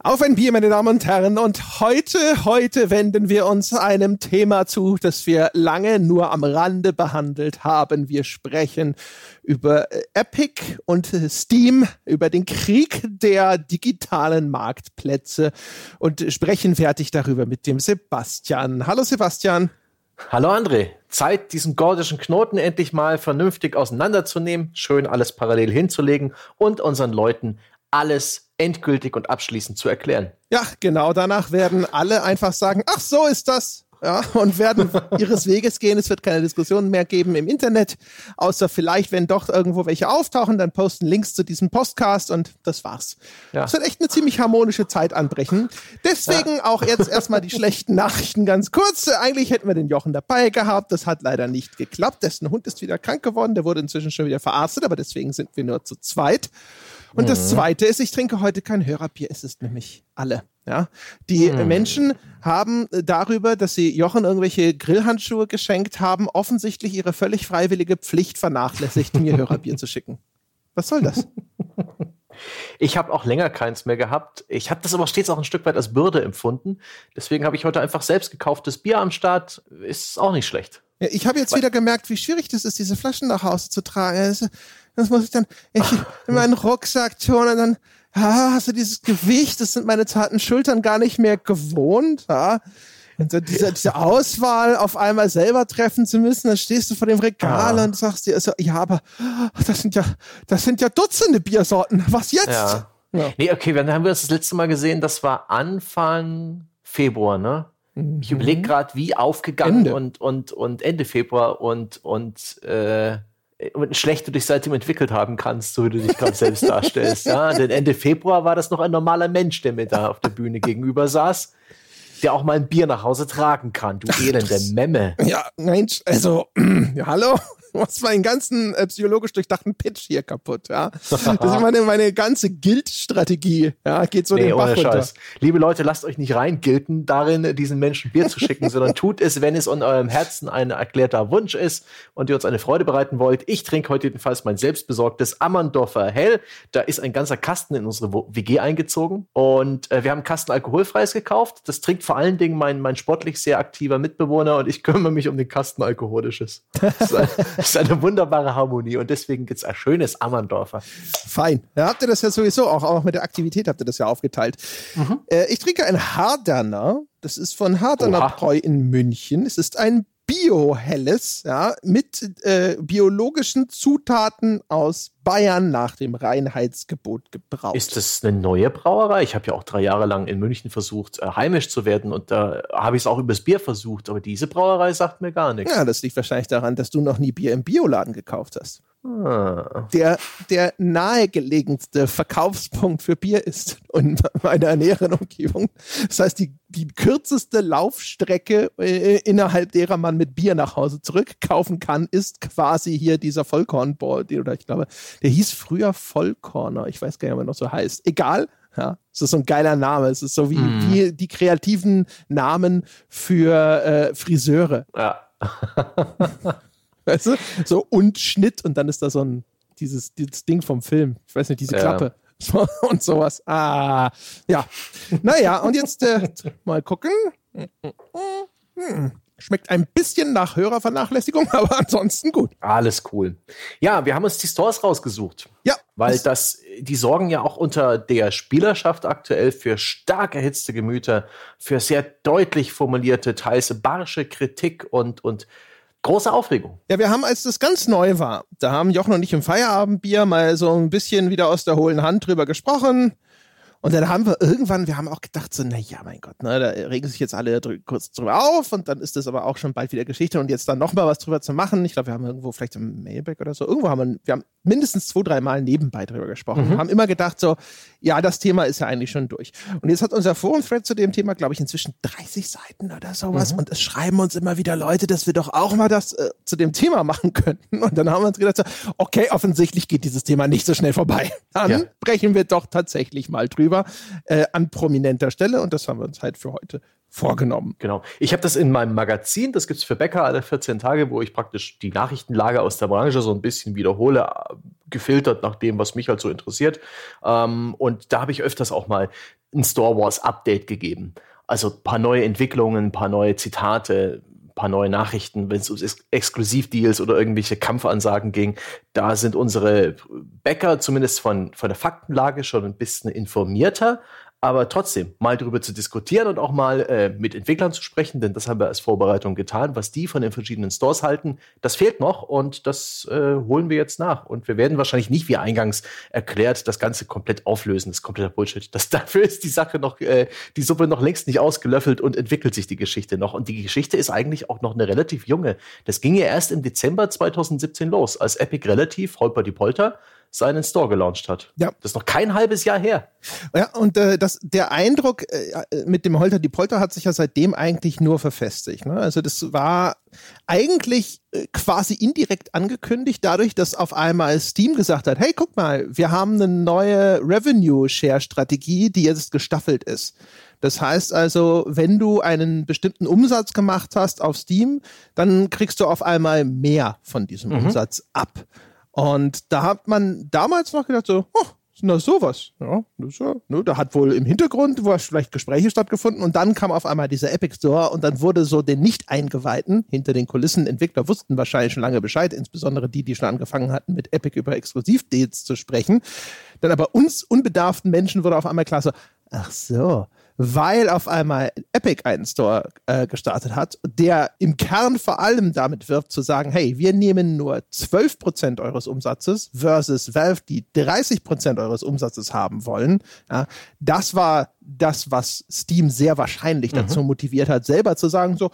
Auf ein Bier, meine Damen und Herren. Und heute, heute wenden wir uns einem Thema zu, das wir lange nur am Rande behandelt haben. Wir sprechen über äh, Epic und äh, Steam, über den Krieg der digitalen Marktplätze und sprechen fertig darüber mit dem Sebastian. Hallo Sebastian. Hallo André. Zeit, diesen gordischen Knoten endlich mal vernünftig auseinanderzunehmen, schön alles parallel hinzulegen und unseren Leuten alles endgültig und abschließend zu erklären. Ja, genau. Danach werden alle einfach sagen, ach, so ist das. Ja, und werden ihres Weges gehen. Es wird keine Diskussionen mehr geben im Internet, außer vielleicht, wenn doch irgendwo welche auftauchen, dann posten Links zu diesem Podcast und das war's. Ja. Es wird echt eine ziemlich harmonische Zeit anbrechen. Deswegen ja. auch jetzt erstmal die schlechten Nachrichten ganz kurz. Eigentlich hätten wir den Jochen dabei gehabt. Das hat leider nicht geklappt. Dessen Hund ist wieder krank geworden. Der wurde inzwischen schon wieder verarztet, aber deswegen sind wir nur zu zweit. Und mhm. das zweite ist, ich trinke heute kein Hörerbier, es ist nämlich alle. Ja, die mhm. Menschen haben darüber, dass sie Jochen irgendwelche Grillhandschuhe geschenkt haben, offensichtlich ihre völlig freiwillige Pflicht vernachlässigt, mir Hörerbier zu schicken. Was soll das? Ich habe auch länger keins mehr gehabt. Ich habe das aber stets auch ein Stück weit als Bürde empfunden. Deswegen habe ich heute einfach selbst gekauftes Bier am Start. Ist auch nicht schlecht. Ja, ich habe jetzt Weil wieder gemerkt, wie schwierig das ist, diese Flaschen nach Hause zu tragen. Das muss ich dann ich, in meinen Rucksack tun und dann ah, hast du dieses Gewicht, das sind meine zarten Schultern gar nicht mehr gewohnt. Ja? Und so diese, diese Auswahl auf einmal selber treffen zu müssen, dann stehst du vor dem Regal ja. und sagst dir, also, ja, aber das sind ja, das sind ja Dutzende Biersorten. Was jetzt? Ja. ja. Nee, okay, dann haben wir das das letzte Mal gesehen, das war Anfang Februar, ne? Mhm. Ich überlege gerade, wie aufgegangen Ende. und, und, und Ende Februar und, und äh, schlecht du dich seitdem entwickelt haben kannst, so wie du dich gerade selbst darstellst. Ja? Denn Ende Februar war das noch ein normaler Mensch, der mir da auf der Bühne gegenüber saß, der auch mal ein Bier nach Hause tragen kann. Du elende Memme. Ja, Mensch, also, ja, hallo? machst meinen ganzen äh, psychologisch durchdachten Pitch hier kaputt, ja. Das ist meine, meine ganze Guild-Strategie, ja, geht so nee, den Bach runter. Liebe Leute, lasst euch nicht reingilten, darin diesen Menschen Bier zu schicken, sondern tut es, wenn es in eurem Herzen ein erklärter Wunsch ist und ihr uns eine Freude bereiten wollt. Ich trinke heute jedenfalls mein selbstbesorgtes Ammerndorfer Hell. Da ist ein ganzer Kasten in unsere WG eingezogen und äh, wir haben einen Kasten alkoholfreies gekauft. Das trinkt vor allen Dingen mein, mein sportlich sehr aktiver Mitbewohner und ich kümmere mich um den Kasten alkoholisches. Das ist eine wunderbare Harmonie und deswegen gibt es ein schönes Ammerndorfer. Fein. Da habt ihr das ja sowieso auch, auch mit der Aktivität habt ihr das ja aufgeteilt. Mhm. Äh, ich trinke ein Harderner. Das ist von Harderner Bräu in München. Es ist ein Bio-Helles, ja, mit äh, biologischen Zutaten aus Bayern nach dem Reinheitsgebot gebraut. Ist das eine neue Brauerei? Ich habe ja auch drei Jahre lang in München versucht, äh, heimisch zu werden und da habe ich es auch übers Bier versucht, aber diese Brauerei sagt mir gar nichts. Ja, das liegt wahrscheinlich daran, dass du noch nie Bier im Bioladen gekauft hast. Ah. Der, der nahegelegenste Verkaufspunkt für Bier ist in meiner näheren Umgebung. Das heißt, die, die kürzeste Laufstrecke, äh, innerhalb derer man mit Bier nach Hause zurückkaufen kann, ist quasi hier dieser Vollkornball, oder ich glaube, der hieß früher Vollkorner. Ich weiß gar nicht, ob er noch so heißt. Egal. Ja, es ist so ein geiler Name. Es ist so wie, mm. wie die kreativen Namen für äh, Friseure. Ja. Weißt du? So und Schnitt und dann ist da so ein, dieses, dieses Ding vom Film. Ich weiß nicht, diese Klappe. Ja. und sowas. Ah, ja. Naja, und jetzt äh, mal gucken. Hm. Schmeckt ein bisschen nach Hörervernachlässigung, aber ansonsten gut. Alles cool. Ja, wir haben uns die Stores rausgesucht. Ja. Weil das, die sorgen ja auch unter der Spielerschaft aktuell für stark erhitzte Gemüter, für sehr deutlich formulierte, teils barsche Kritik und, und große Aufregung. Ja, wir haben, als das ganz neu war, da haben Jochen und ich im Feierabendbier mal so ein bisschen wieder aus der hohlen Hand drüber gesprochen. Und dann haben wir irgendwann, wir haben auch gedacht, so, naja, mein Gott, ne, da regen sich jetzt alle drü kurz drüber auf und dann ist das aber auch schon bald wieder Geschichte und jetzt dann nochmal was drüber zu machen. Ich glaube, wir haben irgendwo vielleicht im Mailback oder so, irgendwo haben wir, wir haben mindestens zwei, drei Mal nebenbei drüber gesprochen. Mhm. Wir haben immer gedacht, so, ja, das Thema ist ja eigentlich schon durch. Und jetzt hat unser Forum-Thread zu dem Thema, glaube ich, inzwischen 30 Seiten oder sowas mhm. und es schreiben uns immer wieder Leute, dass wir doch auch mal das äh, zu dem Thema machen könnten. Und dann haben wir uns gedacht, so, okay, offensichtlich geht dieses Thema nicht so schnell vorbei. Dann ja. brechen wir doch tatsächlich mal drüber drüber äh, an prominenter Stelle und das haben wir uns halt für heute vorgenommen. Genau. Ich habe das in meinem Magazin, das gibt es für Bäcker alle 14 Tage, wo ich praktisch die Nachrichtenlage aus der Branche so ein bisschen wiederhole, gefiltert nach dem, was mich halt so interessiert. Ähm, und da habe ich öfters auch mal ein Star Wars Update gegeben. Also ein paar neue Entwicklungen, ein paar neue Zitate, paar neue Nachrichten, wenn es um Exklusivdeals oder irgendwelche Kampfansagen ging. Da sind unsere Bäcker zumindest von, von der Faktenlage schon ein bisschen informierter aber trotzdem mal darüber zu diskutieren und auch mal äh, mit Entwicklern zu sprechen, denn das haben wir als Vorbereitung getan. Was die von den verschiedenen Stores halten, das fehlt noch und das äh, holen wir jetzt nach. Und wir werden wahrscheinlich nicht, wie eingangs erklärt, das Ganze komplett auflösen. Das ist kompletter Bullshit. Das, dafür ist die Sache noch, äh, die Suppe noch längst nicht ausgelöffelt und entwickelt sich die Geschichte noch. Und die Geschichte ist eigentlich auch noch eine relativ junge. Das ging ja erst im Dezember 2017 los, als Epic relativ holper die Polter seinen Store gelauncht hat. Ja. Das ist noch kein halbes Jahr her. Ja, und äh, das, der Eindruck äh, mit dem Holter die Polter hat sich ja seitdem eigentlich nur verfestigt. Ne? Also das war eigentlich äh, quasi indirekt angekündigt, dadurch, dass auf einmal Steam gesagt hat, hey, guck mal, wir haben eine neue Revenue-Share-Strategie, die jetzt gestaffelt ist. Das heißt also, wenn du einen bestimmten Umsatz gemacht hast auf Steam, dann kriegst du auf einmal mehr von diesem mhm. Umsatz ab. Und da hat man damals noch gedacht, so, oh, na sowas. Ja, das ja, ne, da hat wohl im Hintergrund wo vielleicht Gespräche stattgefunden und dann kam auf einmal dieser Epic Store und dann wurde so den nicht eingeweihten hinter den Kulissen Entwickler wussten wahrscheinlich schon lange Bescheid, insbesondere die, die schon angefangen hatten mit Epic über Exklusivdeals zu sprechen. Dann aber uns unbedarften Menschen wurde auf einmal klar so, ach so, weil auf einmal Epic einen Store äh, gestartet hat, der im Kern vor allem damit wirbt zu sagen, hey, wir nehmen nur 12% eures Umsatzes versus Valve, die 30% eures Umsatzes haben wollen. Ja, das war das, was Steam sehr wahrscheinlich mhm. dazu motiviert hat, selber zu sagen, so,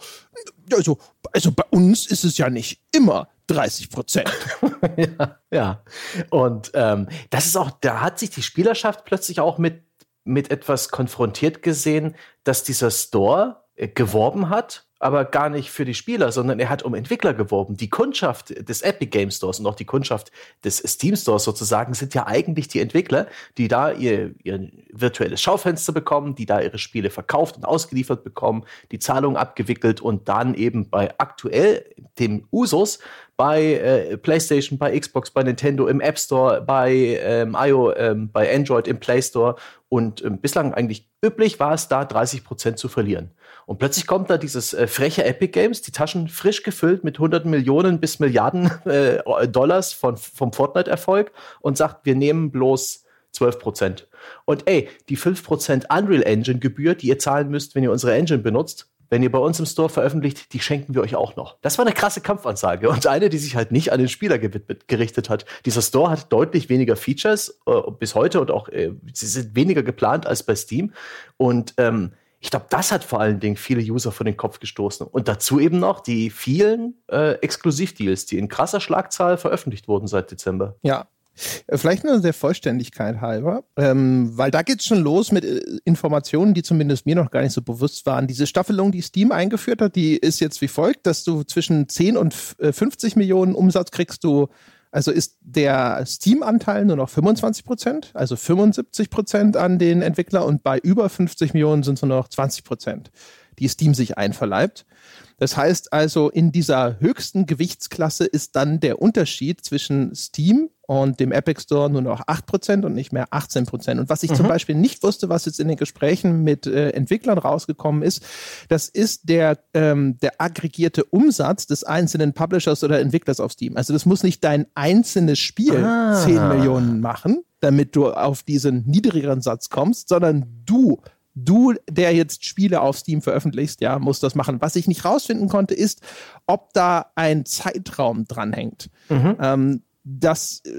also, also bei uns ist es ja nicht immer 30 Prozent. ja, ja. Und ähm, das ist auch, da hat sich die Spielerschaft plötzlich auch mit mit etwas konfrontiert gesehen, dass dieser Store äh, geworben hat, aber gar nicht für die Spieler, sondern er hat um Entwickler geworben. Die Kundschaft des Epic Game Stores und auch die Kundschaft des Steam Stores sozusagen sind ja eigentlich die Entwickler, die da ihr, ihr virtuelles Schaufenster bekommen, die da ihre Spiele verkauft und ausgeliefert bekommen, die Zahlungen abgewickelt und dann eben bei aktuell dem Usus bei äh, PlayStation, bei Xbox, bei Nintendo im App Store, bei ähm, IO, ähm, bei Android im Play Store und ähm, bislang eigentlich üblich war es da 30 Prozent zu verlieren. Und plötzlich kommt da dieses äh, freche Epic Games, die Taschen frisch gefüllt mit hunderten Millionen bis Milliarden äh, Dollars von, vom Fortnite-Erfolg und sagt, wir nehmen bloß 12 Prozent. Und ey, die 5 Prozent Unreal Engine Gebühr, die ihr zahlen müsst, wenn ihr unsere Engine benutzt, wenn ihr bei uns im Store veröffentlicht, die schenken wir euch auch noch. Das war eine krasse Kampfansage und eine, die sich halt nicht an den Spieler gerichtet hat. Dieser Store hat deutlich weniger Features äh, bis heute und auch äh, sie sind weniger geplant als bei Steam. Und ähm, ich glaube, das hat vor allen Dingen viele User vor den Kopf gestoßen. Und dazu eben noch die vielen äh, Exklusivdeals, die in krasser Schlagzahl veröffentlicht wurden seit Dezember. Ja, vielleicht nur der Vollständigkeit halber, ähm, weil da geht's schon los mit äh, Informationen, die zumindest mir noch gar nicht so bewusst waren. Diese Staffelung, die Steam eingeführt hat, die ist jetzt wie folgt, dass du zwischen 10 und 50 äh, Millionen Umsatz kriegst du, also ist der Steam-Anteil nur noch 25 Prozent, also 75 Prozent an den Entwickler und bei über 50 Millionen sind es nur noch 20 Prozent, die Steam sich einverleibt. Das heißt also, in dieser höchsten Gewichtsklasse ist dann der Unterschied zwischen Steam und dem Epic Store nur noch 8% und nicht mehr 18%. Und was ich mhm. zum Beispiel nicht wusste, was jetzt in den Gesprächen mit äh, Entwicklern rausgekommen ist, das ist der, ähm, der aggregierte Umsatz des einzelnen Publishers oder Entwicklers auf Steam. Also das muss nicht dein einzelnes Spiel ah. 10 Millionen machen, damit du auf diesen niedrigeren Satz kommst, sondern du du, der jetzt Spiele auf Steam veröffentlichst, ja, musst das machen. Was ich nicht rausfinden konnte, ist, ob da ein Zeitraum dranhängt. Mhm. Ähm, das äh,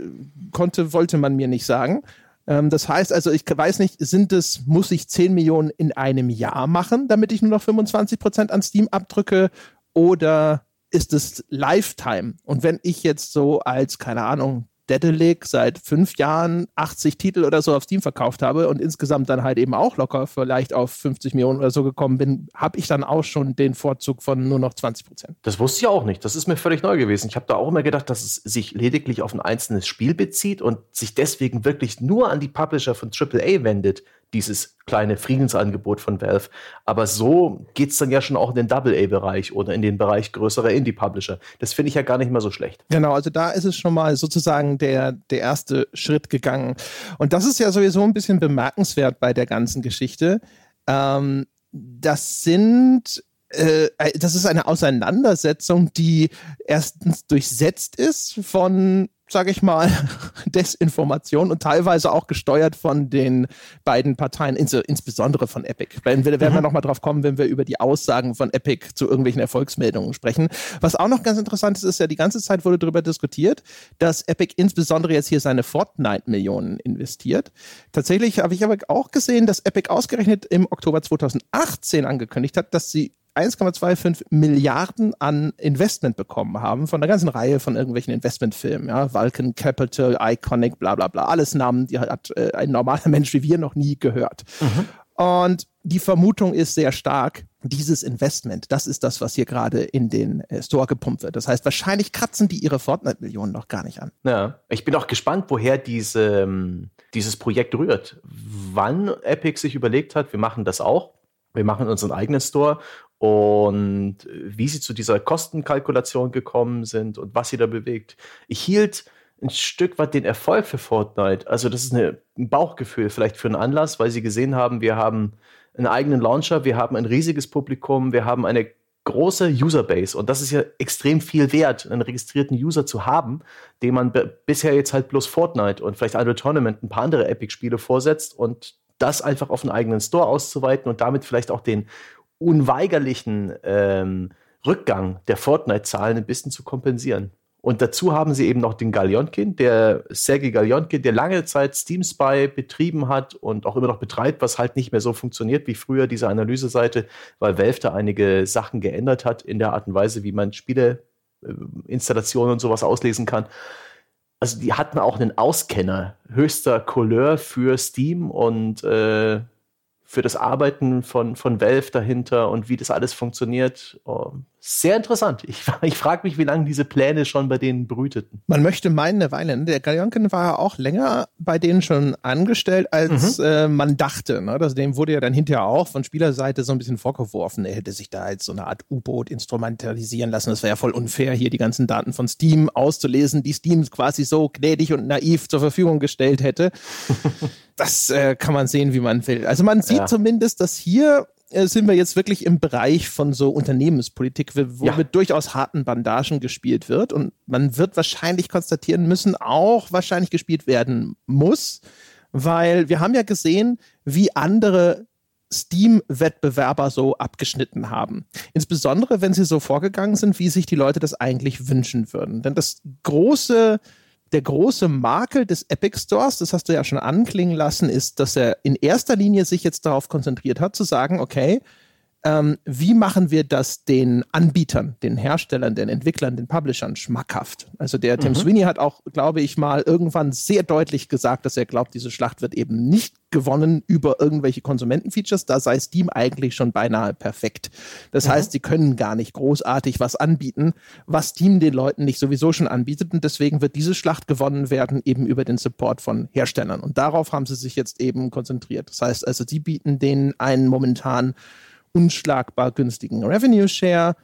konnte, wollte man mir nicht sagen. Ähm, das heißt also, ich weiß nicht, sind es, muss ich 10 Millionen in einem Jahr machen, damit ich nur noch 25 Prozent an Steam abdrücke oder ist es Lifetime? Und wenn ich jetzt so als, keine Ahnung, Dedelic seit fünf Jahren 80 Titel oder so auf Steam verkauft habe und insgesamt dann halt eben auch locker vielleicht auf 50 Millionen oder so gekommen bin, habe ich dann auch schon den Vorzug von nur noch 20 Prozent. Das wusste ich auch nicht. Das ist mir völlig neu gewesen. Ich habe da auch immer gedacht, dass es sich lediglich auf ein einzelnes Spiel bezieht und sich deswegen wirklich nur an die Publisher von AAA wendet, dieses kleine Friedensangebot von Valve. Aber so geht es dann ja schon auch in den Double-A-Bereich oder in den Bereich größerer Indie-Publisher. Das finde ich ja gar nicht mal so schlecht. Genau, also da ist es schon mal sozusagen der, der erste Schritt gegangen. Und das ist ja sowieso ein bisschen bemerkenswert bei der ganzen Geschichte. Ähm, das sind äh, das ist eine Auseinandersetzung, die erstens durchsetzt ist von sage ich mal, Desinformation und teilweise auch gesteuert von den beiden Parteien, ins insbesondere von Epic. Werden wir, werden mhm. wir nochmal drauf kommen, wenn wir über die Aussagen von Epic zu irgendwelchen Erfolgsmeldungen sprechen. Was auch noch ganz interessant ist, ist ja, die ganze Zeit wurde darüber diskutiert, dass Epic insbesondere jetzt hier seine Fortnite-Millionen investiert. Tatsächlich habe ich aber auch gesehen, dass Epic ausgerechnet im Oktober 2018 angekündigt hat, dass sie 1,25 Milliarden an Investment bekommen haben von einer ganzen Reihe von irgendwelchen Investmentfilmen, ja, Vulcan Capital, Iconic, bla bla bla, alles Namen, die hat äh, ein normaler Mensch wie wir noch nie gehört. Mhm. Und die Vermutung ist sehr stark, dieses Investment, das ist das, was hier gerade in den äh, Store gepumpt wird. Das heißt, wahrscheinlich kratzen die ihre Fortnite-Millionen noch gar nicht an. Ja, ich bin auch gespannt, woher diese, ähm, dieses Projekt rührt. Wann Epic sich überlegt hat, wir machen das auch. Wir machen unseren eigenen Store und wie sie zu dieser Kostenkalkulation gekommen sind und was sie da bewegt. Ich hielt ein Stück weit den Erfolg für Fortnite. Also das ist eine, ein Bauchgefühl vielleicht für einen Anlass, weil sie gesehen haben, wir haben einen eigenen Launcher, wir haben ein riesiges Publikum, wir haben eine große Userbase und das ist ja extrem viel wert, einen registrierten User zu haben, den man bisher jetzt halt bloß Fortnite und vielleicht Unreal Tournament, ein paar andere Epic-Spiele vorsetzt und das einfach auf einen eigenen Store auszuweiten und damit vielleicht auch den unweigerlichen ähm, Rückgang der Fortnite-Zahlen ein bisschen zu kompensieren. Und dazu haben sie eben noch den Galionkin, der Sergei Galionkin, der lange Zeit Steam Spy betrieben hat und auch immer noch betreibt, was halt nicht mehr so funktioniert wie früher, diese Analyseseite, weil Valve da einige Sachen geändert hat in der Art und Weise, wie man Spieleinstallationen und sowas auslesen kann. Also die hatten auch einen Auskenner höchster Couleur für Steam und äh, für das Arbeiten von, von Valve dahinter und wie das alles funktioniert. Oh, sehr interessant. Ich, ich frage mich, wie lange diese Pläne schon bei denen brüteten. Man möchte meinen, eine Weile. Ne? Der Galionken war ja auch länger bei denen schon angestellt, als mhm. äh, man dachte. Ne? Das, dem wurde ja dann hinterher auch von Spielerseite so ein bisschen vorgeworfen, er hätte sich da als so eine Art U-Boot instrumentalisieren lassen. Das wäre ja voll unfair, hier die ganzen Daten von Steam auszulesen, die Steam quasi so gnädig und naiv zur Verfügung gestellt hätte. das äh, kann man sehen, wie man will. Also man sieht ja. zumindest, dass hier sind wir jetzt wirklich im Bereich von so Unternehmenspolitik, wo ja. mit durchaus harten Bandagen gespielt wird. Und man wird wahrscheinlich konstatieren müssen, auch wahrscheinlich gespielt werden muss, weil wir haben ja gesehen, wie andere Steam-Wettbewerber so abgeschnitten haben. Insbesondere, wenn sie so vorgegangen sind, wie sich die Leute das eigentlich wünschen würden. Denn das große der große Makel des Epic Stores, das hast du ja schon anklingen lassen, ist, dass er in erster Linie sich jetzt darauf konzentriert hat, zu sagen, okay, ähm, wie machen wir das den Anbietern, den Herstellern, den Entwicklern, den Publishern schmackhaft? Also der Tim mhm. Sweeney hat auch, glaube ich, mal irgendwann sehr deutlich gesagt, dass er glaubt, diese Schlacht wird eben nicht gewonnen über irgendwelche Konsumentenfeatures. Da sei Steam eigentlich schon beinahe perfekt. Das mhm. heißt, sie können gar nicht großartig was anbieten, was Steam den Leuten nicht sowieso schon anbietet. Und deswegen wird diese Schlacht gewonnen werden eben über den Support von Herstellern. Und darauf haben sie sich jetzt eben konzentriert. Das heißt also, sie bieten denen einen momentan unschlagbar günstigen Revenue Share.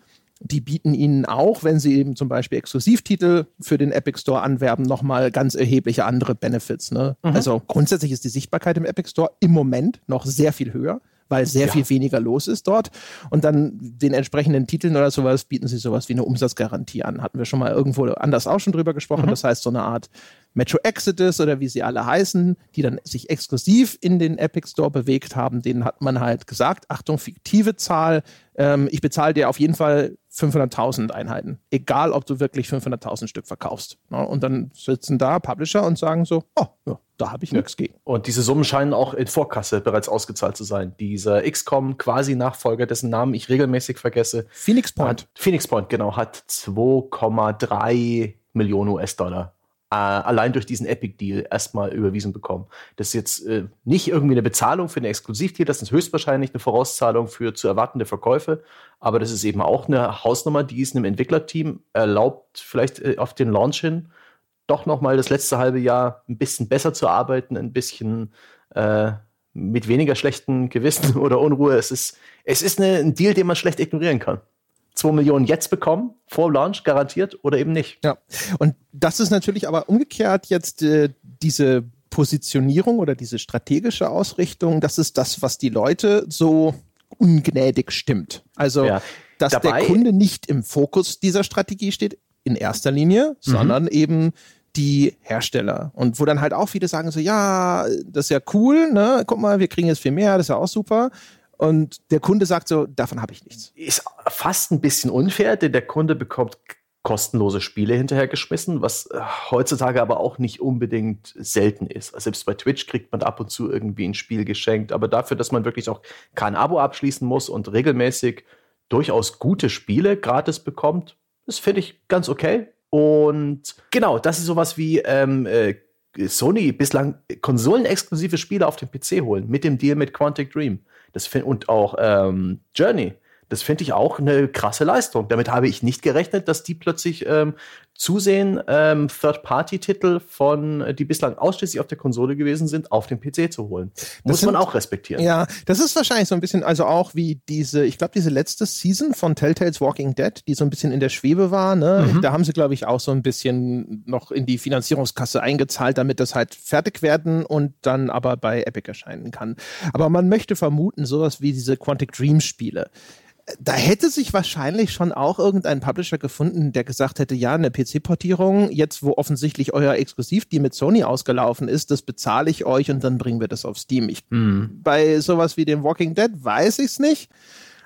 Die bieten ihnen auch, wenn sie eben zum Beispiel Exklusivtitel für den Epic Store anwerben, nochmal ganz erhebliche andere Benefits. Ne? Mhm. Also grundsätzlich ist die Sichtbarkeit im Epic Store im Moment noch sehr viel höher weil sehr ja. viel weniger los ist dort. Und dann den entsprechenden Titeln oder sowas bieten sie sowas wie eine Umsatzgarantie an. Hatten wir schon mal irgendwo anders auch schon drüber gesprochen. Mhm. Das heißt, so eine Art Metro Exodus oder wie sie alle heißen, die dann sich exklusiv in den Epic Store bewegt haben, denen hat man halt gesagt, Achtung, fiktive Zahl, ähm, ich bezahle dir auf jeden Fall 500.000 Einheiten, egal ob du wirklich 500.000 Stück verkaufst. Ne? Und dann sitzen da Publisher und sagen so, oh, ja, da habe ich nichts gegen. Und diese Summen scheinen auch in Vorkasse bereits ausgezahlt zu sein. Dieser XCOM quasi Nachfolger, dessen Namen ich regelmäßig vergesse. Phoenix Point. Hat, Phoenix Point, genau, hat 2,3 Millionen US-Dollar äh, allein durch diesen Epic-Deal erstmal überwiesen bekommen. Das ist jetzt äh, nicht irgendwie eine Bezahlung für eine Exklusivtier, das ist höchstwahrscheinlich eine Vorauszahlung für zu erwartende Verkäufe, aber das ist eben auch eine Hausnummer, die es einem Entwicklerteam erlaubt, vielleicht äh, auf den Launch hin doch noch mal das letzte halbe Jahr ein bisschen besser zu arbeiten, ein bisschen äh, mit weniger schlechten Gewissen oder Unruhe. Es ist, es ist eine, ein Deal, den man schlecht ignorieren kann. 2 Millionen jetzt bekommen, vor Launch garantiert oder eben nicht. Ja, und das ist natürlich aber umgekehrt jetzt äh, diese Positionierung oder diese strategische Ausrichtung, das ist das, was die Leute so ungnädig stimmt. Also, ja, dass der Kunde nicht im Fokus dieser Strategie steht, in erster Linie, mhm. sondern eben die Hersteller. Und wo dann halt auch viele sagen so, ja, das ist ja cool, ne? Guck mal, wir kriegen jetzt viel mehr, das ist ja auch super. Und der Kunde sagt so, davon habe ich nichts. Ist fast ein bisschen unfair, denn der Kunde bekommt kostenlose Spiele hinterhergeschmissen, was äh, heutzutage aber auch nicht unbedingt selten ist. Also selbst bei Twitch kriegt man ab und zu irgendwie ein Spiel geschenkt, aber dafür, dass man wirklich auch kein Abo abschließen muss und regelmäßig durchaus gute Spiele gratis bekommt, das finde ich ganz okay. Und genau, das ist sowas wie ähm, äh, Sony bislang konsolenexklusive Spiele auf dem PC holen mit dem Deal mit Quantic Dream. Das und auch ähm, Journey das finde ich auch eine krasse Leistung. Damit habe ich nicht gerechnet, dass die plötzlich ähm, zusehen, ähm, Third-Party-Titel von, äh, die bislang ausschließlich auf der Konsole gewesen sind, auf den PC zu holen. Muss sind, man auch respektieren. Ja, das ist wahrscheinlich so ein bisschen, also auch wie diese, ich glaube, diese letzte Season von Telltales Walking Dead, die so ein bisschen in der Schwebe war, ne? Mhm. Da haben sie, glaube ich, auch so ein bisschen noch in die Finanzierungskasse eingezahlt, damit das halt fertig werden und dann aber bei Epic erscheinen kann. Aber man möchte vermuten, sowas wie diese Quantic Dream Spiele da hätte sich wahrscheinlich schon auch irgendein Publisher gefunden, der gesagt hätte, ja, eine PC-Portierung, jetzt wo offensichtlich euer Exklusiv, die mit Sony ausgelaufen ist, das bezahle ich euch und dann bringen wir das auf Steam. Ich, mhm. Bei sowas wie dem Walking Dead weiß ich es nicht.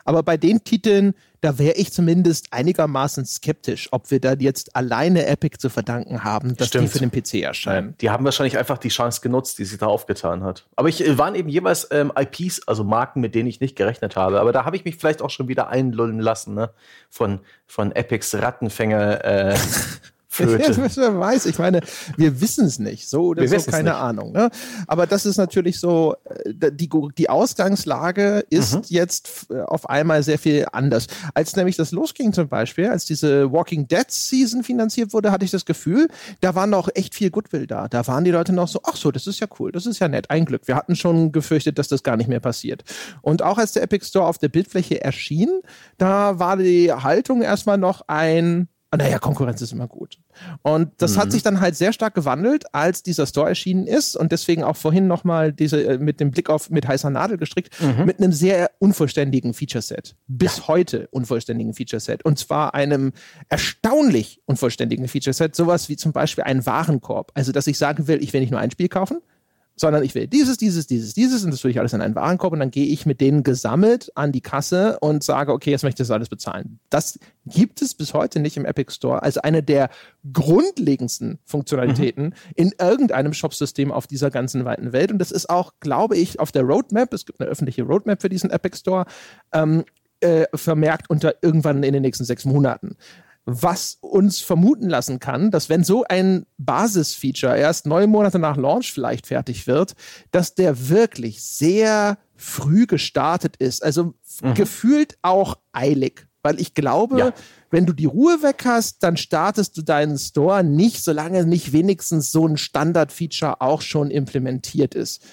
Aber bei den Titeln, da wäre ich zumindest einigermaßen skeptisch, ob wir da jetzt alleine Epic zu verdanken haben, dass Stimmt. die für den PC erscheinen. Die haben wahrscheinlich einfach die Chance genutzt, die sie da aufgetan hat. Aber ich äh, waren eben jeweils ähm, IPs, also Marken, mit denen ich nicht gerechnet habe. Aber da habe ich mich vielleicht auch schon wieder einlullen lassen, ne? Von, von Epics Rattenfänger. Äh, Flöte. Wer weiß, ich meine, wir wissen es nicht. So oder wir so, keine nicht. Ahnung. Ne? Aber das ist natürlich so, äh, die, die Ausgangslage ist mhm. jetzt äh, auf einmal sehr viel anders. Als nämlich das losging zum Beispiel, als diese Walking Dead Season finanziert wurde, hatte ich das Gefühl, da war noch echt viel Goodwill da. Da waren die Leute noch so, ach so, das ist ja cool, das ist ja nett, ein Glück. Wir hatten schon gefürchtet, dass das gar nicht mehr passiert. Und auch als der Epic Store auf der Bildfläche erschien, da war die Haltung erstmal noch ein, naja, Konkurrenz ist immer gut. Und das mhm. hat sich dann halt sehr stark gewandelt, als dieser Store erschienen ist und deswegen auch vorhin nochmal diese äh, mit dem Blick auf mit heißer Nadel gestrickt, mhm. mit einem sehr unvollständigen Feature-Set. Bis ja. heute unvollständigen Feature-Set. Und zwar einem erstaunlich unvollständigen Feature-Set. Sowas wie zum Beispiel ein Warenkorb. Also, dass ich sagen will, ich will nicht nur ein Spiel kaufen, sondern ich will dieses, dieses, dieses, dieses und das tue ich alles in einen Warenkorb und dann gehe ich mit denen gesammelt an die Kasse und sage, okay, jetzt möchte ich das alles bezahlen. Das gibt es bis heute nicht im Epic Store als eine der grundlegendsten Funktionalitäten mhm. in irgendeinem Shopsystem auf dieser ganzen weiten Welt und das ist auch, glaube ich, auf der Roadmap, es gibt eine öffentliche Roadmap für diesen Epic Store, ähm, äh, vermerkt unter irgendwann in den nächsten sechs Monaten was uns vermuten lassen kann, dass wenn so ein Basisfeature erst neun Monate nach Launch vielleicht fertig wird, dass der wirklich sehr früh gestartet ist. Also mhm. gefühlt auch eilig. Weil ich glaube, ja. wenn du die Ruhe weg hast, dann startest du deinen Store nicht, solange nicht wenigstens so ein Standard-Feature auch schon implementiert ist.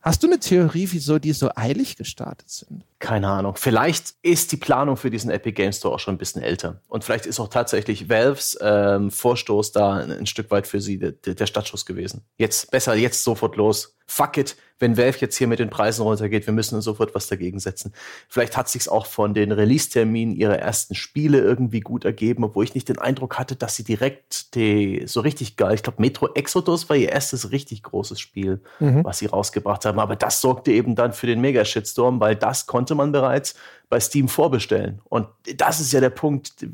Hast du eine Theorie, wieso die so eilig gestartet sind? Keine Ahnung. Vielleicht ist die Planung für diesen Epic Game Store auch schon ein bisschen älter. Und vielleicht ist auch tatsächlich Valves ähm, Vorstoß da ein, ein, Stück weit für sie der, der Startschuss gewesen. Jetzt besser, jetzt sofort los fuck it, wenn Valve jetzt hier mit den Preisen runtergeht, wir müssen sofort was dagegen setzen. Vielleicht hat sich's auch von den Release-Terminen ihrer ersten Spiele irgendwie gut ergeben, obwohl ich nicht den Eindruck hatte, dass sie direkt die so richtig geil, ich glaube Metro Exodus war ihr erstes richtig großes Spiel, mhm. was sie rausgebracht haben, aber das sorgte eben dann für den Mega-Shitstorm, weil das konnte man bereits bei Steam vorbestellen. Und das ist ja der Punkt,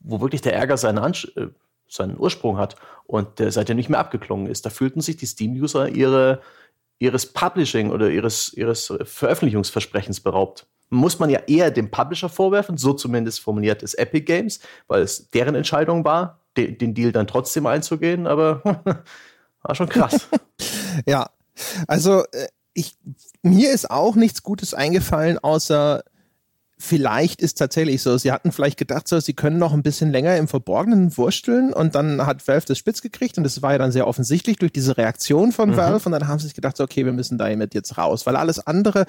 wo wirklich der Ärger seinen, Ansch äh, seinen Ursprung hat und der seitdem nicht mehr abgeklungen ist. Da fühlten sich die Steam-User ihre ihres Publishing oder ihres, ihres Veröffentlichungsversprechens beraubt. Muss man ja eher dem Publisher vorwerfen, so zumindest formuliert es Epic Games, weil es deren Entscheidung war, de den Deal dann trotzdem einzugehen, aber war schon krass. ja, also äh, ich, mir ist auch nichts Gutes eingefallen, außer vielleicht ist tatsächlich so, sie hatten vielleicht gedacht, so, sie können noch ein bisschen länger im Verborgenen wursteln und dann hat Valve das spitz gekriegt und das war ja dann sehr offensichtlich durch diese Reaktion von mhm. Valve und dann haben sie sich gedacht, so, okay, wir müssen damit jetzt raus, weil alles andere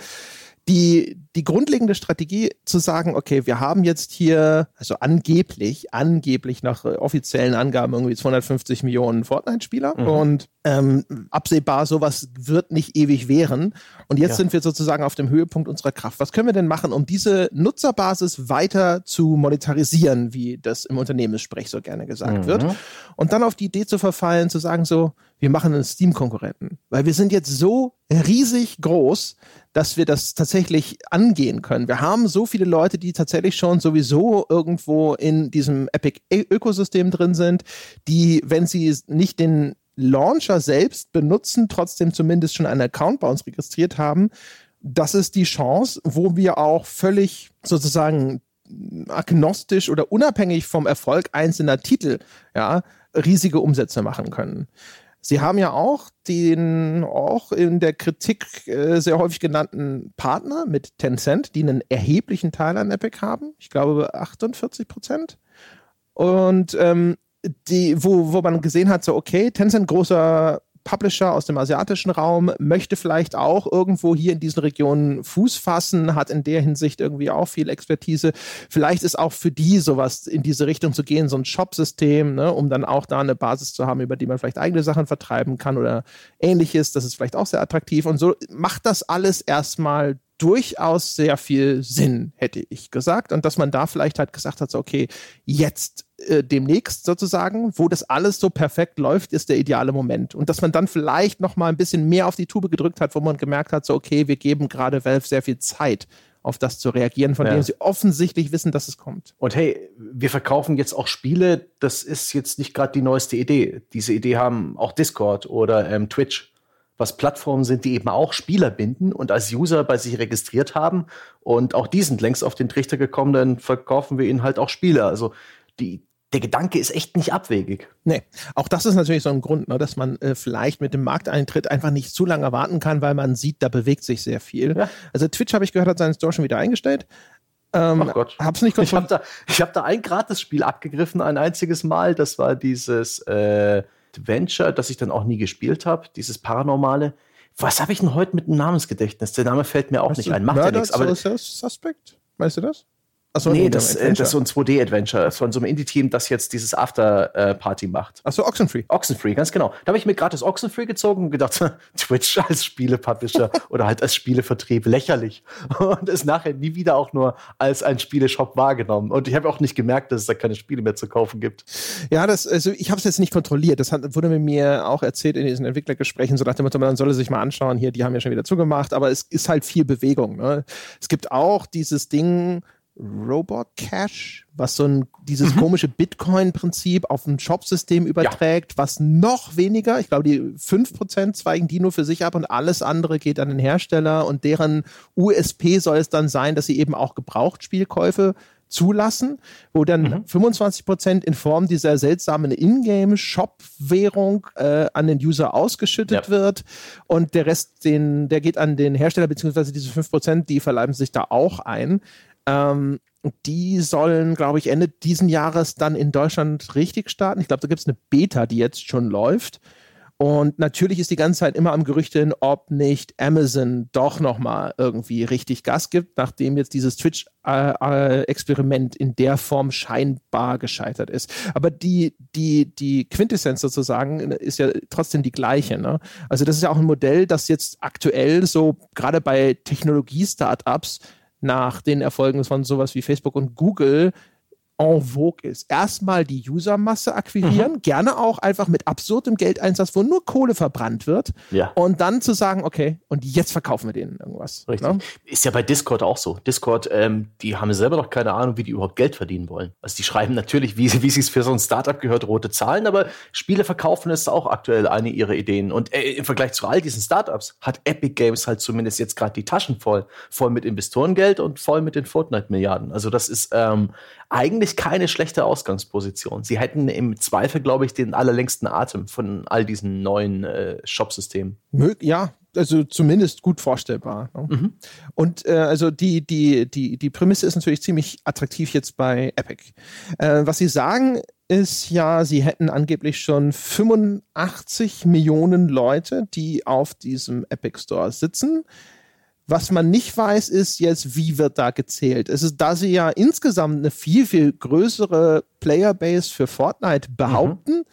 die, die grundlegende Strategie zu sagen, okay, wir haben jetzt hier, also angeblich, angeblich nach offiziellen Angaben irgendwie 250 Millionen Fortnite-Spieler mhm. und ähm, absehbar, sowas wird nicht ewig währen. Und jetzt ja. sind wir sozusagen auf dem Höhepunkt unserer Kraft. Was können wir denn machen, um diese Nutzerbasis weiter zu monetarisieren, wie das im Unternehmenssprech so gerne gesagt mhm. wird? Und dann auf die Idee zu verfallen, zu sagen so, wir machen einen Steam-Konkurrenten. Weil wir sind jetzt so riesig groß, dass wir das tatsächlich angehen können. Wir haben so viele Leute, die tatsächlich schon sowieso irgendwo in diesem Epic-Ökosystem drin sind, die, wenn sie nicht den Launcher selbst benutzen, trotzdem zumindest schon einen Account bei uns registriert haben. Das ist die Chance, wo wir auch völlig sozusagen agnostisch oder unabhängig vom Erfolg einzelner Titel ja, riesige Umsätze machen können. Sie haben ja auch den auch in der Kritik äh, sehr häufig genannten Partner mit Tencent, die einen erheblichen Teil an Epic haben. Ich glaube 48 Prozent. Und ähm, die, wo, wo man gesehen hat, so okay, Tencent großer Publisher aus dem asiatischen Raum möchte vielleicht auch irgendwo hier in diesen Regionen Fuß fassen, hat in der Hinsicht irgendwie auch viel Expertise. Vielleicht ist auch für die sowas in diese Richtung zu gehen, so ein Shop-System, ne, um dann auch da eine Basis zu haben, über die man vielleicht eigene Sachen vertreiben kann oder ähnliches. Das ist vielleicht auch sehr attraktiv. Und so macht das alles erstmal durchaus sehr viel Sinn, hätte ich gesagt. Und dass man da vielleicht halt gesagt hat, so, okay, jetzt äh, demnächst sozusagen, wo das alles so perfekt läuft, ist der ideale Moment. Und dass man dann vielleicht noch mal ein bisschen mehr auf die Tube gedrückt hat, wo man gemerkt hat, so, okay, wir geben gerade Valve sehr viel Zeit auf das zu reagieren, von ja. dem sie offensichtlich wissen, dass es kommt. Und hey, wir verkaufen jetzt auch Spiele, das ist jetzt nicht gerade die neueste Idee. Diese Idee haben auch Discord oder ähm, Twitch was Plattformen sind, die eben auch Spieler binden und als User bei sich registriert haben. Und auch die sind längst auf den Trichter gekommen, dann verkaufen wir ihnen halt auch Spiele. Also die, der Gedanke ist echt nicht abwegig. Nee, auch das ist natürlich so ein Grund, ne, dass man äh, vielleicht mit dem Markteintritt einfach nicht zu lange warten kann, weil man sieht, da bewegt sich sehr viel. Ja. Also Twitch, habe ich gehört, hat seinen Store schon wieder eingestellt. Ähm, Ach Gott. Hab's nicht ich habe da, hab da ein Gratis-Spiel abgegriffen, ein einziges Mal. Das war dieses äh, Adventure, das ich dann auch nie gespielt habe, dieses Paranormale. Was habe ich denn heute mit dem Namensgedächtnis? Der Name fällt mir auch weißt nicht ein. Macht ja nichts. Aber Suspect? Weißt du das? Achso, nee, das, äh, das ist so ein 2D-Adventure von so einem Indie-Team, das jetzt dieses After-Party äh, macht. Achso, Oxenfree. Oxenfree, ganz genau. Da habe ich mir gratis Oxenfree gezogen und gedacht, Twitch als Spiele-Publisher oder halt als Spielevertrieb, lächerlich. Und es nachher nie wieder auch nur als ein Spieleshop wahrgenommen. Und ich habe auch nicht gemerkt, dass es da keine Spiele mehr zu kaufen gibt. Ja, das, also ich habe es jetzt nicht kontrolliert. Das hat, wurde mir auch erzählt in diesen Entwicklergesprächen, so nach dem Motto, man solle sich mal anschauen, hier, die haben ja schon wieder zugemacht, aber es ist halt viel Bewegung. Ne? Es gibt auch dieses Ding, Robot Cash, was so ein dieses mhm. komische Bitcoin-Prinzip auf ein Shop-System überträgt, ja. was noch weniger, ich glaube, die 5% zweigen die nur für sich ab und alles andere geht an den Hersteller und deren USP soll es dann sein, dass sie eben auch Gebrauchtspielkäufe zulassen, wo dann mhm. 25% in Form dieser seltsamen Ingame-Shop-Währung äh, an den User ausgeschüttet ja. wird und der Rest, den, der geht an den Hersteller, beziehungsweise diese 5% die verleiben sich da auch ein. Ähm, die sollen, glaube ich, Ende diesen Jahres dann in Deutschland richtig starten. Ich glaube, da gibt es eine Beta, die jetzt schon läuft. Und natürlich ist die ganze Zeit immer am Gerüchten, ob nicht Amazon doch nochmal irgendwie richtig Gas gibt, nachdem jetzt dieses Twitch-Experiment in der Form scheinbar gescheitert ist. Aber die, die, die Quintessenz sozusagen ist ja trotzdem die gleiche. Ne? Also das ist ja auch ein Modell, das jetzt aktuell so gerade bei Technologie-Startups nach den Erfolgen von sowas wie Facebook und Google en vogue ist. Erstmal die Usermasse akquirieren, mhm. gerne auch einfach mit absurdem Geldeinsatz, wo nur Kohle verbrannt wird. Ja. Und dann zu sagen, okay, und jetzt verkaufen wir denen irgendwas. Richtig. Ne? Ist ja bei Discord auch so. Discord, ähm, die haben selber noch keine Ahnung, wie die überhaupt Geld verdienen wollen. Also die schreiben natürlich, wie, wie es für so ein Startup gehört, rote Zahlen, aber Spiele verkaufen ist auch aktuell eine ihrer Ideen. Und äh, im Vergleich zu all diesen Startups hat Epic Games halt zumindest jetzt gerade die Taschen voll. Voll mit Investorengeld und voll mit den Fortnite-Milliarden. Also das ist ähm, eigentlich keine schlechte Ausgangsposition. Sie hätten im Zweifel, glaube ich, den allerlängsten Atem von all diesen neuen äh, Shop-Systemen. Ja, also zumindest gut vorstellbar. Ne? Mhm. Und äh, also die, die, die, die Prämisse ist natürlich ziemlich attraktiv jetzt bei Epic. Äh, was sie sagen, ist ja, sie hätten angeblich schon 85 Millionen Leute, die auf diesem Epic Store sitzen. Was man nicht weiß, ist jetzt, wie wird da gezählt. Es ist, da sie ja insgesamt eine viel, viel größere Playerbase für Fortnite behaupten,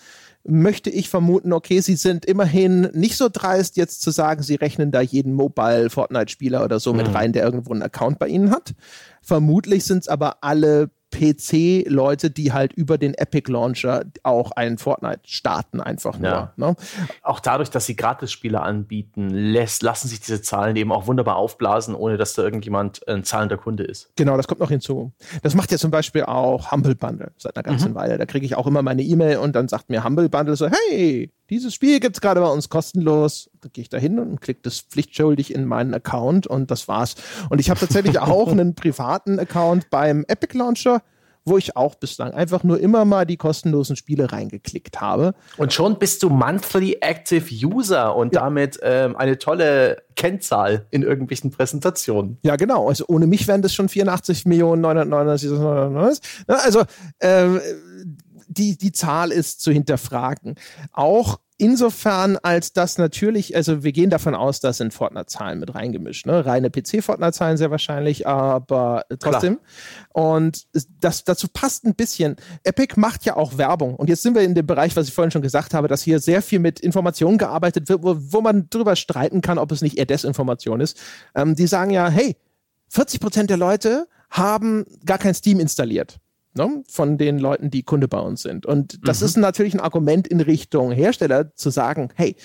mhm. möchte ich vermuten, okay, sie sind immerhin nicht so dreist, jetzt zu sagen, sie rechnen da jeden Mobile-Fortnite-Spieler oder so mhm. mit rein, der irgendwo einen Account bei ihnen hat. Vermutlich sind es aber alle PC-Leute, die halt über den Epic Launcher auch einen Fortnite starten, einfach nur. Ja. Ne? Auch dadurch, dass sie Gratis-Spiele anbieten, lässt, lassen sich diese Zahlen eben auch wunderbar aufblasen, ohne dass da irgendjemand ein zahlender Kunde ist. Genau, das kommt noch hinzu. Das macht ja zum Beispiel auch Humble Bundle seit einer ganzen mhm. Weile. Da kriege ich auch immer meine E-Mail und dann sagt mir Humble Bundle so, hey, dieses Spiel gibt es gerade bei uns kostenlos. Da gehe ich da hin und klicke das pflichtschuldig in meinen Account und das war's. Und ich habe tatsächlich auch einen privaten Account beim Epic Launcher wo ich auch bislang einfach nur immer mal die kostenlosen Spiele reingeklickt habe. Und schon bist du Monthly Active User und ja. damit ähm, eine tolle Kennzahl in irgendwelchen Präsentationen. Ja, genau. Also ohne mich wären das schon 84 Millionen 999. Also äh, die, die Zahl ist zu hinterfragen. Auch insofern, als das natürlich, also wir gehen davon aus, dass sind Fortnite-Zahlen mit reingemischt, ne? Reine PC-Fortnite-Zahlen sehr wahrscheinlich, aber trotzdem. Klar. Und das dazu passt ein bisschen. Epic macht ja auch Werbung. Und jetzt sind wir in dem Bereich, was ich vorhin schon gesagt habe, dass hier sehr viel mit Informationen gearbeitet wird, wo, wo man drüber streiten kann, ob es nicht eher Desinformation ist. Ähm, die sagen ja, hey, 40 Prozent der Leute haben gar kein Steam installiert ne, von den Leuten, die Kunde bei uns sind. Und das mhm. ist natürlich ein Argument in Richtung Hersteller zu sagen, hey,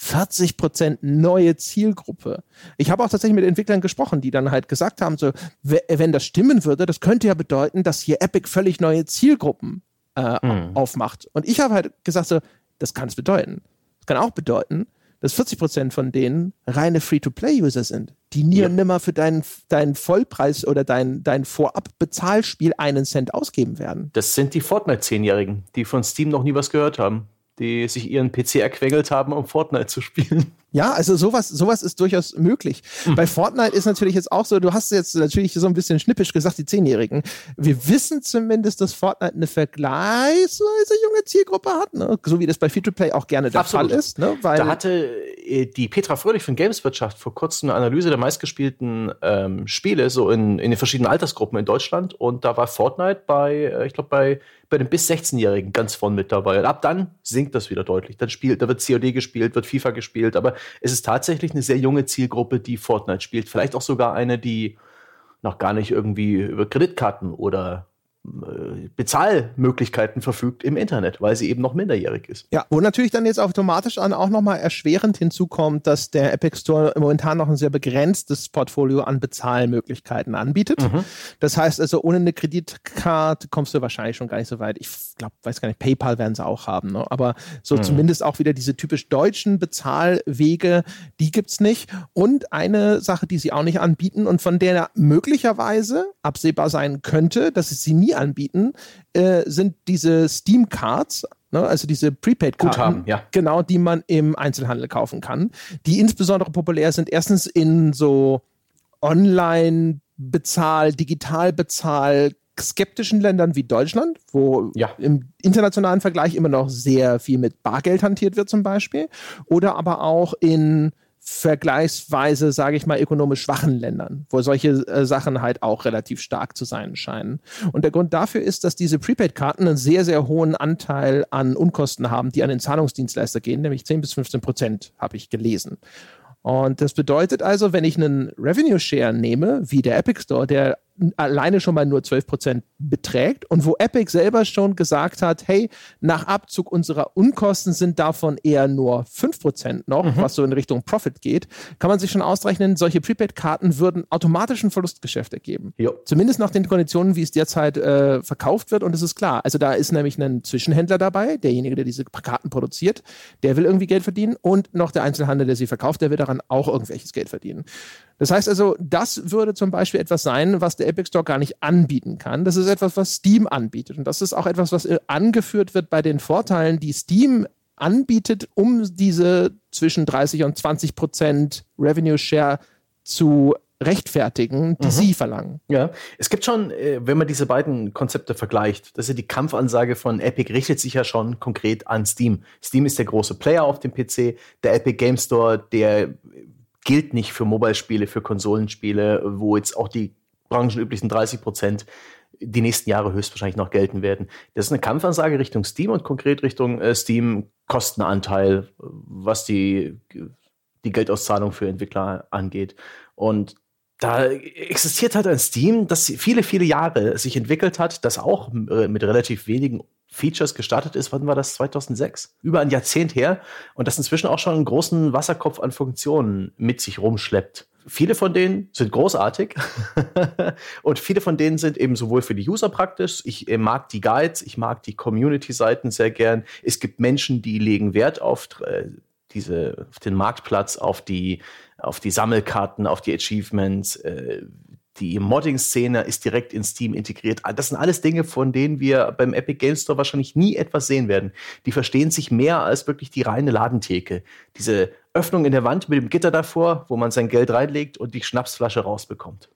40 Prozent neue Zielgruppe. Ich habe auch tatsächlich mit Entwicklern gesprochen, die dann halt gesagt haben, so, wenn das stimmen würde, das könnte ja bedeuten, dass hier Epic völlig neue Zielgruppen äh, mhm. aufmacht. Und ich habe halt gesagt, so, das kann es bedeuten. Das kann auch bedeuten, dass 40 Prozent von denen reine Free-to-Play-User sind, die nie ja. und nimmer für deinen, deinen Vollpreis oder dein, dein Vorab-Bezahlspiel einen Cent ausgeben werden. Das sind die Fortnite-Zehnjährigen, die von Steam noch nie was gehört haben die sich ihren PC erquengelt haben, um Fortnite zu spielen. Ja, also sowas, sowas ist durchaus möglich. Mhm. Bei Fortnite ist natürlich jetzt auch so, du hast jetzt natürlich so ein bisschen schnippisch gesagt, die Zehnjährigen. Wir wissen zumindest, dass Fortnite eine vergleichsweise junge Zielgruppe hat, ne? so wie das bei Free-to-Play auch gerne der Absolut. Fall ist. Ne? Da hatte äh, die Petra Fröhlich von Gameswirtschaft vor kurzem eine Analyse der meistgespielten ähm, Spiele so in, in den verschiedenen Altersgruppen in Deutschland und da war Fortnite bei, äh, ich glaube, bei bei den bis 16-Jährigen ganz vorn mit dabei. Und ab dann sinkt das wieder deutlich. Dann spielt, da wird COD gespielt, wird FIFA gespielt, aber es ist tatsächlich eine sehr junge Zielgruppe, die Fortnite spielt. Vielleicht auch sogar eine, die noch gar nicht irgendwie über Kreditkarten oder Bezahlmöglichkeiten verfügt im Internet, weil sie eben noch minderjährig ist. Ja, wo natürlich dann jetzt automatisch an auch nochmal erschwerend hinzukommt, dass der Epic Store momentan noch ein sehr begrenztes Portfolio an Bezahlmöglichkeiten anbietet. Mhm. Das heißt also, ohne eine Kreditkarte kommst du wahrscheinlich schon gar nicht so weit. Ich glaube, weiß gar nicht, PayPal werden sie auch haben, ne? aber so mhm. zumindest auch wieder diese typisch deutschen Bezahlwege, die gibt es nicht. Und eine Sache, die sie auch nicht anbieten und von der möglicherweise absehbar sein könnte, dass es sie nie anbieten, äh, sind diese Steam Cards, ne, also diese Prepaid-Karten, ja. genau, die man im Einzelhandel kaufen kann, die insbesondere populär sind. Erstens in so Online-Bezahl, Digital-Bezahl, skeptischen Ländern wie Deutschland, wo ja. im internationalen Vergleich immer noch sehr viel mit Bargeld hantiert wird zum Beispiel, oder aber auch in vergleichsweise, sage ich mal, ökonomisch schwachen Ländern, wo solche äh, Sachen halt auch relativ stark zu sein scheinen. Und der Grund dafür ist, dass diese Prepaid-Karten einen sehr, sehr hohen Anteil an Unkosten haben, die an den Zahlungsdienstleister gehen, nämlich 10 bis 15 Prozent, habe ich gelesen. Und das bedeutet also, wenn ich einen Revenue Share nehme, wie der Epic Store, der alleine schon mal nur 12% beträgt und wo Epic selber schon gesagt hat, hey, nach Abzug unserer Unkosten sind davon eher nur 5% noch, mhm. was so in Richtung Profit geht, kann man sich schon ausrechnen, solche Prepaid-Karten würden automatisch ein Verlustgeschäft ergeben. Jo. Zumindest nach den Konditionen, wie es derzeit äh, verkauft wird und es ist klar. Also da ist nämlich ein Zwischenhändler dabei, derjenige, der diese Karten produziert, der will irgendwie Geld verdienen und noch der Einzelhandel, der sie verkauft, der will daran auch irgendwelches Geld verdienen. Das heißt also, das würde zum Beispiel etwas sein, was der Epic Store gar nicht anbieten kann. Das ist etwas, was Steam anbietet. Und das ist auch etwas, was äh, angeführt wird bei den Vorteilen, die Steam anbietet, um diese zwischen 30 und 20 Prozent Revenue Share zu rechtfertigen, die mhm. sie verlangen. Ja, es gibt schon, äh, wenn man diese beiden Konzepte vergleicht, das ist ja die Kampfansage von Epic richtet sich ja schon konkret an Steam. Steam ist der große Player auf dem PC, der Epic Game Store, der gilt nicht für Mobile-Spiele, für Konsolenspiele, wo jetzt auch die branchenüblichen 30 Prozent die nächsten Jahre höchstwahrscheinlich noch gelten werden. Das ist eine Kampfansage Richtung Steam und konkret Richtung äh, Steam Kostenanteil, was die, die Geldauszahlung für Entwickler angeht. Und da existiert halt ein Steam, das viele, viele Jahre sich entwickelt hat, das auch äh, mit relativ wenigen Features gestartet ist. Wann war das? 2006? Über ein Jahrzehnt her. Und das inzwischen auch schon einen großen Wasserkopf an Funktionen mit sich rumschleppt. Viele von denen sind großartig und viele von denen sind eben sowohl für die User praktisch. Ich äh, mag die Guides, ich mag die Community-Seiten sehr gern. Es gibt Menschen, die legen Wert auf äh, diese, auf den Marktplatz, auf die, auf die Sammelkarten, auf die Achievements. Äh, die Modding-Szene ist direkt in Steam integriert. Das sind alles Dinge, von denen wir beim Epic Game Store wahrscheinlich nie etwas sehen werden. Die verstehen sich mehr als wirklich die reine Ladentheke. Diese Öffnung in der Wand mit dem Gitter davor, wo man sein Geld reinlegt und die Schnapsflasche rausbekommt.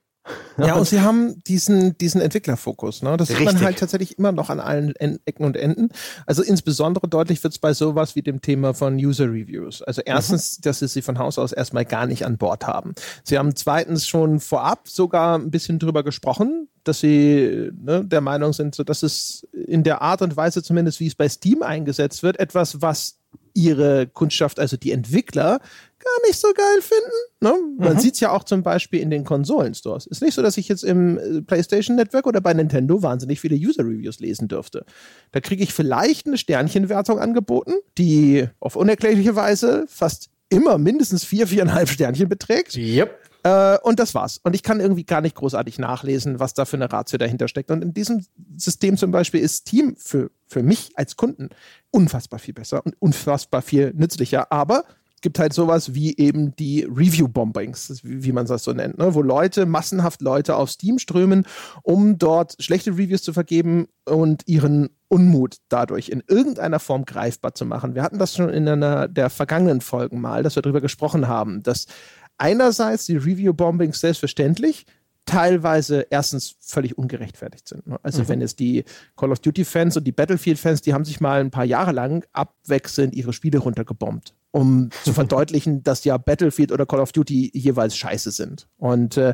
Ja, und sie haben diesen, diesen Entwicklerfokus. Ne? Das Richtig. sieht man halt tatsächlich immer noch an allen Ecken und Enden. Also insbesondere deutlich wird es bei sowas wie dem Thema von User Reviews. Also mhm. erstens, mhm. dass sie sie von Haus aus erstmal gar nicht an Bord haben. Sie haben zweitens schon vorab sogar ein bisschen drüber gesprochen, dass sie ne, der Meinung sind, so dass es in der Art und Weise zumindest, wie es bei Steam eingesetzt wird, etwas, was ihre Kundschaft, also die Entwickler, gar nicht so geil finden. Ne? Man mhm. sieht es ja auch zum Beispiel in den Konsolenstores. Ist nicht so, dass ich jetzt im äh, PlayStation Network oder bei Nintendo wahnsinnig viele User-Reviews lesen dürfte. Da kriege ich vielleicht eine Sternchenwertung angeboten, die auf unerklärliche Weise fast immer mindestens vier, viereinhalb Sternchen beträgt. Yep. Äh, und das war's. Und ich kann irgendwie gar nicht großartig nachlesen, was da für eine Ratio dahinter steckt. Und in diesem System zum Beispiel ist Team für, für mich als Kunden unfassbar viel besser und unfassbar viel nützlicher. Aber gibt halt sowas wie eben die Review-Bombings, wie, wie, man das so nennt, ne? wo Leute, massenhaft Leute auf Steam strömen, um dort schlechte Reviews zu vergeben und ihren Unmut dadurch in irgendeiner Form greifbar zu machen. Wir hatten das schon in einer der vergangenen Folgen mal, dass wir darüber gesprochen haben, dass einerseits die Review-Bombings selbstverständlich teilweise erstens völlig ungerechtfertigt sind. Ne? Also mhm. wenn es die Call of Duty-Fans und die Battlefield-Fans, die haben sich mal ein paar Jahre lang abwechselnd ihre Spiele runtergebombt, um zu verdeutlichen, dass ja Battlefield oder Call of Duty jeweils scheiße sind. Und äh,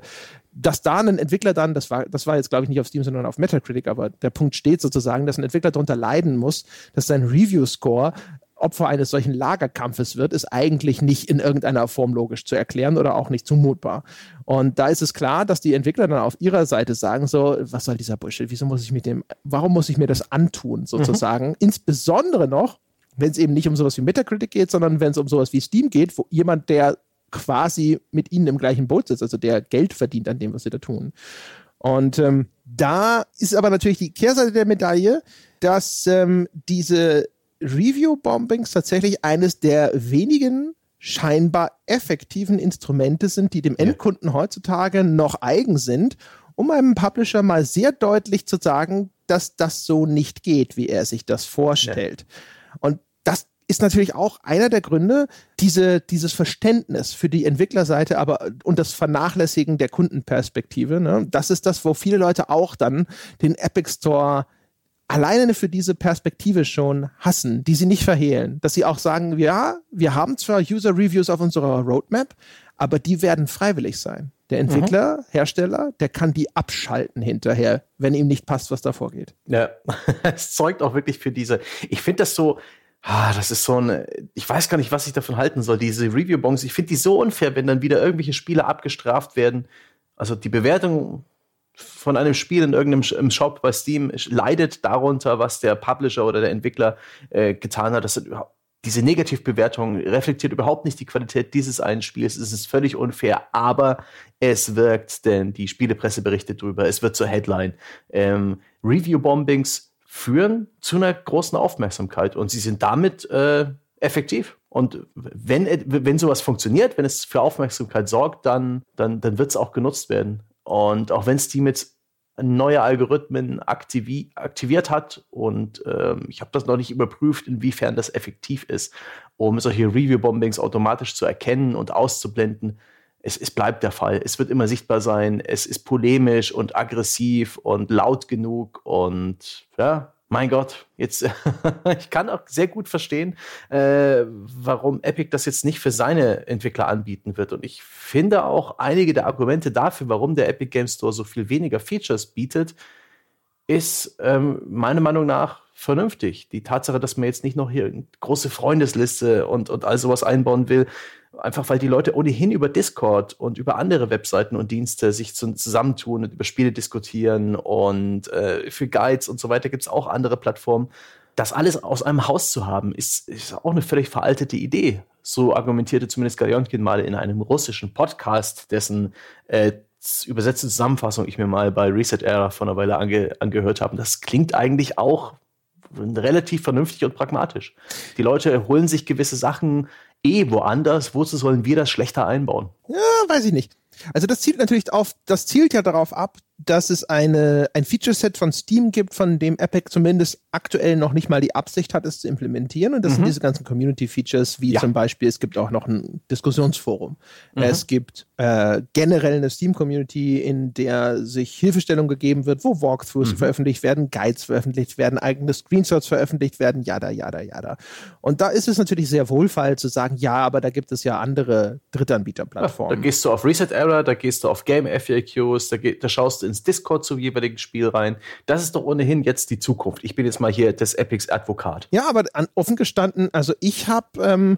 dass da ein Entwickler dann, das war, das war jetzt glaube ich nicht auf Steam, sondern auf Metacritic, aber der Punkt steht sozusagen, dass ein Entwickler darunter leiden muss, dass sein Review-Score Opfer eines solchen Lagerkampfes wird, ist eigentlich nicht in irgendeiner Form logisch zu erklären oder auch nicht zumutbar. Und da ist es klar, dass die Entwickler dann auf ihrer Seite sagen so, was soll dieser Bullshit? Wieso muss ich mit dem, warum muss ich mir das antun sozusagen? Mhm. Insbesondere noch, wenn es eben nicht um sowas wie Metacritic geht, sondern wenn es um sowas wie Steam geht, wo jemand, der quasi mit ihnen im gleichen Boot sitzt, also der Geld verdient an dem, was sie da tun. Und ähm, da ist aber natürlich die Kehrseite der Medaille, dass ähm, diese Review-Bombings tatsächlich eines der wenigen scheinbar effektiven Instrumente sind, die dem Endkunden heutzutage noch eigen sind, um einem Publisher mal sehr deutlich zu sagen, dass das so nicht geht, wie er sich das vorstellt. Ja. Und das ist natürlich auch einer der Gründe, diese, dieses Verständnis für die Entwicklerseite, aber und das Vernachlässigen der Kundenperspektive. Ne? Das ist das, wo viele Leute auch dann den Epic Store alleine für diese Perspektive schon hassen, die sie nicht verhehlen, dass sie auch sagen, ja, wir haben zwar User Reviews auf unserer Roadmap, aber die werden freiwillig sein. Der Entwickler, mhm. Hersteller, der kann die abschalten hinterher, wenn ihm nicht passt, was da vorgeht. Ja, es zeugt auch wirklich für diese, ich finde das so, Ah, das ist so ein, ich weiß gar nicht, was ich davon halten soll, diese Review-Bongs. Ich finde die so unfair, wenn dann wieder irgendwelche Spiele abgestraft werden. Also die Bewertung von einem Spiel in irgendeinem Shop bei Steam leidet darunter, was der Publisher oder der Entwickler äh, getan hat. Das diese Negativbewertung reflektiert überhaupt nicht die Qualität dieses einen Spiels. Es ist völlig unfair, aber es wirkt, denn die Spielepresse berichtet darüber. Es wird zur Headline. Ähm, Review-Bombings führen zu einer großen Aufmerksamkeit und sie sind damit äh, effektiv. Und wenn, wenn sowas funktioniert, wenn es für Aufmerksamkeit sorgt, dann, dann, dann wird es auch genutzt werden. Und auch wenn Steam jetzt neue Algorithmen aktivi aktiviert hat. Und ähm, ich habe das noch nicht überprüft, inwiefern das effektiv ist, um solche Review-Bombings automatisch zu erkennen und auszublenden. Es, es bleibt der Fall. Es wird immer sichtbar sein. Es ist polemisch und aggressiv und laut genug. Und ja, mein Gott, jetzt, ich kann auch sehr gut verstehen, äh, warum Epic das jetzt nicht für seine Entwickler anbieten wird. Und ich finde auch einige der Argumente dafür, warum der Epic Game Store so viel weniger Features bietet, ist ähm, meiner Meinung nach vernünftig. Die Tatsache, dass man jetzt nicht noch hier eine große Freundesliste und, und all sowas einbauen will, Einfach weil die Leute ohnehin über Discord und über andere Webseiten und Dienste sich zusammentun und über Spiele diskutieren und äh, für Guides und so weiter gibt es auch andere Plattformen. Das alles aus einem Haus zu haben, ist, ist auch eine völlig veraltete Idee. So argumentierte zumindest Garjonkin mal in einem russischen Podcast, dessen äh, übersetzte Zusammenfassung ich mir mal bei Reset Era vor einer Weile ange angehört habe. Das klingt eigentlich auch relativ vernünftig und pragmatisch. Die Leute holen sich gewisse Sachen eh woanders. Wozu sollen wir das schlechter einbauen? Ja, weiß ich nicht. Also das zielt natürlich auf, das zielt ja darauf ab, dass es eine, ein Feature-Set von Steam gibt, von dem Epic zumindest aktuell noch nicht mal die Absicht hat, es zu implementieren. Und das mhm. sind diese ganzen Community-Features, wie ja. zum Beispiel, es gibt auch noch ein Diskussionsforum. Mhm. Es gibt äh, generell eine Steam-Community, in der sich Hilfestellung gegeben wird, wo Walkthroughs mhm. veröffentlicht werden, Guides veröffentlicht werden, eigene Screenshots veröffentlicht werden, jada, jada, jada. Und da ist es natürlich sehr wohlfeil zu sagen, ja, aber da gibt es ja andere Drittanbieterplattformen. da gehst du auf Reset Error, da gehst du auf Game FAQs, da, da schaust du ins Discord zum jeweiligen Spiel rein. Das ist doch ohnehin jetzt die Zukunft. Ich bin jetzt mal hier des Epics Advokat. Ja, aber an, offen gestanden, also ich habe ähm,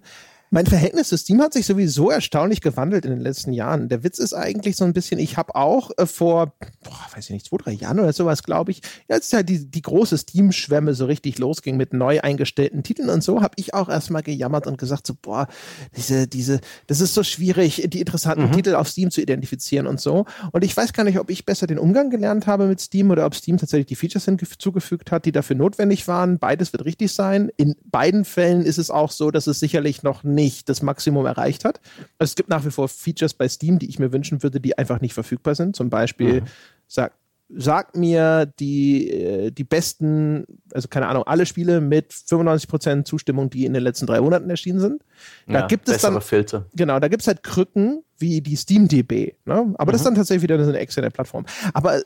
mein Verhältnis zu Steam hat sich sowieso erstaunlich gewandelt in den letzten Jahren. Der Witz ist eigentlich so ein bisschen, ich habe auch äh, vor, boah, weiß ich nicht, zwei, drei Jahren oder sowas, glaube ich, als ja die, die große Steam-Schwemme so richtig losging mit neu eingestellten Titeln und so, habe ich auch erstmal gejammert und gesagt so, boah, diese, diese, das ist so schwierig, die interessanten mhm. Titel auf Steam zu identifizieren und so. Und ich weiß gar nicht, ob ich besser den Umgang gelernt habe mit Steam oder ob Steam tatsächlich die Features hinzugefügt hat, die dafür notwendig waren. Beides wird richtig sein. In beiden Fällen ist es auch so, dass es sicherlich noch nicht nicht das Maximum erreicht hat. Also es gibt nach wie vor Features bei Steam, die ich mir wünschen würde, die einfach nicht verfügbar sind. Zum Beispiel mhm. sag, sag mir die, äh, die besten, also keine Ahnung, alle Spiele mit 95% Zustimmung, die in den letzten drei Monaten erschienen sind. Da ja, gibt es dann Filter. Genau, da gibt es halt Krücken wie die SteamDB. Ne? Aber mhm. das ist dann tatsächlich wieder eine externe Plattform. Aber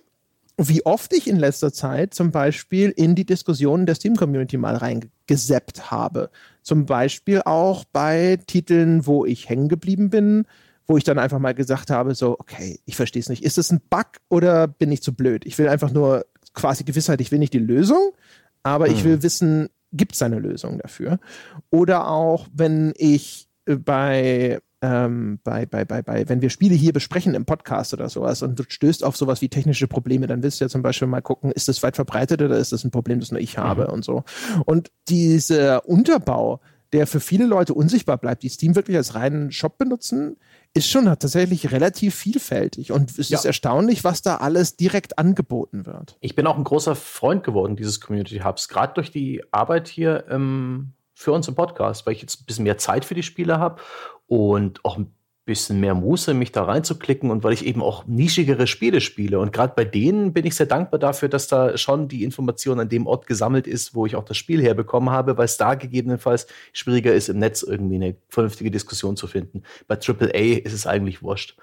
wie oft ich in letzter Zeit zum Beispiel in die Diskussionen der Steam-Community mal reingeseppt habe. Zum Beispiel auch bei Titeln, wo ich hängen geblieben bin, wo ich dann einfach mal gesagt habe, so, okay, ich verstehe es nicht. Ist das ein Bug oder bin ich zu blöd? Ich will einfach nur quasi Gewissheit, ich will nicht die Lösung, aber hm. ich will wissen, gibt es eine Lösung dafür? Oder auch, wenn ich bei ähm, bei, bei, bei, bei, wenn wir Spiele hier besprechen im Podcast oder sowas und du stößt auf sowas wie technische Probleme, dann willst du ja zum Beispiel mal gucken, ist das weit verbreitet oder ist das ein Problem, das nur ich habe mhm. und so. Und dieser Unterbau, der für viele Leute unsichtbar bleibt, die Steam wirklich als reinen Shop benutzen, ist schon tatsächlich relativ vielfältig und es ja. ist erstaunlich, was da alles direkt angeboten wird. Ich bin auch ein großer Freund geworden dieses Community Hubs, gerade durch die Arbeit hier im für uns im Podcast, weil ich jetzt ein bisschen mehr Zeit für die Spiele habe und auch ein bisschen mehr Muße, mich da reinzuklicken und weil ich eben auch nischigere Spiele spiele. Und gerade bei denen bin ich sehr dankbar dafür, dass da schon die Information an dem Ort gesammelt ist, wo ich auch das Spiel herbekommen habe, weil es da gegebenenfalls schwieriger ist, im Netz irgendwie eine vernünftige Diskussion zu finden. Bei AAA ist es eigentlich wurscht.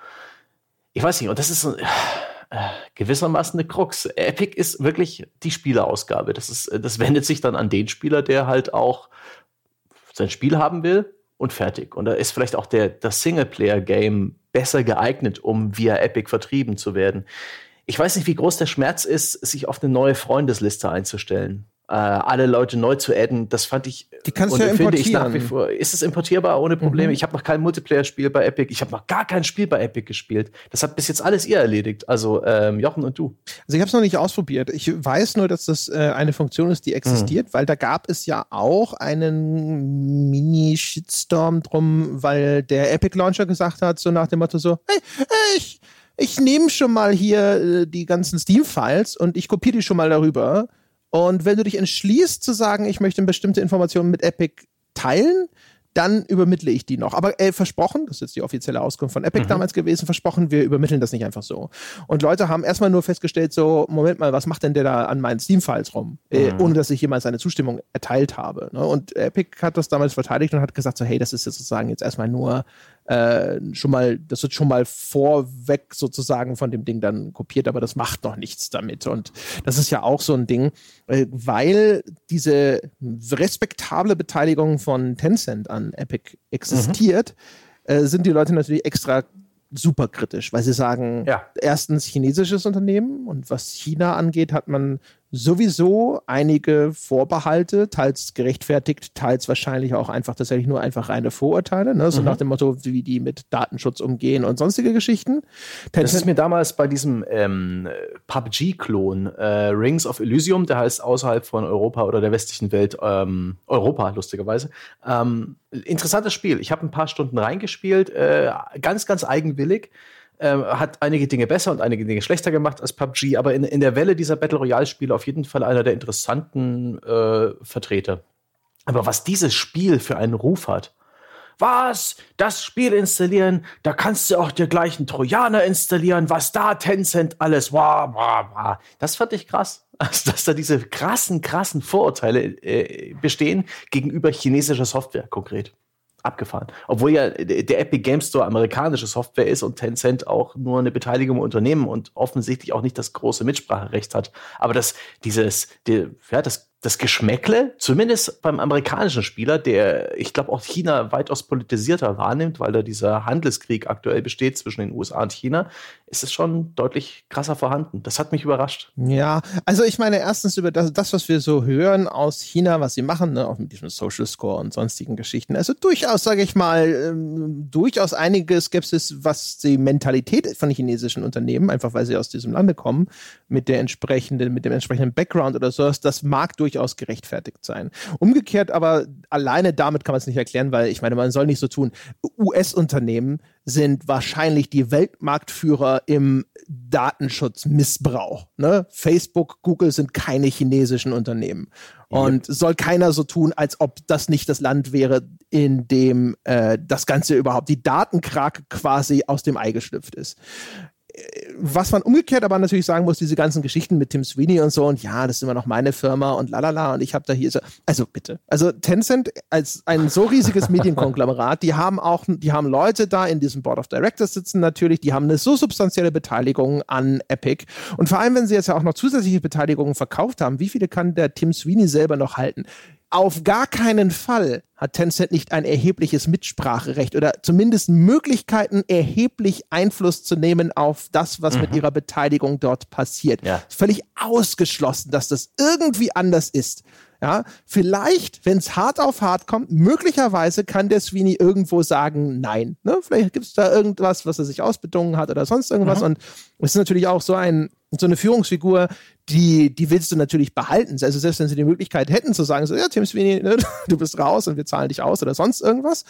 Ich weiß nicht, und das ist äh, gewissermaßen eine Krux. Epic ist wirklich die Spielerausgabe. Das, ist, das wendet sich dann an den Spieler, der halt auch sein Spiel haben will und fertig. Und da ist vielleicht auch der, das Singleplayer-Game besser geeignet, um via Epic vertrieben zu werden. Ich weiß nicht, wie groß der Schmerz ist, sich auf eine neue Freundesliste einzustellen äh, alle Leute neu zu adden, das fand ich die kannst und du ja finde ich nach wie vor. Ist es importierbar ohne Probleme? Mhm. Ich habe noch kein Multiplayer-Spiel bei Epic. Ich habe noch gar kein Spiel bei Epic gespielt. Das hat bis jetzt alles ihr erledigt. Also ähm, Jochen und du. Also ich habe es noch nicht ausprobiert. Ich weiß nur, dass das äh, eine Funktion ist, die existiert, mhm. weil da gab es ja auch einen Mini-Shitstorm drum, weil der Epic Launcher gesagt hat, so nach dem Motto so, hey, hey ich ich nehme schon mal hier äh, die ganzen Steam-Files und ich kopiere die schon mal darüber und wenn du dich entschließt zu sagen, ich möchte bestimmte Informationen mit Epic teilen, dann übermittle ich die noch. Aber äh, versprochen, das ist jetzt die offizielle Auskunft von Epic mhm. damals gewesen, versprochen, wir übermitteln das nicht einfach so. Und Leute haben erstmal nur festgestellt, so, Moment mal, was macht denn der da an meinen Steam-Files rum? Äh, mhm. ohne dass ich jemals seine Zustimmung erteilt habe. Ne? Und Epic hat das damals verteidigt und hat gesagt, so, hey, das ist jetzt sozusagen jetzt erstmal nur äh, schon mal, das wird schon mal vorweg sozusagen von dem Ding dann kopiert, aber das macht noch nichts damit. Und das ist ja auch so ein Ding, äh, weil diese respektable Beteiligung von Tencent an Epic existiert, mhm. äh, sind die Leute natürlich extra super kritisch, weil sie sagen, ja. erstens chinesisches Unternehmen und was China angeht, hat man sowieso einige Vorbehalte, teils gerechtfertigt, teils wahrscheinlich auch einfach tatsächlich nur einfach reine Vorurteile, ne? so mhm. nach dem Motto, wie die mit Datenschutz umgehen und sonstige Geschichten. Das ist mir damals bei diesem ähm, PUBG-Klon äh, Rings of Elysium, der heißt außerhalb von Europa oder der westlichen Welt ähm, Europa, lustigerweise. Ähm, interessantes Spiel. Ich habe ein paar Stunden reingespielt, äh, ganz, ganz eigenwillig. Ähm, hat einige Dinge besser und einige Dinge schlechter gemacht als PUBG, aber in, in der Welle dieser Battle Royale-Spiele auf jeden Fall einer der interessanten äh, Vertreter. Aber was dieses Spiel für einen Ruf hat, was? Das Spiel installieren, da kannst du auch dir gleich einen Trojaner installieren, was da Tencent alles, wow, wow, wow. Das fand ich krass. Dass da diese krassen, krassen Vorurteile äh, bestehen gegenüber chinesischer Software konkret abgefahren. Obwohl ja der Epic Game Store amerikanische Software ist und Tencent auch nur eine Beteiligung im Unternehmen und offensichtlich auch nicht das große Mitspracherecht hat. Aber das, dieses, die, ja, das das Geschmäckle, zumindest beim amerikanischen Spieler, der, ich glaube, auch China weitaus politisierter wahrnimmt, weil da dieser Handelskrieg aktuell besteht zwischen den USA und China, ist es schon deutlich krasser vorhanden. Das hat mich überrascht. Ja, also ich meine, erstens über das, das was wir so hören aus China, was sie machen, ne, auch mit diesem Social Score und sonstigen Geschichten. Also durchaus, sage ich mal, ähm, durchaus einige Skepsis, was die Mentalität von chinesischen Unternehmen, einfach weil sie aus diesem Lande kommen, mit der entsprechenden, mit dem entsprechenden Background oder so, das mag durchaus durchaus gerechtfertigt sein. Umgekehrt aber alleine damit kann man es nicht erklären, weil ich meine, man soll nicht so tun. US-Unternehmen sind wahrscheinlich die Weltmarktführer im Datenschutzmissbrauch. Ne? Facebook, Google sind keine chinesischen Unternehmen. Und ja. soll keiner so tun, als ob das nicht das Land wäre, in dem äh, das Ganze überhaupt, die Datenkrake quasi aus dem Ei geschlüpft ist was man umgekehrt aber natürlich sagen muss, diese ganzen Geschichten mit Tim Sweeney und so und ja, das ist immer noch meine Firma und lalala und ich habe da hier so, also bitte. Also Tencent als ein so riesiges Medienkonglomerat, die haben auch, die haben Leute da in diesem Board of Directors sitzen natürlich, die haben eine so substanzielle Beteiligung an Epic und vor allem, wenn sie jetzt ja auch noch zusätzliche Beteiligungen verkauft haben, wie viele kann der Tim Sweeney selber noch halten? Auf gar keinen Fall hat Tencent nicht ein erhebliches Mitspracherecht oder zumindest Möglichkeiten, erheblich Einfluss zu nehmen auf das, was mhm. mit ihrer Beteiligung dort passiert. Ja. Völlig ausgeschlossen, dass das irgendwie anders ist. Ja, vielleicht, wenn es hart auf hart kommt, möglicherweise kann der Sweeney irgendwo sagen, nein. Ne? Vielleicht gibt es da irgendwas, was er sich ausbedungen hat oder sonst irgendwas. Mhm. Und es ist natürlich auch so ein, so eine Führungsfigur, die, die willst du natürlich behalten. Also selbst wenn sie die Möglichkeit hätten zu sagen, so, ja, Tim Sweeney, ne, du bist raus und wir zahlen dich aus oder sonst irgendwas,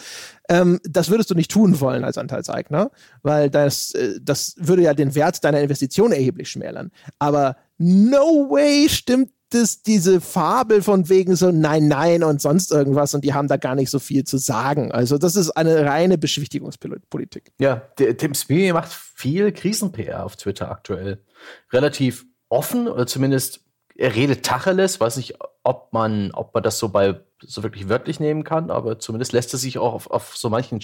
ähm, das würdest du nicht tun wollen als Anteilseigner, weil das, äh, das würde ja den Wert deiner Investition erheblich schmälern. Aber no way stimmt es diese Fabel von wegen so nein, nein und sonst irgendwas und die haben da gar nicht so viel zu sagen. Also das ist eine reine Beschwichtigungspolitik. Ja, Tim Sweeney macht viel Krisen-PR auf Twitter aktuell. Relativ offen oder zumindest er redet Tacheles, weiß nicht, ob man, ob man das so bei so wirklich wörtlich nehmen kann, aber zumindest lässt er sich auch auf, auf so manchen,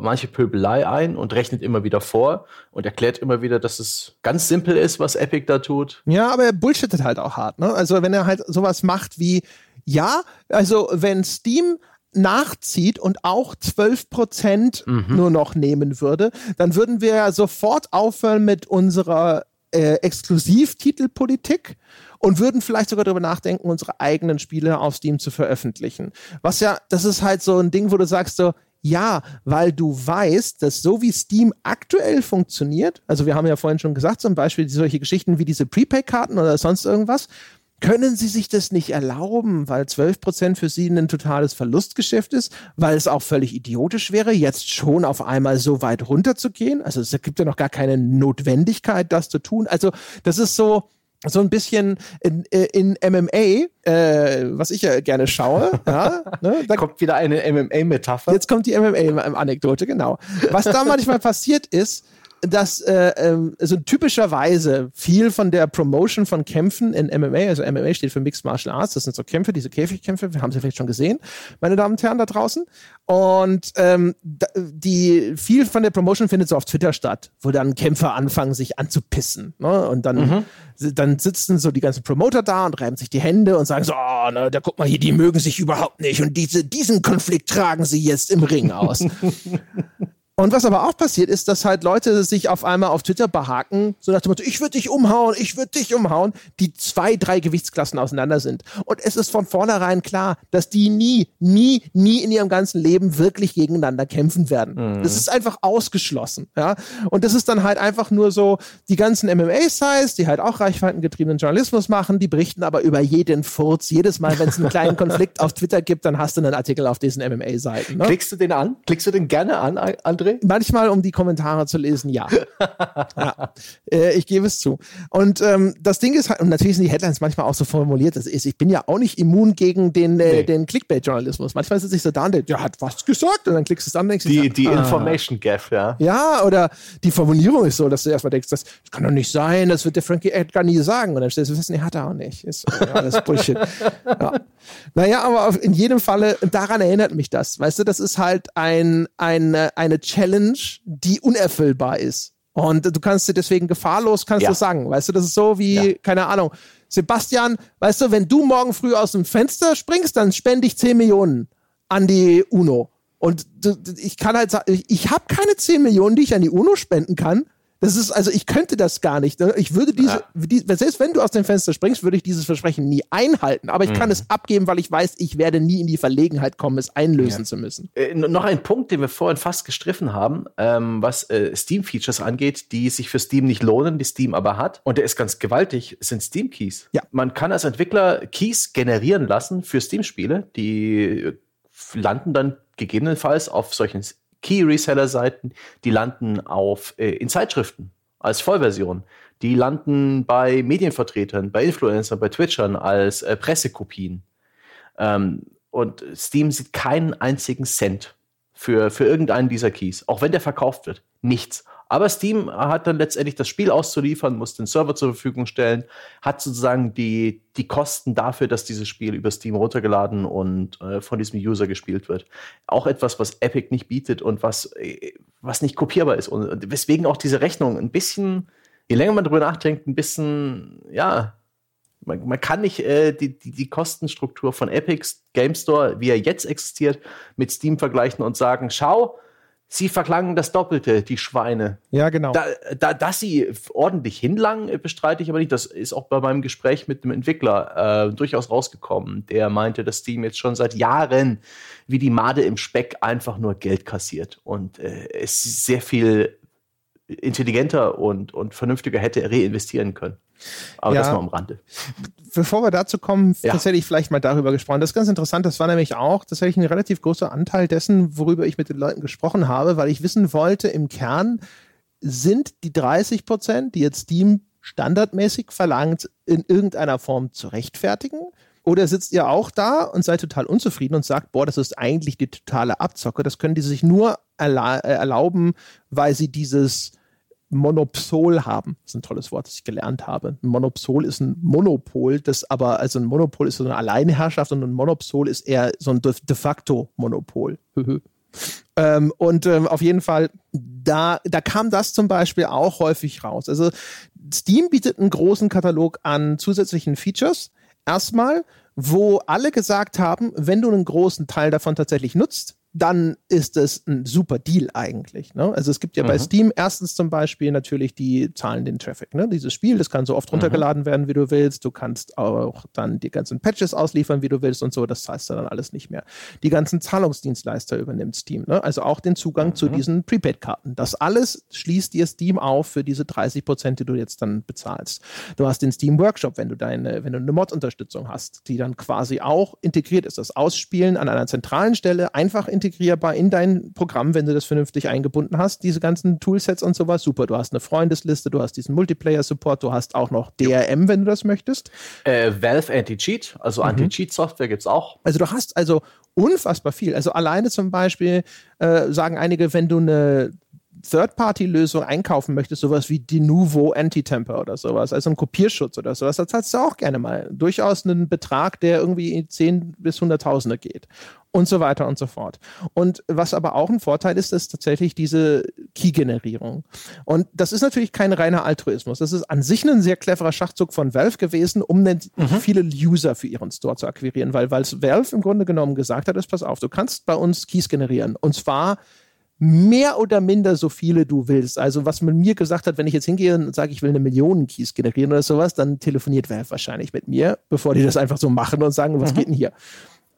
manche Pöbelei ein und rechnet immer wieder vor und erklärt immer wieder, dass es ganz simpel ist, was Epic da tut. Ja, aber er bullshittet halt auch hart, ne? Also wenn er halt sowas macht wie, ja, also wenn Steam nachzieht und auch 12 Prozent mhm. nur noch nehmen würde, dann würden wir sofort aufhören mit unserer äh, Exklusivtitelpolitik und würden vielleicht sogar darüber nachdenken, unsere eigenen Spiele auf Steam zu veröffentlichen. Was ja, das ist halt so ein Ding, wo du sagst so, ja, weil du weißt, dass so wie Steam aktuell funktioniert, also wir haben ja vorhin schon gesagt, zum Beispiel solche Geschichten wie diese Prepaid-Karten oder sonst irgendwas, können sie sich das nicht erlauben, weil 12% für sie ein totales Verlustgeschäft ist, weil es auch völlig idiotisch wäre, jetzt schon auf einmal so weit runterzugehen. Also es gibt ja noch gar keine Notwendigkeit, das zu tun. Also das ist so, so ein bisschen in, in MMA, äh, was ich ja gerne schaue. Ja, ne? Da kommt wieder eine MMA-Metapher. Jetzt kommt die MMA-Anekdote, genau. Was da manchmal passiert ist, dass äh, ähm, so typischerweise viel von der Promotion von Kämpfen in MMA, also MMA steht für Mixed Martial Arts, das sind so Kämpfe, diese Käfigkämpfe, wir haben sie vielleicht schon gesehen, meine Damen und Herren da draußen. Und ähm, die viel von der Promotion findet so auf Twitter statt, wo dann Kämpfer anfangen, sich anzupissen. Ne? Und dann, mhm. dann sitzen so die ganzen Promoter da und reiben sich die Hände und sagen so, oh, ne, da guck mal hier, die mögen sich überhaupt nicht und diese, diesen Konflikt tragen sie jetzt im Ring aus. Und was aber auch passiert ist, dass halt Leute sich auf einmal auf Twitter behaken, so nach dem Motto, ich würde dich umhauen, ich würde dich umhauen, die zwei, drei Gewichtsklassen auseinander sind. Und es ist von vornherein klar, dass die nie, nie, nie in ihrem ganzen Leben wirklich gegeneinander kämpfen werden. Mhm. Das ist einfach ausgeschlossen, ja. Und das ist dann halt einfach nur so, die ganzen MMA-Sites, die halt auch reichweitengetriebenen Journalismus machen, die berichten aber über jeden Furz. Jedes Mal, wenn es einen kleinen Konflikt auf Twitter gibt, dann hast du einen Artikel auf diesen MMA-Seiten. Ne? Klickst du den an? Klickst du den gerne an, André? André? Manchmal, um die Kommentare zu lesen, ja. ja. Äh, ich gebe es zu. Und ähm, das Ding ist halt, und natürlich sind die Headlines manchmal auch so formuliert, das ist, ich bin ja auch nicht immun gegen den, äh, nee. den Clickbait-Journalismus. Manchmal sitze ich so da und denke, der hat was gesagt und dann klickst du es an und denkst Die, die ah. Information Gap, ja. Ja, oder die Formulierung ist so, dass du erstmal denkst, das, das kann doch nicht sein, das wird der Frankie Edgar nie sagen. Und dann stellst du fest, nee, hat er auch nicht. Ist ja, alles Bullshit. ja. Naja, aber in jedem Falle, daran erinnert mich das. Weißt du, das ist halt ein, ein, eine Challenge, die unerfüllbar ist. Und du kannst dir deswegen gefahrlos, kannst ja. du sagen. Weißt du, das ist so wie, ja. keine Ahnung, Sebastian, weißt du, wenn du morgen früh aus dem Fenster springst, dann spende ich 10 Millionen an die UNO. Und ich kann halt sagen, ich habe keine 10 Millionen, die ich an die UNO spenden kann, das ist, also ich könnte das gar nicht. Ich würde diese, die, selbst wenn du aus dem Fenster springst, würde ich dieses Versprechen nie einhalten. Aber ich mhm. kann es abgeben, weil ich weiß, ich werde nie in die Verlegenheit kommen, es einlösen ja. zu müssen. Äh, noch ein Punkt, den wir vorhin fast gestriffen haben, ähm, was äh, Steam-Features angeht, die sich für Steam nicht lohnen, die Steam aber hat. Und der ist ganz gewaltig, sind Steam-Keys. Ja. Man kann als Entwickler Keys generieren lassen für Steam-Spiele, die landen dann gegebenenfalls auf solchen Key-Reseller-Seiten, die landen auf, äh, in Zeitschriften als Vollversion. Die landen bei Medienvertretern, bei Influencern, bei Twitchern als äh, Pressekopien. Ähm, und Steam sieht keinen einzigen Cent für, für irgendeinen dieser Keys, auch wenn der verkauft wird. Nichts. Aber Steam hat dann letztendlich das Spiel auszuliefern, muss den Server zur Verfügung stellen, hat sozusagen die, die Kosten dafür, dass dieses Spiel über Steam runtergeladen und äh, von diesem User gespielt wird. Auch etwas, was Epic nicht bietet und was, äh, was nicht kopierbar ist. Und weswegen auch diese Rechnung ein bisschen, je länger man darüber nachdenkt, ein bisschen, ja, man, man kann nicht äh, die, die, die Kostenstruktur von Epics Game Store, wie er jetzt existiert, mit Steam vergleichen und sagen, schau, Sie verklangen das Doppelte, die Schweine. Ja, genau. Da, da, dass sie ordentlich hinlangen, bestreite ich aber nicht. Das ist auch bei meinem Gespräch mit dem Entwickler äh, durchaus rausgekommen. Der meinte, dass Steam jetzt schon seit Jahren wie die Made im Speck einfach nur Geld kassiert und äh, es sehr viel intelligenter und, und vernünftiger hätte reinvestieren können. Aber ja, das mal am Rande. Bevor wir dazu kommen, ja. tatsächlich vielleicht mal darüber gesprochen. Das ist ganz interessant. Das war nämlich auch tatsächlich ein relativ großer Anteil dessen, worüber ich mit den Leuten gesprochen habe, weil ich wissen wollte, im Kern sind die 30 Prozent, die jetzt Steam standardmäßig verlangt, in irgendeiner Form zu rechtfertigen? Oder sitzt ihr auch da und seid total unzufrieden und sagt, boah, das ist eigentlich die totale Abzocke. Das können die sich nur erla äh, erlauben, weil sie dieses Monopsol haben. Das ist ein tolles Wort, das ich gelernt habe. Ein Monopsol ist ein Monopol, das aber, also ein Monopol ist so eine Alleinherrschaft und ein Monopsol ist eher so ein de facto Monopol. ähm, und ähm, auf jeden Fall, da, da kam das zum Beispiel auch häufig raus. Also Steam bietet einen großen Katalog an zusätzlichen Features. Erstmal, wo alle gesagt haben, wenn du einen großen Teil davon tatsächlich nutzt, dann ist es ein super Deal eigentlich. Ne? Also es gibt ja mhm. bei Steam erstens zum Beispiel natürlich die zahlen den Traffic. Ne? Dieses Spiel, das kann so oft mhm. runtergeladen werden, wie du willst. Du kannst auch dann die ganzen Patches ausliefern, wie du willst und so. Das zahlst du dann alles nicht mehr. Die ganzen Zahlungsdienstleister übernimmt Steam. Ne? Also auch den Zugang mhm. zu diesen Prepaid-Karten. Das alles schließt dir Steam auf für diese 30 Prozent, die du jetzt dann bezahlst. Du hast den Steam Workshop, wenn du deine, wenn du eine Mod-Unterstützung hast, die dann quasi auch integriert ist. Das Ausspielen an einer zentralen Stelle einfach integriert integrierbar in dein Programm, wenn du das vernünftig eingebunden hast. Diese ganzen Toolsets und sowas, super. Du hast eine Freundesliste, du hast diesen Multiplayer-Support, du hast auch noch DRM, wenn du das möchtest. Äh, Valve Anti-Cheat, also mhm. Anti-Cheat-Software gibt es auch. Also du hast also unfassbar viel. Also alleine zum Beispiel äh, sagen einige, wenn du eine Third-Party-Lösung einkaufen möchtest, sowas wie Denuvo Anti-Temper oder sowas, also ein Kopierschutz oder sowas, da zahlst du auch gerne mal durchaus einen Betrag, der irgendwie 10 bis 100.000er geht und so weiter und so fort. Und was aber auch ein Vorteil ist, ist tatsächlich diese Key-Generierung. Und das ist natürlich kein reiner Altruismus. Das ist an sich ein sehr cleverer Schachzug von Valve gewesen, um mhm. viele User für ihren Store zu akquirieren, weil, weil Valve im Grunde genommen gesagt hat, ist, pass auf, du kannst bei uns Keys generieren. Und zwar mehr oder minder so viele du willst. Also was man mir gesagt hat, wenn ich jetzt hingehe und sage, ich will eine Million Keys generieren oder sowas, dann telefoniert Valve wahrscheinlich mit mir, bevor die das einfach so machen und sagen, was mhm. geht denn hier?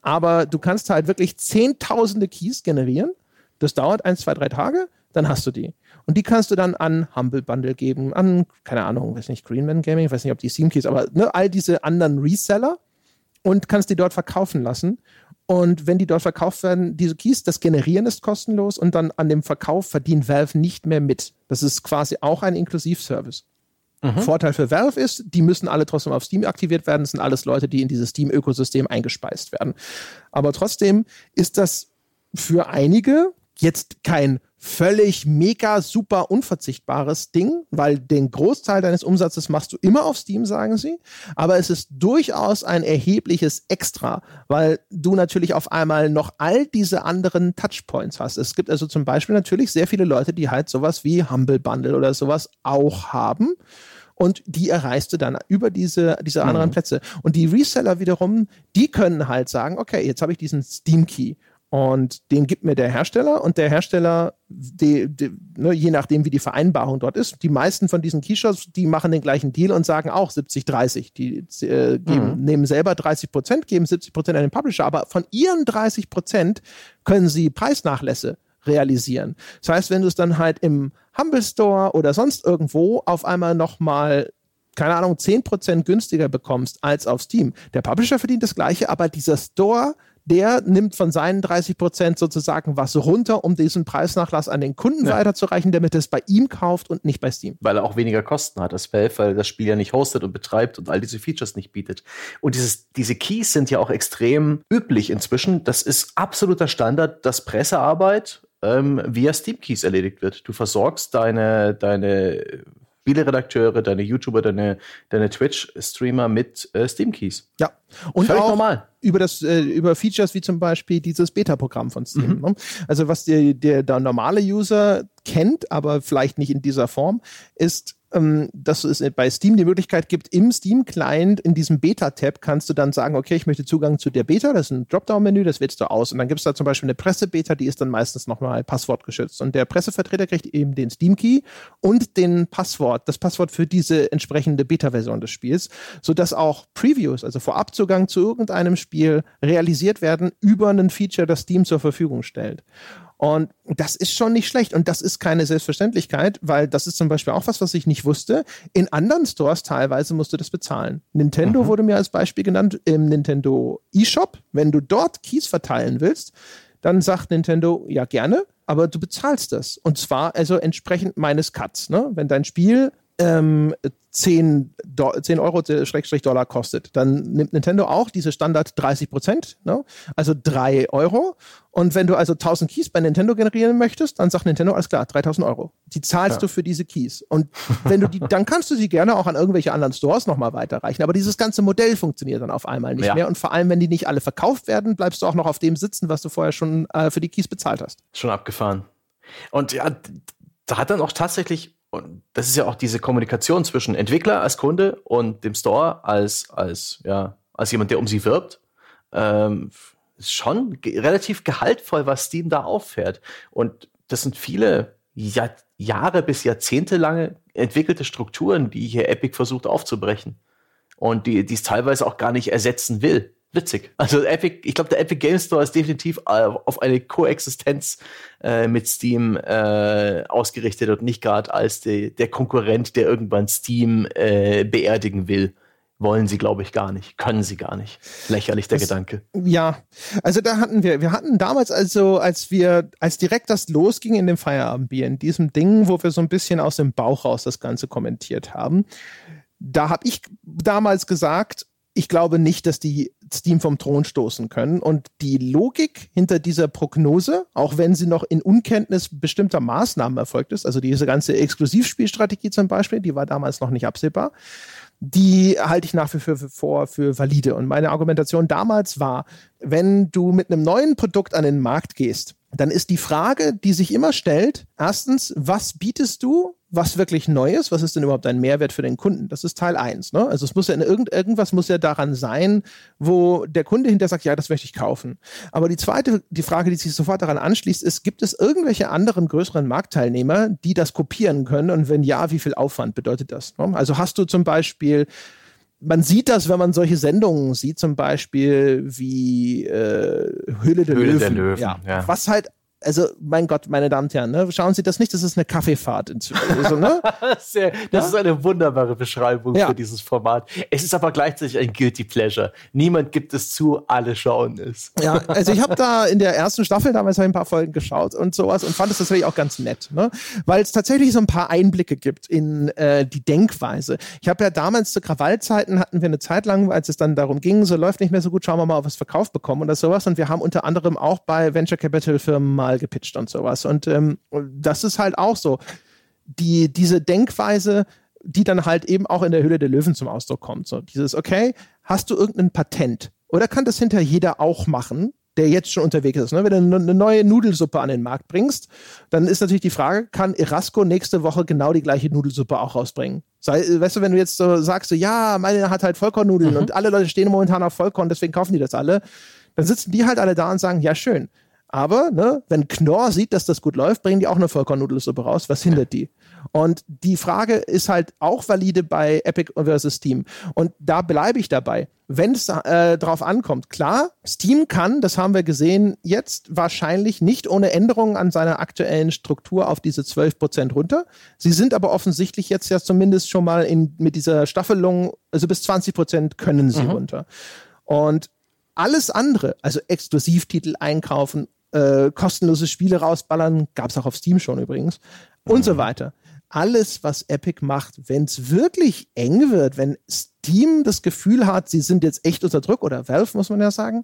Aber du kannst halt wirklich zehntausende Keys generieren. Das dauert ein, zwei, drei Tage, dann hast du die. Und die kannst du dann an Humble Bundle geben, an, keine Ahnung, weiß nicht, Greenman Gaming, weiß nicht, ob die Steam Keys, aber ne, all diese anderen Reseller und kannst die dort verkaufen lassen. Und wenn die dort verkauft werden, diese Keys, das Generieren ist kostenlos und dann an dem Verkauf verdient Valve nicht mehr mit. Das ist quasi auch ein Inklusivservice. Mhm. Vorteil für Valve ist, die müssen alle trotzdem auf Steam aktiviert werden. Das sind alles Leute, die in dieses Steam-Ökosystem eingespeist werden. Aber trotzdem ist das für einige jetzt kein völlig mega super unverzichtbares Ding, weil den Großteil deines Umsatzes machst du immer auf Steam, sagen sie. Aber es ist durchaus ein erhebliches Extra, weil du natürlich auf einmal noch all diese anderen Touchpoints hast. Es gibt also zum Beispiel natürlich sehr viele Leute, die halt sowas wie Humble Bundle oder sowas auch haben und die erreichst du dann über diese, diese anderen mhm. Plätze. Und die Reseller wiederum, die können halt sagen, okay, jetzt habe ich diesen Steam Key und den gibt mir der Hersteller und der Hersteller, die, die, ne, je nachdem, wie die Vereinbarung dort ist, die meisten von diesen Keyshops, die machen den gleichen Deal und sagen auch 70, 30. Die äh, geben, mhm. nehmen selber 30 Prozent, geben 70 Prozent an den Publisher, aber von ihren 30 Prozent können sie Preisnachlässe realisieren. Das heißt, wenn du es dann halt im Humble Store oder sonst irgendwo auf einmal nochmal keine Ahnung, 10% günstiger bekommst als auf Steam. Der Publisher verdient das gleiche, aber dieser Store der nimmt von seinen 30 Prozent sozusagen was runter, um diesen Preisnachlass an den Kunden ja. weiterzureichen, damit er es bei ihm kauft und nicht bei Steam. Weil er auch weniger Kosten hat als Valve, weil das Spiel ja nicht hostet und betreibt und all diese Features nicht bietet. Und dieses, diese Keys sind ja auch extrem üblich inzwischen. Das ist absoluter Standard, dass Pressearbeit ähm, via Steam Keys erledigt wird. Du versorgst deine, deine Spieleredakteure, deine YouTuber, deine, deine Twitch-Streamer mit äh, Steam-Keys. Ja. Und Völlig auch normal. Über, das, äh, über Features wie zum Beispiel dieses Beta-Programm von Steam. Mhm. Ne? Also was der, der, der normale User kennt, aber vielleicht nicht in dieser Form, ist ähm, dass es bei Steam die Möglichkeit gibt, im Steam-Client in diesem Beta-Tab kannst du dann sagen, okay, ich möchte Zugang zu der Beta, das ist ein Dropdown-Menü, das wählst du aus. Und dann gibt es da zum Beispiel eine Presse-Beta, die ist dann meistens nochmal passwortgeschützt. Und der Pressevertreter kriegt eben den Steam-Key und den Passwort, das Passwort für diese entsprechende Beta-Version des Spiels, sodass auch Previews, also Vorabzugang zu irgendeinem Spiel, realisiert werden über ein Feature, das Steam zur Verfügung stellt. Und das ist schon nicht schlecht. Und das ist keine Selbstverständlichkeit, weil das ist zum Beispiel auch was, was ich nicht wusste. In anderen Stores teilweise musst du das bezahlen. Nintendo mhm. wurde mir als Beispiel genannt im Nintendo eShop. Wenn du dort Keys verteilen willst, dann sagt Nintendo, ja gerne, aber du bezahlst das. Und zwar also entsprechend meines Cuts. Ne? Wenn dein Spiel ähm, 10, Do 10 Euro Schrägstrich Dollar kostet, dann nimmt Nintendo auch diese Standard 30 Prozent, ne? also 3 Euro. Und wenn du also 1000 Keys bei Nintendo generieren möchtest, dann sagt Nintendo, alles klar, 3000 Euro. Die zahlst ja. du für diese Keys. Und wenn du die, dann kannst du sie gerne auch an irgendwelche anderen Stores nochmal weiterreichen. Aber dieses ganze Modell funktioniert dann auf einmal nicht ja. mehr. Und vor allem, wenn die nicht alle verkauft werden, bleibst du auch noch auf dem sitzen, was du vorher schon äh, für die Keys bezahlt hast. Schon abgefahren. Und ja, da hat dann auch tatsächlich und das ist ja auch diese Kommunikation zwischen Entwickler als Kunde und dem Store als, als, ja, als jemand, der um sie wirbt. Ähm, ist schon ge relativ gehaltvoll, was Steam da auffährt. Und das sind viele Jahr Jahre bis Jahrzehnte lange entwickelte Strukturen, die hier Epic versucht aufzubrechen. Und die, die es teilweise auch gar nicht ersetzen will witzig. Also Epic, ich glaube, der Epic Game Store ist definitiv äh, auf eine Koexistenz äh, mit Steam äh, ausgerichtet und nicht gerade als die, der Konkurrent, der irgendwann Steam äh, beerdigen will. wollen sie, glaube ich, gar nicht, können sie gar nicht. Lächerlich der das, Gedanke. Ja, also da hatten wir, wir hatten damals also, als wir, als direkt das losging in dem Feierabendbier, in diesem Ding, wo wir so ein bisschen aus dem Bauch raus das Ganze kommentiert haben, da habe ich damals gesagt, ich glaube nicht, dass die Steam vom Thron stoßen können. Und die Logik hinter dieser Prognose, auch wenn sie noch in Unkenntnis bestimmter Maßnahmen erfolgt ist, also diese ganze Exklusivspielstrategie zum Beispiel, die war damals noch nicht absehbar, die halte ich nach wie vor für valide. Und meine Argumentation damals war, wenn du mit einem neuen Produkt an den Markt gehst, dann ist die Frage, die sich immer stellt, erstens, was bietest du, was wirklich Neues? Was ist denn überhaupt ein Mehrwert für den Kunden? Das ist Teil eins. Ne? Also es muss ja irgend, irgendwas muss ja daran sein, wo der Kunde hinter sagt, ja, das möchte ich kaufen. Aber die zweite, die Frage, die sich sofort daran anschließt, ist, gibt es irgendwelche anderen größeren Marktteilnehmer, die das kopieren können? Und wenn ja, wie viel Aufwand bedeutet das? Ne? Also hast du zum Beispiel man sieht das, wenn man solche Sendungen sieht, zum Beispiel wie äh, Höhle der Höhle Löwen. Der Löwen ja. ja. Was halt also mein Gott, meine Damen und Herren, ne? schauen Sie das nicht, das ist eine Kaffeefahrt. Also, ne? Sehr, das ja? ist eine wunderbare Beschreibung ja. für dieses Format. Es ist aber gleichzeitig ein Guilty Pleasure. Niemand gibt es zu, alle schauen es. Ja, also ich habe da in der ersten Staffel damals ein paar Folgen geschaut und sowas und fand es tatsächlich auch ganz nett, ne? weil es tatsächlich so ein paar Einblicke gibt in äh, die Denkweise. Ich habe ja damals zu Krawallzeiten hatten wir eine Zeit lang, als es dann darum ging, so läuft nicht mehr so gut, schauen wir mal, ob wir es verkauft bekommen oder sowas und wir haben unter anderem auch bei Venture Capital Firmen mal mal gepitcht und sowas. Und ähm, das ist halt auch so. Die, diese Denkweise, die dann halt eben auch in der Höhle der Löwen zum Ausdruck kommt. So dieses, okay, hast du irgendein Patent? Oder kann das hinter jeder auch machen? der jetzt schon unterwegs ist. Ne? Wenn du eine neue Nudelsuppe an den Markt bringst, dann ist natürlich die Frage, kann Erasco nächste Woche genau die gleiche Nudelsuppe auch rausbringen? Sei, weißt du, wenn du jetzt so sagst, so, ja, meine hat halt Vollkornnudeln mhm. und alle Leute stehen momentan auf Vollkorn, deswegen kaufen die das alle, dann sitzen die halt alle da und sagen, ja, schön. Aber ne, wenn Knorr sieht, dass das gut läuft, bringen die auch eine Vollkornnudelsuppe raus. Was hindert die? Und die Frage ist halt auch valide bei Epic versus Steam. Und da bleibe ich dabei. Wenn es äh, drauf ankommt, klar, Steam kann, das haben wir gesehen, jetzt wahrscheinlich nicht ohne Änderungen an seiner aktuellen Struktur auf diese 12% runter. Sie sind aber offensichtlich jetzt ja zumindest schon mal in, mit dieser Staffelung, also bis 20% können sie mhm. runter. Und alles andere, also Exklusivtitel einkaufen, äh, kostenlose Spiele rausballern, gab es auch auf Steam schon übrigens, mhm. und so mhm. weiter. Alles, was Epic macht, wenn es wirklich eng wird, wenn Steam das Gefühl hat, sie sind jetzt echt unter Druck, oder Valve muss man ja sagen,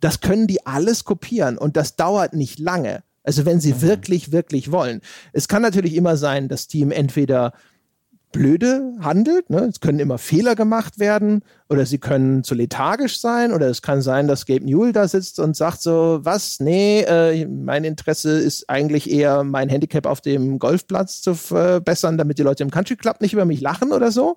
das können die alles kopieren und das dauert nicht lange. Also wenn sie mhm. wirklich, wirklich wollen. Es kann natürlich immer sein, dass Steam entweder blöde handelt. Ne? Es können immer Fehler gemacht werden oder sie können zu lethargisch sein oder es kann sein, dass Gabe Newell da sitzt und sagt so, was, nee, äh, mein Interesse ist eigentlich eher mein Handicap auf dem Golfplatz zu verbessern, damit die Leute im Country Club nicht über mich lachen oder so.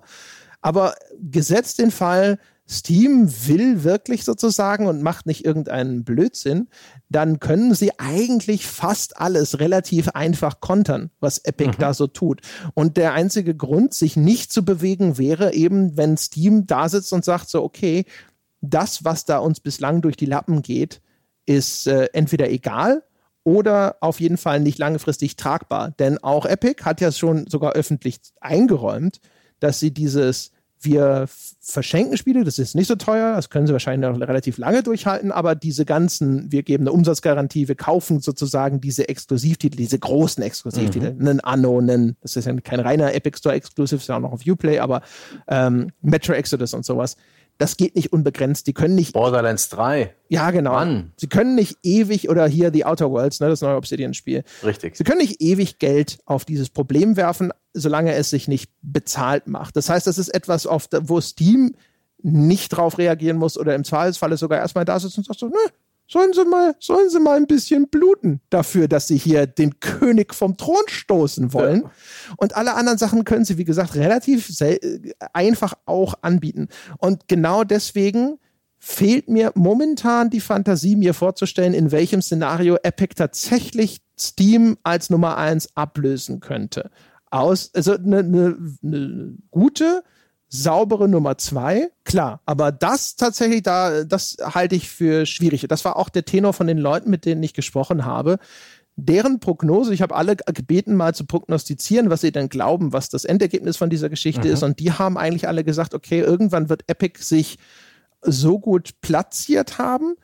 Aber gesetzt den Fall, Steam will wirklich sozusagen und macht nicht irgendeinen Blödsinn, dann können sie eigentlich fast alles relativ einfach kontern, was Epic mhm. da so tut. Und der einzige Grund, sich nicht zu bewegen, wäre eben, wenn Steam da sitzt und sagt so, okay, das, was da uns bislang durch die Lappen geht, ist äh, entweder egal oder auf jeden Fall nicht langfristig tragbar. Denn auch Epic hat ja schon sogar öffentlich eingeräumt, dass sie dieses wir verschenken Spiele, das ist nicht so teuer, das können sie wahrscheinlich noch relativ lange durchhalten, aber diese ganzen, wir geben eine Umsatzgarantie, wir kaufen sozusagen diese Exklusivtitel, diese großen Exklusivtitel, mhm. einen Anno, einen, das ist ja kein reiner Epic Store Exclusive, ist ja auch noch auf Uplay, aber ähm, Metro Exodus und sowas das geht nicht unbegrenzt. Die können nicht. Borderlands 3. Ja, genau. Mann. Sie können nicht ewig oder hier The Outer Worlds, ne, das neue Obsidian-Spiel. Richtig. Sie können nicht ewig Geld auf dieses Problem werfen, solange es sich nicht bezahlt macht. Das heißt, das ist etwas, auf, wo Steam nicht drauf reagieren muss oder im Zweifelsfalle sogar erstmal da sitzt und sagt so, nö, sollen sie mal, sollen sie mal ein bisschen bluten dafür, dass sie hier den König vom Thron stoßen wollen. Ja. Und alle anderen Sachen können sie, wie gesagt, relativ einfach auch anbieten. Und genau deswegen fehlt mir momentan die Fantasie, mir vorzustellen, in welchem Szenario Epic tatsächlich Steam als Nummer eins ablösen könnte. Aus, also eine ne, ne gute, saubere Nummer zwei, klar. Aber das tatsächlich, da, das halte ich für schwierig. Das war auch der Tenor von den Leuten, mit denen ich gesprochen habe. deren Prognose, ich habe alle gebeten, mal zu prognostizieren, was sie denn glauben, was das Endergebnis von dieser Geschichte mhm. ist. Und die haben eigentlich alle gesagt, okay, irgendwann wird Epic sich so gut platziert haben,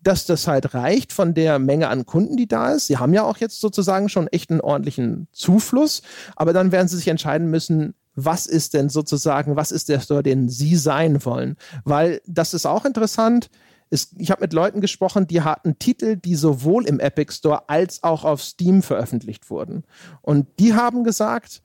dass das halt reicht von der Menge an Kunden, die da ist. Sie haben ja auch jetzt sozusagen schon echt einen ordentlichen Zufluss, aber dann werden sie sich entscheiden müssen, was ist denn sozusagen, was ist der Store, den sie sein wollen? Weil das ist auch interessant es, ich habe mit Leuten gesprochen, die hatten Titel, die sowohl im Epic Store als auch auf Steam veröffentlicht wurden. Und die haben gesagt,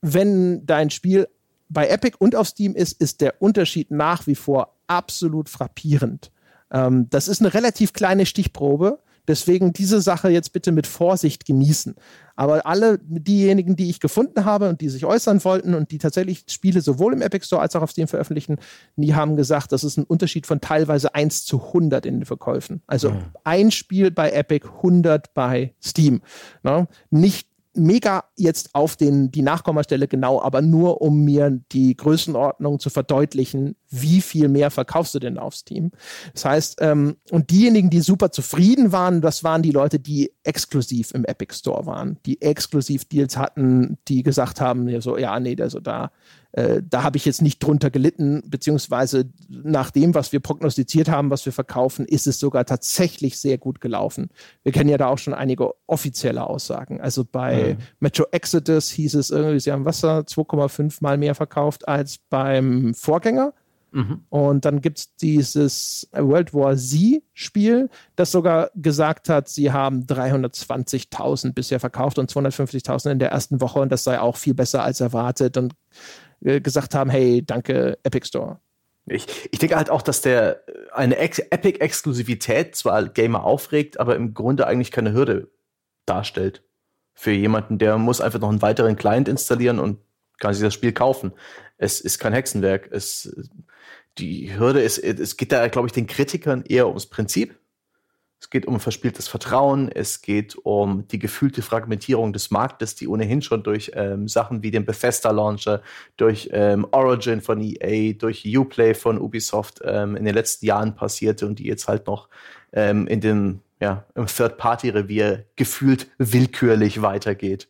wenn dein Spiel bei Epic und auf Steam ist, ist der Unterschied nach wie vor absolut frappierend. Ähm, das ist eine relativ kleine Stichprobe, Deswegen diese Sache jetzt bitte mit Vorsicht genießen. Aber alle diejenigen, die ich gefunden habe und die sich äußern wollten und die tatsächlich Spiele sowohl im Epic Store als auch auf Steam veröffentlichen, die haben gesagt, das ist ein Unterschied von teilweise 1 zu 100 in den Verkäufen. Also mhm. ein Spiel bei Epic, 100 bei Steam. Ne? Nicht mega jetzt auf den, die Nachkommastelle genau, aber nur um mir die Größenordnung zu verdeutlichen, wie viel mehr verkaufst du denn auf Steam. Das heißt, ähm, und diejenigen, die super zufrieden waren, das waren die Leute, die exklusiv im Epic Store waren, die exklusiv Deals hatten, die gesagt haben, ja, so, ja, nee, also da, äh, da habe ich jetzt nicht drunter gelitten, beziehungsweise nach dem, was wir prognostiziert haben, was wir verkaufen, ist es sogar tatsächlich sehr gut gelaufen. Wir kennen ja da auch schon einige offizielle Aussagen. Also bei mhm. Metro Exodus hieß es irgendwie, sie haben Wasser 2,5 mal mehr verkauft als beim Vorgänger. Mhm. Und dann gibt es dieses World War Z-Spiel, das sogar gesagt hat, sie haben 320.000 bisher verkauft und 250.000 in der ersten Woche und das sei auch viel besser als erwartet und äh, gesagt haben, hey, danke Epic Store. Ich, ich denke halt auch, dass der eine Epic-Exklusivität zwar Gamer aufregt, aber im Grunde eigentlich keine Hürde darstellt. Für jemanden, der muss einfach noch einen weiteren Client installieren und kann sich das Spiel kaufen. Es ist kein Hexenwerk. Es, die Hürde ist, es geht da, glaube ich, den Kritikern eher ums Prinzip. Es geht um verspieltes Vertrauen, es geht um die gefühlte Fragmentierung des Marktes, die ohnehin schon durch ähm, Sachen wie den Bethesda-Launcher, durch ähm, Origin von EA, durch Uplay von Ubisoft ähm, in den letzten Jahren passierte und die jetzt halt noch ähm, in dem, ja, im Third-Party-Revier gefühlt willkürlich weitergeht.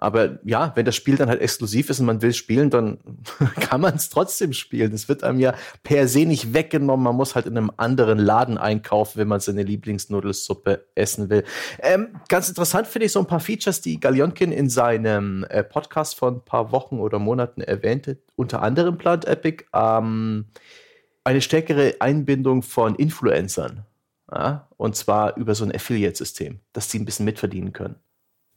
Aber ja, wenn das Spiel dann halt exklusiv ist und man will spielen, dann kann man es trotzdem spielen. Es wird einem ja per se nicht weggenommen. Man muss halt in einem anderen Laden einkaufen, wenn man seine Lieblingsnudelsuppe essen will. Ähm, ganz interessant finde ich so ein paar Features, die Galionkin in seinem äh, Podcast von ein paar Wochen oder Monaten erwähnte. Unter anderem plant Epic ähm, eine stärkere Einbindung von Influencern. Ja? Und zwar über so ein Affiliate-System, dass sie ein bisschen mitverdienen können.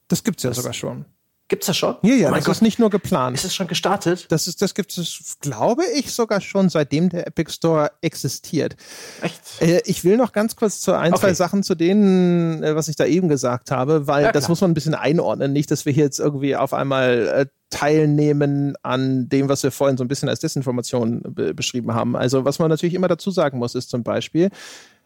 Das gibt es ja das sogar schon. Gibt's das schon? Ja, ja, oh das Gott. ist nicht nur geplant. Ist es schon gestartet? Das ist, das gibt es, glaube ich, sogar schon seitdem der Epic Store existiert. Echt? Äh, ich will noch ganz kurz zu ein, okay. zwei Sachen zu denen, äh, was ich da eben gesagt habe, weil ja, das muss man ein bisschen einordnen. Nicht, dass wir hier jetzt irgendwie auf einmal äh, teilnehmen an dem, was wir vorhin so ein bisschen als Desinformation beschrieben haben. Also, was man natürlich immer dazu sagen muss, ist zum Beispiel, äh,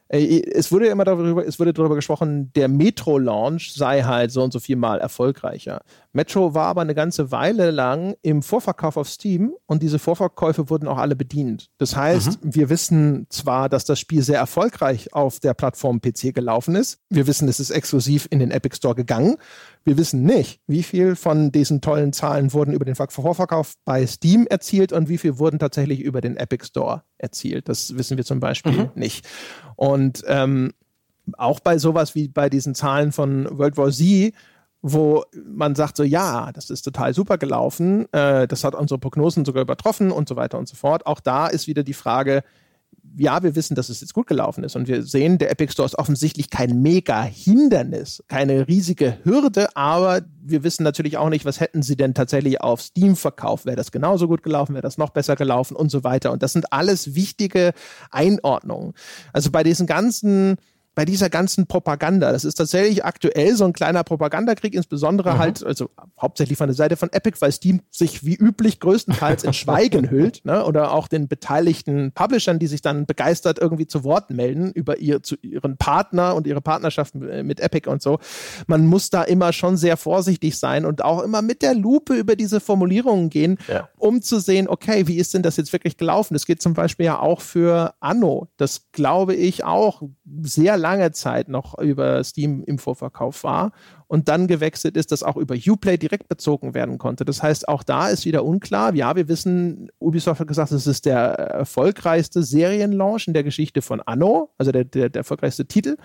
es wurde ja immer darüber, es wurde darüber gesprochen, der Metro-Launch sei halt so und so viel mal erfolgreicher. Metro war aber eine ganze Weile lang im Vorverkauf auf Steam und diese Vorverkäufe wurden auch alle bedient. Das heißt, mhm. wir wissen zwar, dass das Spiel sehr erfolgreich auf der Plattform PC gelaufen ist. Wir wissen, es ist exklusiv in den Epic Store gegangen. Wir wissen nicht, wie viel von diesen tollen Zahlen wurden über den Vorverkauf bei Steam erzielt und wie viel wurden tatsächlich über den Epic Store erzielt. Das wissen wir zum Beispiel mhm. nicht. Und ähm, auch bei sowas wie bei diesen Zahlen von World War Z, wo man sagt so, ja, das ist total super gelaufen, äh, das hat unsere Prognosen sogar übertroffen und so weiter und so fort. Auch da ist wieder die Frage, ja, wir wissen, dass es jetzt gut gelaufen ist und wir sehen, der Epic Store ist offensichtlich kein mega Hindernis, keine riesige Hürde, aber wir wissen natürlich auch nicht, was hätten sie denn tatsächlich auf Steam verkauft. Wäre das genauso gut gelaufen, wäre das noch besser gelaufen und so weiter. Und das sind alles wichtige Einordnungen. Also bei diesen ganzen bei dieser ganzen Propaganda. Das ist tatsächlich aktuell so ein kleiner Propagandakrieg, insbesondere mhm. halt, also hauptsächlich von der Seite von Epic, weil Steam sich wie üblich größtenteils in Schweigen hüllt, ne? oder auch den beteiligten Publishern, die sich dann begeistert irgendwie zu Wort melden über ihr, zu ihren Partner und ihre Partnerschaft mit Epic und so. Man muss da immer schon sehr vorsichtig sein und auch immer mit der Lupe über diese Formulierungen gehen, ja. um zu sehen, okay, wie ist denn das jetzt wirklich gelaufen? Das geht zum Beispiel ja auch für Anno. Das glaube ich auch sehr lange Zeit noch über Steam im Vorverkauf war und dann gewechselt ist, dass auch über Uplay direkt bezogen werden konnte. Das heißt, auch da ist wieder unklar. Ja, wir wissen, Ubisoft hat gesagt, es ist der erfolgreichste Serienlaunch in der Geschichte von Anno, also der, der, der erfolgreichste Titel.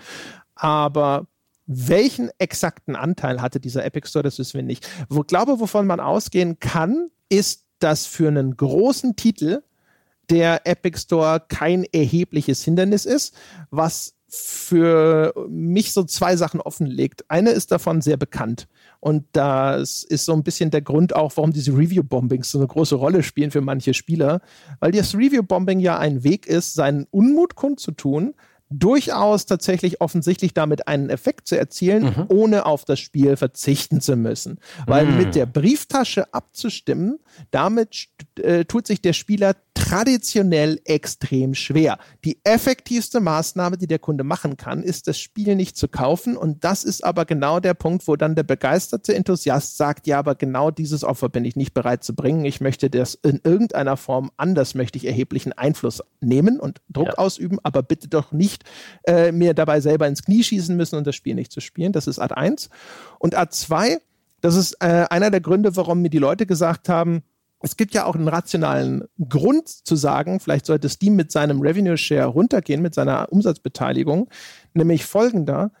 Aber welchen exakten Anteil hatte dieser Epic Store, das wissen wir nicht. Ich glaube, wovon man ausgehen kann, ist, dass für einen großen Titel der Epic Store kein erhebliches Hindernis ist, was für mich so zwei Sachen offenlegt. Eine ist davon sehr bekannt. Und das ist so ein bisschen der Grund auch, warum diese Review-Bombings so eine große Rolle spielen für manche Spieler. Weil das Review-Bombing ja ein Weg ist, seinen Unmut kundzutun, durchaus tatsächlich offensichtlich damit einen Effekt zu erzielen, mhm. ohne auf das Spiel verzichten zu müssen. Weil mhm. mit der Brieftasche abzustimmen, damit äh, tut sich der Spieler traditionell extrem schwer. Die effektivste Maßnahme, die der Kunde machen kann, ist das Spiel nicht zu kaufen. Und das ist aber genau der Punkt, wo dann der begeisterte Enthusiast sagt, ja, aber genau dieses Opfer bin ich nicht bereit zu bringen. Ich möchte das in irgendeiner Form anders, möchte ich erheblichen Einfluss nehmen und Druck ja. ausüben, aber bitte doch nicht äh, mir dabei selber ins Knie schießen müssen und das Spiel nicht zu spielen. Das ist Art 1. Und Art 2, das ist äh, einer der Gründe, warum mir die Leute gesagt haben, es gibt ja auch einen rationalen Grund zu sagen, vielleicht sollte Steam mit seinem Revenue Share runtergehen, mit seiner Umsatzbeteiligung, nämlich folgender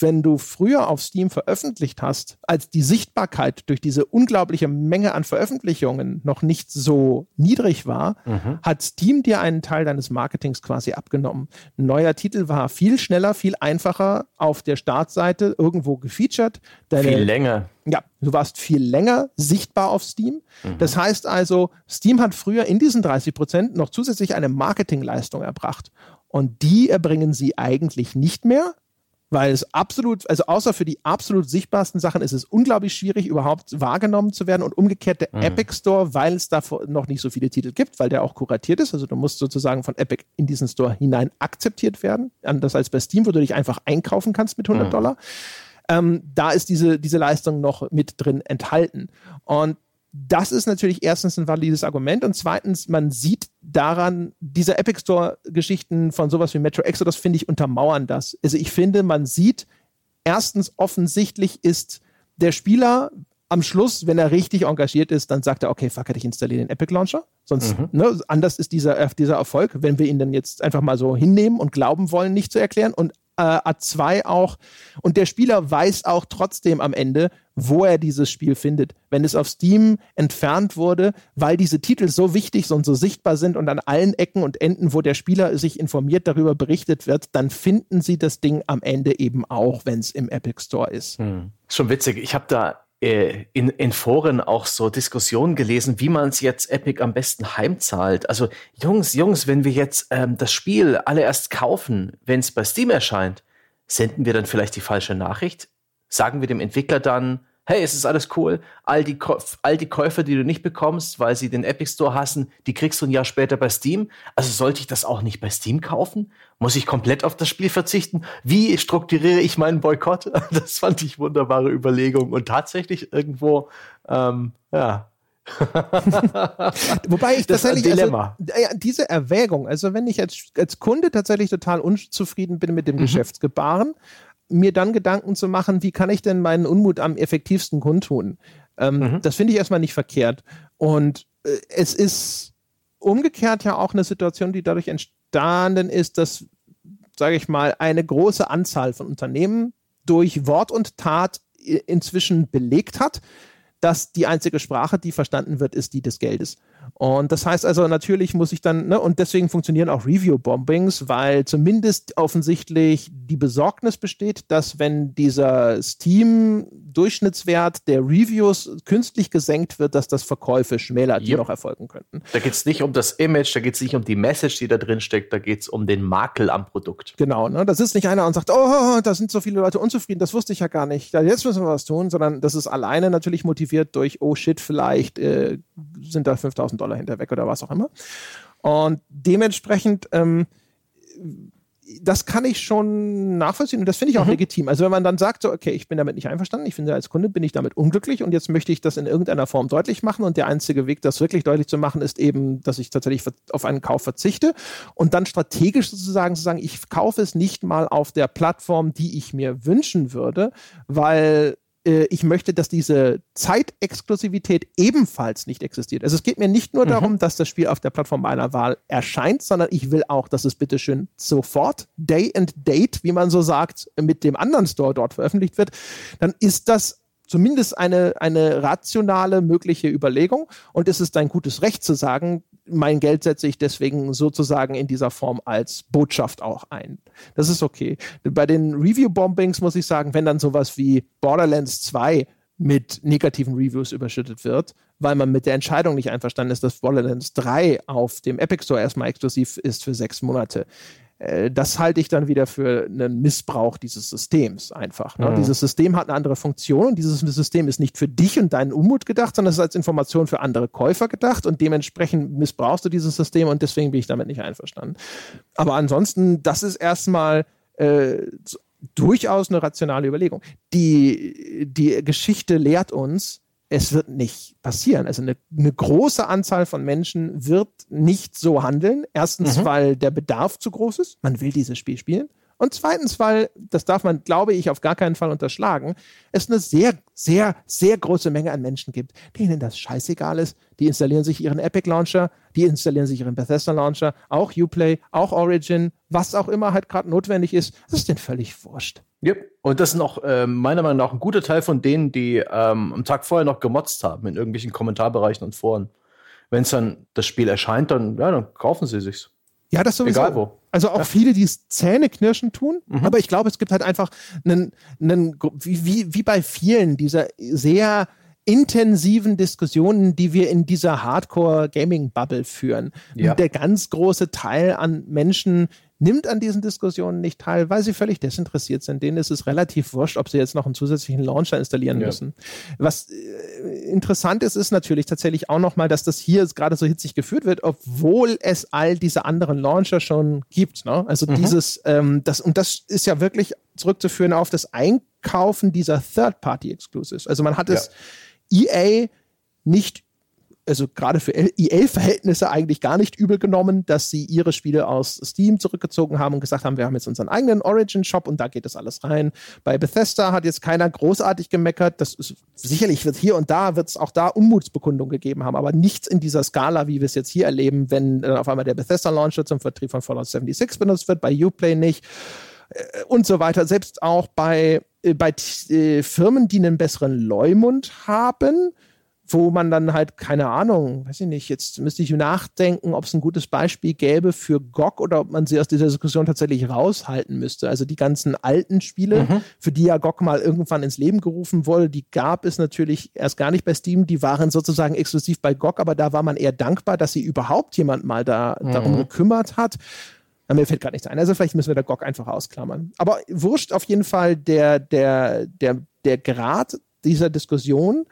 wenn du früher auf Steam veröffentlicht hast, als die Sichtbarkeit durch diese unglaubliche Menge an Veröffentlichungen noch nicht so niedrig war, mhm. hat Steam dir einen Teil deines Marketings quasi abgenommen. Ein neuer Titel war viel schneller, viel einfacher auf der Startseite irgendwo gefeatured. Deine, viel länger. Ja, du warst viel länger sichtbar auf Steam. Mhm. Das heißt also, Steam hat früher in diesen 30 Prozent noch zusätzlich eine Marketingleistung erbracht. Und die erbringen sie eigentlich nicht mehr weil es absolut, also außer für die absolut sichtbarsten Sachen ist es unglaublich schwierig, überhaupt wahrgenommen zu werden und umgekehrt der mhm. Epic Store, weil es da noch nicht so viele Titel gibt, weil der auch kuratiert ist, also du musst sozusagen von Epic in diesen Store hinein akzeptiert werden, anders als bei Steam, wo du dich einfach einkaufen kannst mit 100 mhm. Dollar. Ähm, da ist diese, diese Leistung noch mit drin enthalten. Und das ist natürlich erstens ein valides Argument und zweitens, man sieht daran, diese Epic Store-Geschichten von sowas wie Metro Exodus, finde ich, untermauern das. Also ich finde, man sieht, erstens offensichtlich ist der Spieler am Schluss, wenn er richtig engagiert ist, dann sagt er, okay, fuck, ich installiere den Epic Launcher. Sonst, mhm. ne, anders ist dieser, dieser Erfolg, wenn wir ihn dann jetzt einfach mal so hinnehmen und glauben wollen, nicht zu erklären. Und äh, A2 auch. Und der Spieler weiß auch trotzdem am Ende, wo er dieses Spiel findet. Wenn es auf Steam entfernt wurde, weil diese Titel so wichtig und so sichtbar sind und an allen Ecken und Enden, wo der Spieler sich informiert darüber berichtet wird, dann finden sie das Ding am Ende eben auch, wenn es im Epic Store ist. Hm. Schon witzig. Ich habe da in, in Foren auch so Diskussionen gelesen, wie man es jetzt Epic am besten heimzahlt. Also Jungs, Jungs, wenn wir jetzt ähm, das Spiel alle erst kaufen, wenn es bei Steam erscheint, senden wir dann vielleicht die falsche Nachricht? Sagen wir dem Entwickler dann, hey, es ist alles cool. All die, all die Käufer, die du nicht bekommst, weil sie den Epic Store hassen, die kriegst du ein Jahr später bei Steam. Also sollte ich das auch nicht bei Steam kaufen? Muss ich komplett auf das Spiel verzichten? Wie strukturiere ich meinen Boykott? Das fand ich wunderbare Überlegung und tatsächlich irgendwo, ähm, ja, Wobei ich das tatsächlich, Dilemma. Also, diese Erwägung, also wenn ich als, als Kunde tatsächlich total unzufrieden bin mit dem mhm. Geschäftsgebaren, mir dann Gedanken zu machen, wie kann ich denn meinen Unmut am effektivsten kundtun? Ähm, mhm. Das finde ich erstmal nicht verkehrt. Und äh, es ist umgekehrt ja auch eine Situation, die dadurch entstanden ist, dass, sage ich mal, eine große Anzahl von Unternehmen durch Wort und Tat inzwischen belegt hat, dass die einzige Sprache, die verstanden wird, ist die des Geldes. Und das heißt also, natürlich muss ich dann, ne, und deswegen funktionieren auch Review-Bombings, weil zumindest offensichtlich die Besorgnis besteht, dass wenn dieser Steam-Durchschnittswert der Reviews künstlich gesenkt wird, dass das Verkäufe schmälert, die noch erfolgen könnten. Da geht es nicht um das Image, da geht es nicht um die Message, die da drin steckt, da geht es um den Makel am Produkt. Genau, ne? Das ist nicht einer und sagt, oh, da sind so viele Leute unzufrieden, das wusste ich ja gar nicht. Jetzt müssen wir was tun, sondern das ist alleine natürlich motiviert durch, oh shit, vielleicht äh, sind da 5000 Dollar hinter weg oder was auch immer. Und dementsprechend, ähm, das kann ich schon nachvollziehen und das finde ich auch mhm. legitim. Also wenn man dann sagt, so, okay, ich bin damit nicht einverstanden, ich finde als Kunde bin ich damit unglücklich und jetzt möchte ich das in irgendeiner Form deutlich machen und der einzige Weg, das wirklich deutlich zu machen, ist eben, dass ich tatsächlich auf einen Kauf verzichte und dann strategisch sozusagen zu sagen, ich kaufe es nicht mal auf der Plattform, die ich mir wünschen würde, weil äh, ich möchte, dass diese Zeitexklusivität ebenfalls nicht existiert. Also es geht mir nicht nur mhm. darum, dass das Spiel auf der Plattform meiner Wahl erscheint, sondern ich will auch, dass es bitteschön sofort, Day and Date, wie man so sagt, mit dem anderen Store dort veröffentlicht wird. Dann ist das zumindest eine, eine rationale mögliche Überlegung und es ist ein gutes Recht zu sagen, mein Geld setze ich deswegen sozusagen in dieser Form als Botschaft auch ein. Das ist okay. Bei den Review-Bombings muss ich sagen, wenn dann sowas wie Borderlands 2 mit negativen Reviews überschüttet wird, weil man mit der Entscheidung nicht einverstanden ist, dass Borderlands 3 auf dem Epic Store erstmal exklusiv ist für sechs Monate das halte ich dann wieder für einen Missbrauch dieses Systems einfach. Ne? Mhm. Dieses System hat eine andere Funktion und dieses System ist nicht für dich und deinen Unmut gedacht, sondern es ist als Information für andere Käufer gedacht und dementsprechend missbrauchst du dieses System und deswegen bin ich damit nicht einverstanden. Aber ansonsten, das ist erstmal äh, durchaus eine rationale Überlegung. Die, die Geschichte lehrt uns, es wird nicht passieren. Also eine, eine, große Anzahl von Menschen wird nicht so handeln. Erstens, mhm. weil der Bedarf zu groß ist. Man will dieses Spiel spielen. Und zweitens, weil, das darf man, glaube ich, auf gar keinen Fall unterschlagen, es eine sehr, sehr, sehr große Menge an Menschen gibt, denen das scheißegal ist. Die installieren sich ihren Epic Launcher, die installieren sich ihren Bethesda Launcher, auch Uplay, auch Origin, was auch immer halt gerade notwendig ist. Das ist denen völlig wurscht. Yep. Und das ist noch äh, meiner Meinung nach ein guter Teil von denen, die ähm, am Tag vorher noch gemotzt haben in irgendwelchen Kommentarbereichen und Foren. Wenn es dann das Spiel erscheint, dann, ja, dann kaufen sie sich's. Ja, das sowieso. Egal wo. Also auch ja. viele, die es Zähneknirschen tun. Mhm. Aber ich glaube, es gibt halt einfach einen, einen wie, wie, wie bei vielen dieser sehr intensiven Diskussionen, die wir in dieser Hardcore-Gaming-Bubble führen. Ja. Der ganz große Teil an Menschen, nimmt an diesen Diskussionen nicht teil, weil sie völlig desinteressiert sind. Denen ist es relativ wurscht, ob sie jetzt noch einen zusätzlichen Launcher installieren ja. müssen. Was äh, interessant ist, ist natürlich tatsächlich auch nochmal, dass das hier gerade so hitzig geführt wird, obwohl es all diese anderen Launcher schon gibt. Ne? Also mhm. dieses, ähm, das, und das ist ja wirklich zurückzuführen auf das Einkaufen dieser Third-Party-Exclusives. Also man hat es EA nicht also gerade für EA-Verhältnisse eigentlich gar nicht übel genommen, dass sie ihre Spiele aus Steam zurückgezogen haben und gesagt haben, wir haben jetzt unseren eigenen Origin-Shop und da geht das alles rein. Bei Bethesda hat jetzt keiner großartig gemeckert. Das ist, sicherlich wird hier und da wird es auch da Unmutsbekundungen gegeben haben, aber nichts in dieser Skala, wie wir es jetzt hier erleben, wenn äh, auf einmal der Bethesda-Launcher zum Vertrieb von Fallout 76 benutzt wird, bei Uplay nicht äh, und so weiter. Selbst auch bei, äh, bei äh, Firmen, die einen besseren Leumund haben, wo man dann halt, keine Ahnung, weiß ich nicht, jetzt müsste ich nachdenken, ob es ein gutes Beispiel gäbe für GOG oder ob man sie aus dieser Diskussion tatsächlich raushalten müsste. Also die ganzen alten Spiele, mhm. für die ja GOG mal irgendwann ins Leben gerufen wurde, die gab es natürlich erst gar nicht bei Steam, die waren sozusagen exklusiv bei GOG, aber da war man eher dankbar, dass sie überhaupt jemand mal da, mhm. darum gekümmert hat. Na, mir fällt gerade nichts ein. Also vielleicht müssen wir da GOG einfach ausklammern. Aber wurscht auf jeden Fall der, der, der, der Grad dieser Diskussion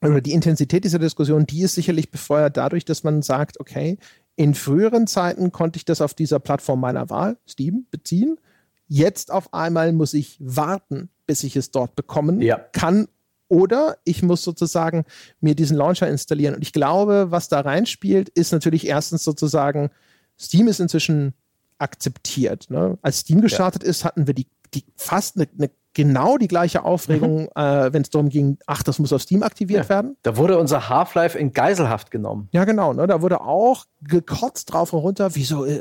oder die Intensität dieser Diskussion, die ist sicherlich befeuert dadurch, dass man sagt, okay, in früheren Zeiten konnte ich das auf dieser Plattform meiner Wahl, Steam, beziehen. Jetzt auf einmal muss ich warten, bis ich es dort bekommen ja. kann. Oder ich muss sozusagen mir diesen Launcher installieren. Und ich glaube, was da reinspielt, ist natürlich erstens sozusagen, Steam ist inzwischen akzeptiert. Ne? Als Steam gestartet ja. ist, hatten wir die, die fast eine, eine genau die gleiche Aufregung, mhm. äh, wenn es darum ging, ach, das muss auf Steam aktiviert ja. werden. Da wurde unser Half-Life in Geiselhaft genommen. Ja, genau. Ne? Da wurde auch gekotzt drauf und runter, wieso, äh,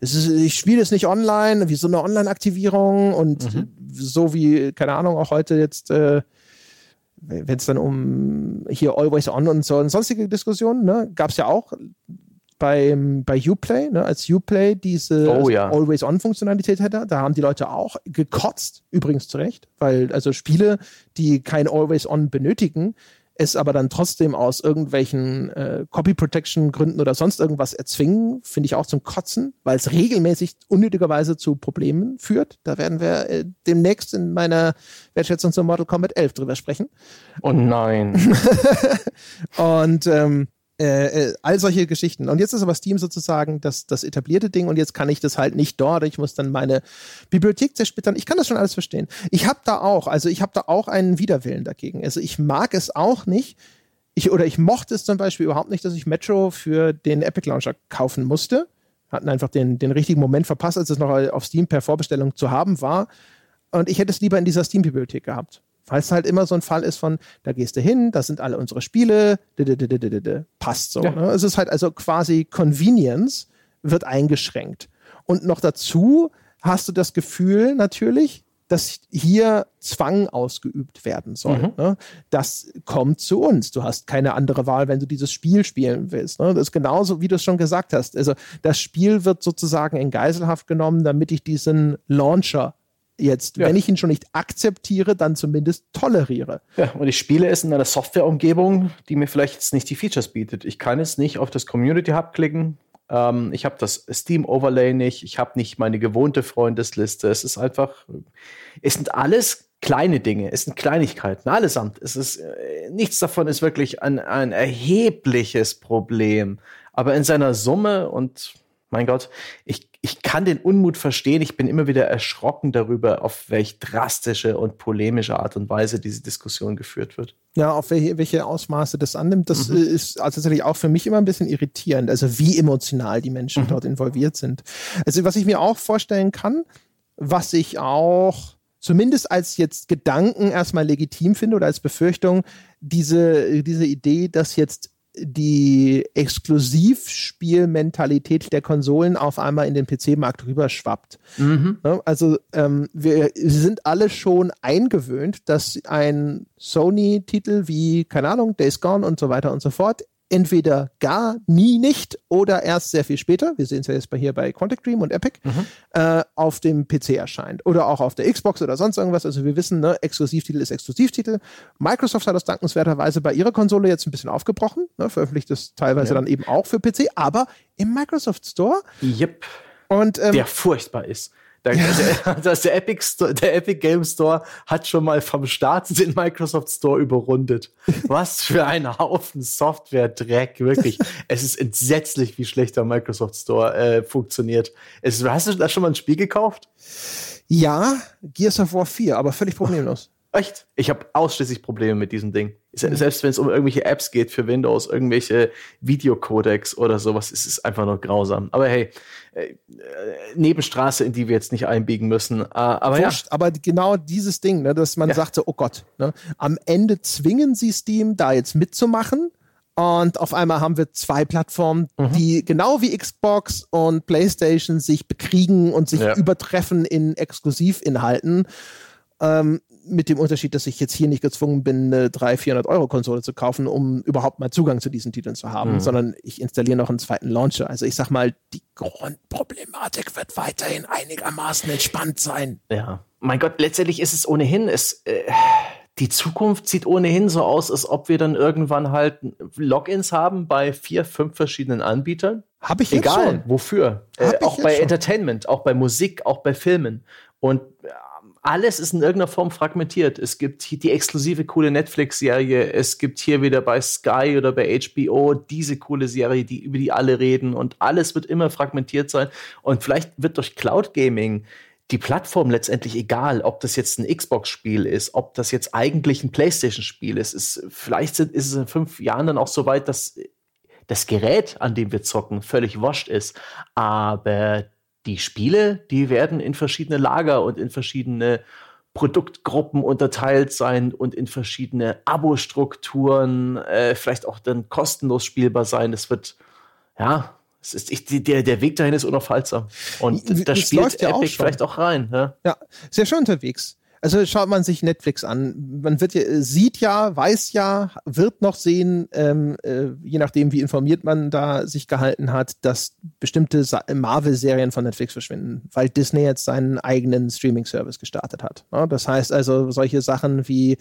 ist, ich spiele es nicht online, wie so eine Online-Aktivierung und mhm. so wie, keine Ahnung, auch heute jetzt äh, wenn es dann um hier Always On und so und sonstige Diskussionen, ne, gab es ja auch beim, bei Uplay, ne, als Uplay diese oh, ja. Always-On-Funktionalität hätte, da haben die Leute auch gekotzt, übrigens zu Recht, weil also Spiele, die kein Always-On benötigen, es aber dann trotzdem aus irgendwelchen äh, Copy-Protection-Gründen oder sonst irgendwas erzwingen, finde ich auch zum Kotzen, weil es regelmäßig unnötigerweise zu Problemen führt. Da werden wir äh, demnächst in meiner Wertschätzung zum Mortal Kombat 11 drüber sprechen. Oh nein. und ähm, Äh, äh, all solche Geschichten. Und jetzt ist aber Steam sozusagen das, das etablierte Ding und jetzt kann ich das halt nicht dort. Ich muss dann meine Bibliothek zersplittern. Ich kann das schon alles verstehen. Ich habe da auch, also ich habe da auch einen Widerwillen dagegen. Also ich mag es auch nicht. Ich, oder ich mochte es zum Beispiel überhaupt nicht, dass ich Metro für den Epic Launcher kaufen musste. Hatten einfach den, den richtigen Moment verpasst, als es noch auf Steam per Vorbestellung zu haben war. Und ich hätte es lieber in dieser Steam-Bibliothek gehabt. Weil es halt immer so ein Fall ist von, da gehst du hin, da sind alle unsere Spiele, passt so. Ja. Ne? Es ist halt also quasi Convenience wird eingeschränkt. Und noch dazu hast du das Gefühl natürlich, dass hier Zwang ausgeübt werden soll. Mhm. Ne? Das kommt zu uns. Du hast keine andere Wahl, wenn du dieses Spiel spielen willst. Ne? Das ist genauso, wie du es schon gesagt hast. Also das Spiel wird sozusagen in Geiselhaft genommen, damit ich diesen Launcher jetzt, ja. wenn ich ihn schon nicht akzeptiere, dann zumindest toleriere. Ja, und ich spiele es in einer Softwareumgebung, die mir vielleicht jetzt nicht die Features bietet. Ich kann es nicht auf das Community Hub klicken. Ähm, ich habe das Steam Overlay nicht. Ich habe nicht meine gewohnte Freundesliste. Es ist einfach, es sind alles kleine Dinge. Es sind Kleinigkeiten, allesamt. Es ist, äh, nichts davon ist wirklich ein, ein erhebliches Problem. Aber in seiner Summe und mein Gott, ich, ich kann den Unmut verstehen. Ich bin immer wieder erschrocken darüber, auf welch drastische und polemische Art und Weise diese Diskussion geführt wird. Ja, auf welche, welche Ausmaße das annimmt, das mhm. ist tatsächlich auch für mich immer ein bisschen irritierend. Also wie emotional die Menschen mhm. dort involviert sind. Also was ich mir auch vorstellen kann, was ich auch zumindest als jetzt Gedanken erstmal legitim finde oder als Befürchtung, diese, diese Idee, dass jetzt die Exklusivspielmentalität der Konsolen auf einmal in den PC-Markt rüberschwappt. Mhm. Also ähm, wir sind alle schon eingewöhnt, dass ein Sony-Titel wie, keine Ahnung, Days Gone und so weiter und so fort entweder gar nie nicht oder erst sehr viel später, wir sehen es ja jetzt bei hier bei Quantic Dream und Epic, mhm. äh, auf dem PC erscheint. Oder auch auf der Xbox oder sonst irgendwas. Also wir wissen, ne, Exklusivtitel ist Exklusivtitel. Microsoft hat das dankenswerterweise bei ihrer Konsole jetzt ein bisschen aufgebrochen, ne, veröffentlicht es teilweise ja. dann eben auch für PC, aber im Microsoft Store. Yep. Und, ähm, der furchtbar ist. Der, der, der, Epic Store, der Epic Game Store hat schon mal vom Start den Microsoft Store überrundet. Was für ein Haufen Software-Dreck, wirklich. es ist entsetzlich, wie schlecht der Microsoft Store äh, funktioniert. Es, hast du da schon mal ein Spiel gekauft? Ja, Gears of War 4, aber völlig problemlos. Echt? Ich habe ausschließlich Probleme mit diesem Ding. Mhm. Selbst wenn es um irgendwelche Apps geht für Windows, irgendwelche Videocodecs oder sowas, ist es einfach nur grausam. Aber hey, äh, Nebenstraße, in die wir jetzt nicht einbiegen müssen. Äh, aber Wurscht, ja. Aber genau dieses Ding, ne, dass man ja. sagte, oh Gott, ne, am Ende zwingen sie Steam, da jetzt mitzumachen. Und auf einmal haben wir zwei Plattformen, mhm. die genau wie Xbox und PlayStation sich bekriegen und sich ja. übertreffen in Exklusivinhalten. Ähm, mit dem Unterschied, dass ich jetzt hier nicht gezwungen bin, eine 300, 400 Euro Konsole zu kaufen, um überhaupt mal Zugang zu diesen Titeln zu haben, mhm. sondern ich installiere noch einen zweiten Launcher. Also ich sag mal, die Grundproblematik wird weiterhin einigermaßen entspannt sein. Ja. Mein Gott, letztendlich ist es ohnehin, es, äh, die Zukunft sieht ohnehin so aus, als ob wir dann irgendwann halt Logins haben bei vier, fünf verschiedenen Anbietern. Habe ich jetzt Egal, schon. wofür. Äh, auch bei schon. Entertainment, auch bei Musik, auch bei Filmen. Und alles ist in irgendeiner Form fragmentiert. Es gibt hier die exklusive coole Netflix-Serie, es gibt hier wieder bei Sky oder bei HBO diese coole Serie, die, über die alle reden und alles wird immer fragmentiert sein. Und vielleicht wird durch Cloud Gaming die Plattform letztendlich egal, ob das jetzt ein Xbox-Spiel ist, ob das jetzt eigentlich ein PlayStation-Spiel ist. ist vielleicht sind, ist es in fünf Jahren dann auch so weit, dass das Gerät, an dem wir zocken, völlig wascht ist. Aber die Spiele, die werden in verschiedene Lager und in verschiedene Produktgruppen unterteilt sein und in verschiedene Abo-Strukturen, äh, vielleicht auch dann kostenlos spielbar sein. Es wird, ja, es ist, ich, der, der Weg dahin ist unaufhaltsam. Und da spielt ja Epic auch vielleicht auch rein. Ja, ja sehr schön unterwegs. Also schaut man sich Netflix an. Man wird ja, sieht ja, weiß ja, wird noch sehen, ähm, äh, je nachdem, wie informiert man da sich gehalten hat, dass bestimmte Marvel-Serien von Netflix verschwinden, weil Disney jetzt seinen eigenen Streaming-Service gestartet hat. Ja, das heißt also, solche Sachen wie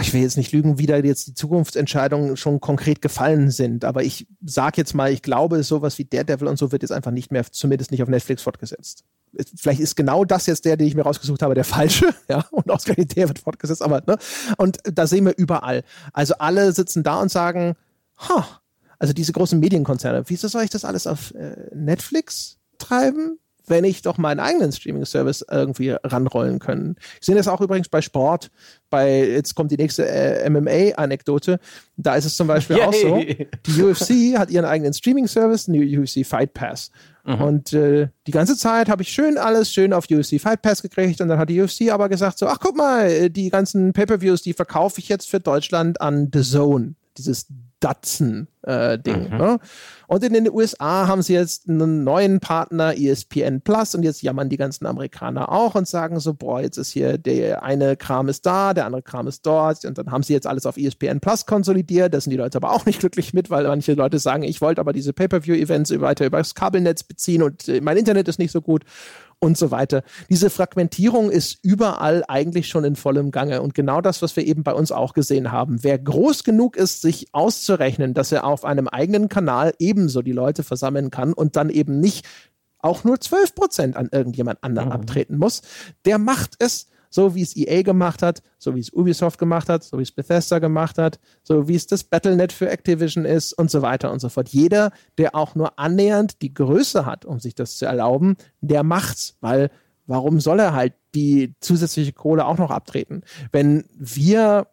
ich will jetzt nicht lügen, wie da jetzt die Zukunftsentscheidungen schon konkret gefallen sind, aber ich sage jetzt mal, ich glaube, sowas wie Daredevil und so wird jetzt einfach nicht mehr, zumindest nicht auf Netflix fortgesetzt vielleicht ist genau das jetzt der, den ich mir rausgesucht habe, der falsche, ja, und ausgerechnet der wird fortgesetzt, aber, ne, und da sehen wir überall. Also alle sitzen da und sagen, ha, also diese großen Medienkonzerne, wieso soll ich das alles auf äh, Netflix treiben? wenn ich doch meinen eigenen Streaming-Service irgendwie ranrollen können. Ich sehe das auch übrigens bei Sport. Bei, jetzt kommt die nächste äh, MMA-Anekdote. Da ist es zum Beispiel Yay. auch so, die UFC hat ihren eigenen Streaming-Service, den UFC Fight Pass. Mhm. Und äh, die ganze Zeit habe ich schön alles schön auf UFC Fight Pass gekriegt und dann hat die UFC aber gesagt so, ach guck mal, die ganzen Pay-Per-Views, die verkaufe ich jetzt für Deutschland an The Zone. Dieses Datsen-Ding. Äh, mhm. ne? Und in den USA haben sie jetzt einen neuen Partner, ESPN Plus, und jetzt jammern die ganzen Amerikaner auch und sagen so, boah, jetzt ist hier der eine Kram ist da, der andere Kram ist dort, und dann haben sie jetzt alles auf ESPN Plus konsolidiert. Da sind die Leute aber auch nicht glücklich mit, weil manche Leute sagen, ich wollte aber diese Pay-per-view-Events weiter über das Kabelnetz beziehen und äh, mein Internet ist nicht so gut und so weiter. Diese Fragmentierung ist überall eigentlich schon in vollem Gange. Und genau das, was wir eben bei uns auch gesehen haben. Wer groß genug ist, sich auszurechnen, dass er auf einem eigenen Kanal ebenso die Leute versammeln kann und dann eben nicht auch nur 12 Prozent an irgendjemand anderen mhm. abtreten muss, der macht es so wie es EA gemacht hat, so wie es Ubisoft gemacht hat, so wie es Bethesda gemacht hat, so wie es das Battlenet für Activision ist und so weiter und so fort. Jeder, der auch nur annähernd die Größe hat, um sich das zu erlauben, der macht's, weil warum soll er halt die zusätzliche Kohle auch noch abtreten? Wenn wir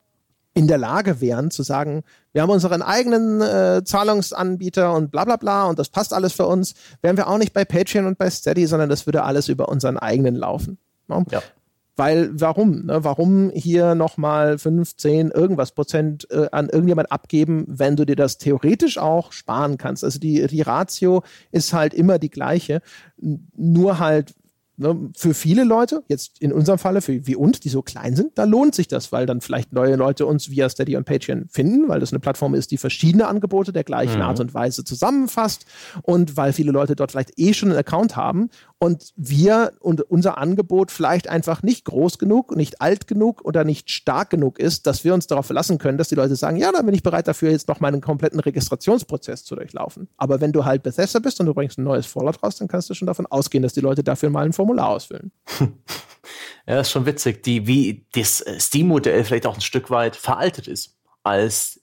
in der Lage wären zu sagen, wir haben unseren eigenen äh, Zahlungsanbieter und bla bla bla und das passt alles für uns, wären wir auch nicht bei Patreon und bei Steady, sondern das würde alles über unseren eigenen laufen. Ja. Weil warum? Ne? Warum hier nochmal 15 irgendwas Prozent äh, an irgendjemand abgeben, wenn du dir das theoretisch auch sparen kannst? Also die, die Ratio ist halt immer die gleiche, nur halt ne, für viele Leute, jetzt in unserem Falle für wie uns, die so klein sind, da lohnt sich das, weil dann vielleicht neue Leute uns via Steady und Patreon finden, weil das eine Plattform ist, die verschiedene Angebote der gleichen mhm. Art und Weise zusammenfasst und weil viele Leute dort vielleicht eh schon einen Account haben und wir und unser Angebot vielleicht einfach nicht groß genug, nicht alt genug oder nicht stark genug ist, dass wir uns darauf verlassen können, dass die Leute sagen, ja, dann bin ich bereit dafür, jetzt noch meinen kompletten Registrationsprozess zu durchlaufen. Aber wenn du halt Bethesda bist und du bringst ein neues Fallout raus, dann kannst du schon davon ausgehen, dass die Leute dafür mal ein Formular ausfüllen. Ja, ist schon witzig, die, wie das Steam-Modell vielleicht auch ein Stück weit veraltet ist als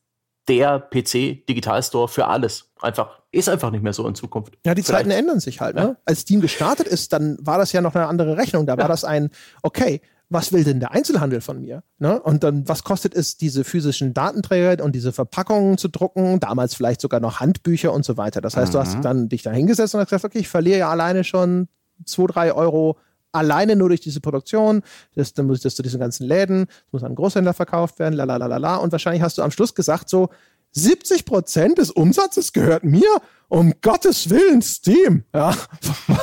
der PC-Digitalstore für alles. Einfach, ist einfach nicht mehr so in Zukunft. Ja, die Vielleicht. Zeiten ändern sich halt. Ne? Ja. Als Steam gestartet ist, dann war das ja noch eine andere Rechnung. Da ja. war das ein, okay, was will denn der Einzelhandel von mir? Ne? Und dann, was kostet es, diese physischen Datenträger und diese Verpackungen zu drucken? Damals vielleicht sogar noch Handbücher und so weiter. Das heißt, mhm. du hast mhm. dann dich da hingesetzt und hast gesagt, okay, ich verliere ja alleine schon zwei, drei Euro alleine nur durch diese Produktion, das, dann muss das zu diesen ganzen Läden, das muss an Großhändler verkauft werden, la la la la la. Und wahrscheinlich hast du am Schluss gesagt so, 70 Prozent des Umsatzes gehört mir. Um Gottes Willen, Steam. Ja.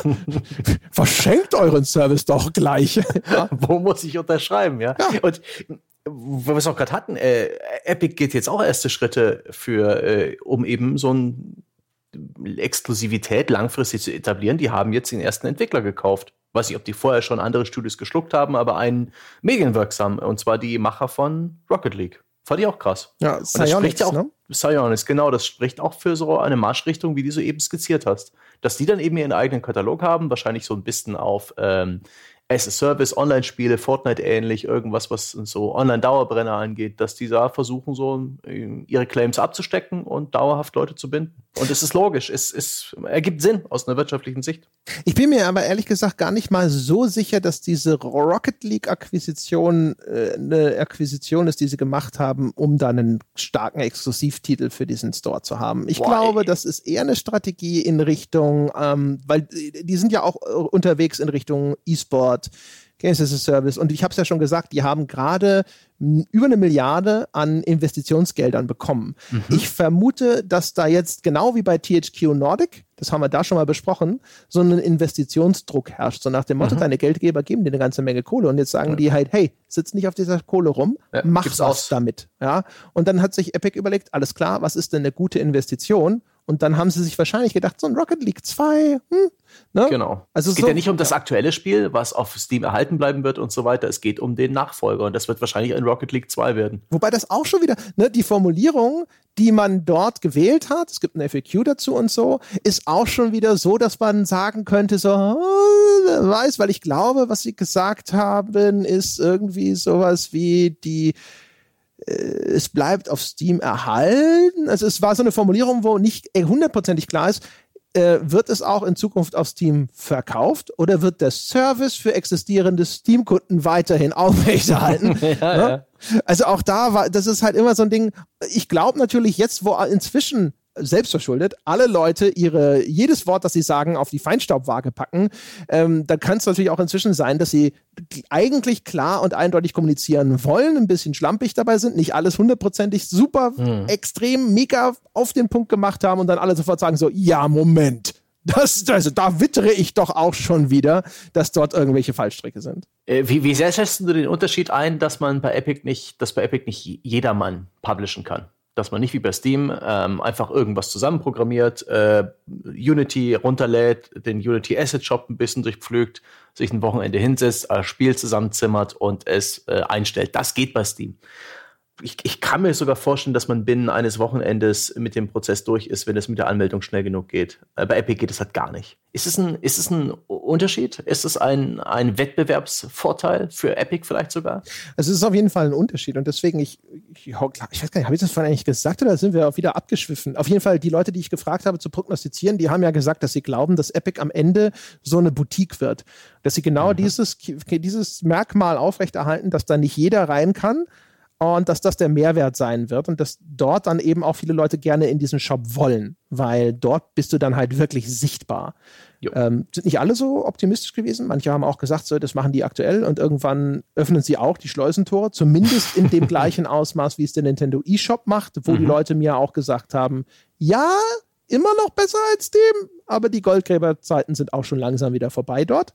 Verschenkt euren Service doch gleich. Ja. Wo muss ich unterschreiben, ja? ja. Und wo wir es auch gerade hatten, äh, Epic geht jetzt auch erste Schritte für, äh, um eben so ein Exklusivität langfristig zu etablieren. Die haben jetzt den ersten Entwickler gekauft. Weiß nicht, ob die vorher schon andere Studios geschluckt haben, aber einen medienwirksam, und zwar die Macher von Rocket League. Fand ich auch krass. Ja, und das spricht ja auch, ne? Psionics, genau, das spricht auch für so eine Marschrichtung, wie die du eben skizziert hast. Dass die dann eben ihren eigenen Katalog haben, wahrscheinlich so ein bisschen auf ähm, as-a-Service, Online-Spiele, Fortnite ähnlich, irgendwas, was so Online-Dauerbrenner angeht, dass die da versuchen, so äh, ihre Claims abzustecken und dauerhaft Leute zu binden. Und es ist logisch, es, es ergibt Sinn aus einer wirtschaftlichen Sicht. Ich bin mir aber ehrlich gesagt gar nicht mal so sicher, dass diese Rocket League-Akquisition äh, eine Akquisition ist, die sie gemacht haben, um da einen starken Exklusivtitel für diesen Store zu haben. Ich Boy. glaube, das ist eher eine Strategie in Richtung, ähm, weil die sind ja auch äh, unterwegs in Richtung E-Sport Games as a Service. Und ich habe es ja schon gesagt, die haben gerade über eine Milliarde an Investitionsgeldern bekommen. Mhm. Ich vermute, dass da jetzt genau wie bei THQ Nordic, das haben wir da schon mal besprochen, so ein Investitionsdruck herrscht. So nach dem Motto, mhm. deine Geldgeber geben dir eine ganze Menge Kohle und jetzt sagen ja. die halt, hey, sitz nicht auf dieser Kohle rum, ja, mach was aus. damit. Ja? Und dann hat sich Epic überlegt, alles klar, was ist denn eine gute Investition? Und dann haben sie sich wahrscheinlich gedacht, so ein Rocket League 2, hm, ne? Genau. Also es geht so, ja nicht um das aktuelle Spiel, was auf Steam erhalten bleiben wird und so weiter. Es geht um den Nachfolger und das wird wahrscheinlich ein Rocket League 2 werden. Wobei das auch schon wieder, ne, die Formulierung, die man dort gewählt hat, es gibt ein FAQ dazu und so, ist auch schon wieder so, dass man sagen könnte, so, oh, weiß, weil ich glaube, was sie gesagt haben, ist irgendwie sowas wie die es bleibt auf Steam erhalten. Also es war so eine Formulierung, wo nicht hundertprozentig klar ist, äh, wird es auch in Zukunft auf Steam verkauft oder wird der Service für existierende Steam-Kunden weiterhin aufrechterhalten? ja, ja. Ne? Also auch da war, das ist halt immer so ein Ding. Ich glaube natürlich jetzt, wo inzwischen selbstverschuldet alle Leute ihre jedes Wort, das sie sagen, auf die Feinstaubwaage packen, ähm, da kann es natürlich auch inzwischen sein, dass sie eigentlich klar und eindeutig kommunizieren wollen, ein bisschen schlampig dabei sind, nicht alles hundertprozentig super, mhm. extrem, mega auf den Punkt gemacht haben und dann alle sofort sagen so, ja, Moment. Das, also da wittere ich doch auch schon wieder, dass dort irgendwelche Fallstricke sind. Äh, wie, wie sehr schätzt du den Unterschied ein, dass man bei Epic nicht, dass bei Epic nicht jedermann publishen kann? Dass man nicht wie bei Steam ähm, einfach irgendwas zusammenprogrammiert, äh, Unity runterlädt, den Unity Asset Shop ein bisschen durchpflügt, sich ein Wochenende hinsetzt, ein Spiel zusammenzimmert und es äh, einstellt. Das geht bei Steam ich, ich kann mir sogar vorstellen, dass man binnen eines Wochenendes mit dem Prozess durch ist, wenn es mit der Anmeldung schnell genug geht. Äh, bei Epic geht es halt gar nicht. Ist es ein, ist es ein Unterschied? Ist es ein, ein Wettbewerbsvorteil für Epic vielleicht sogar? Also es ist auf jeden Fall ein Unterschied und deswegen, ich, ich, ich weiß gar nicht, habe ich das vorhin eigentlich gesagt oder sind wir auch wieder abgeschwiffen? Auf jeden Fall, die Leute, die ich gefragt habe zu prognostizieren, die haben ja gesagt, dass sie glauben, dass Epic am Ende so eine Boutique wird. Dass sie genau mhm. dieses, dieses Merkmal aufrechterhalten, dass da nicht jeder rein kann, und dass das der Mehrwert sein wird und dass dort dann eben auch viele Leute gerne in diesen Shop wollen, weil dort bist du dann halt wirklich sichtbar. Ähm, sind nicht alle so optimistisch gewesen. Manche haben auch gesagt, so, das machen die aktuell und irgendwann öffnen sie auch die Schleusentore, zumindest in dem gleichen Ausmaß, wie es der Nintendo eShop macht, wo mhm. die Leute mir auch gesagt haben, ja, immer noch besser als dem, aber die Goldgräberzeiten sind auch schon langsam wieder vorbei dort.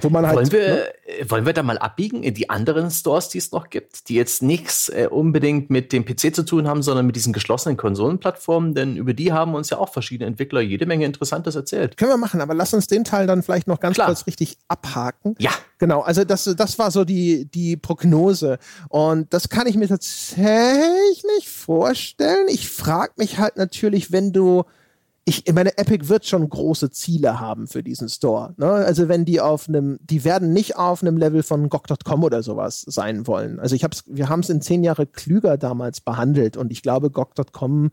Wo man halt, wollen, wir, ne? wollen wir da mal abbiegen in die anderen Stores, die es noch gibt, die jetzt nichts äh, unbedingt mit dem PC zu tun haben, sondern mit diesen geschlossenen Konsolenplattformen? Denn über die haben uns ja auch verschiedene Entwickler jede Menge Interessantes erzählt. Können wir machen, aber lass uns den Teil dann vielleicht noch ganz Klar. kurz richtig abhaken. Ja. Genau, also das, das war so die, die Prognose. Und das kann ich mir tatsächlich vorstellen. Ich frage mich halt natürlich, wenn du ich meine, Epic wird schon große Ziele haben für diesen Store. Ne? Also wenn die auf einem, die werden nicht auf einem Level von GOG.com oder sowas sein wollen. Also ich hab's, wir haben es in zehn Jahre klüger damals behandelt und ich glaube, GOG.com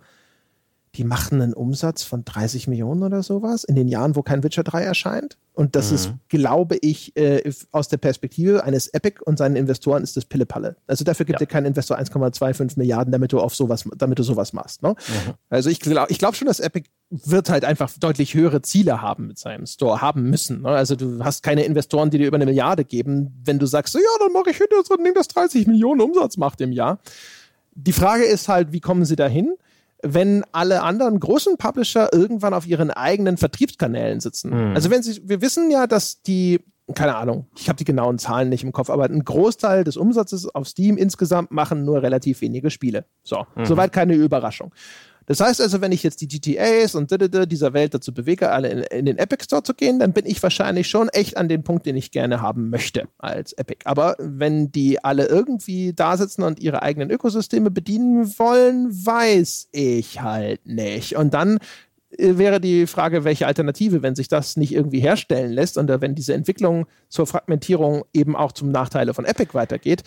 die machen einen Umsatz von 30 Millionen oder sowas in den Jahren, wo kein Witcher 3 erscheint. Und das mhm. ist, glaube ich, äh, aus der Perspektive eines Epic und seinen Investoren ist das Pillepalle. Also dafür gibt ja. dir kein Investor 1,25 Milliarden, damit du auf sowas, damit du sowas machst. Ne? Mhm. Also ich glaube ich glaub schon, dass Epic wird halt einfach deutlich höhere Ziele haben mit seinem Store, haben müssen. Ne? Also du hast keine Investoren, die dir über eine Milliarde geben, wenn du sagst, so, ja, dann mache ich hinter so ein Ding, das 30 Millionen Umsatz macht im Jahr. Die Frage ist halt, wie kommen sie dahin? Wenn alle anderen großen Publisher irgendwann auf ihren eigenen Vertriebskanälen sitzen. Mhm. Also wenn sie, wir wissen ja, dass die, keine Ahnung, ich habe die genauen Zahlen nicht im Kopf, aber ein Großteil des Umsatzes auf Steam insgesamt machen nur relativ wenige Spiele. So, mhm. soweit keine Überraschung. Das heißt also, wenn ich jetzt die GTAs und dieser Welt dazu bewege, alle in, in, den Epic Store zu gehen, dann bin ich wahrscheinlich schon echt an den Punkt, den ich gerne haben möchte als Epic. Aber wenn die alle irgendwie da sitzen und ihre eigenen Ökosysteme bedienen wollen, weiß ich halt nicht. Und dann äh, wäre die Frage, welche Alternative, wenn sich das nicht irgendwie herstellen lässt und wenn diese Entwicklung zur Fragmentierung eben auch zum Nachteile von Epic weitergeht,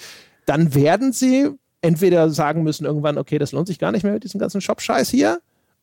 dann werden sie entweder sagen müssen irgendwann, okay, das lohnt sich gar nicht mehr mit diesem ganzen Shop-Scheiß hier,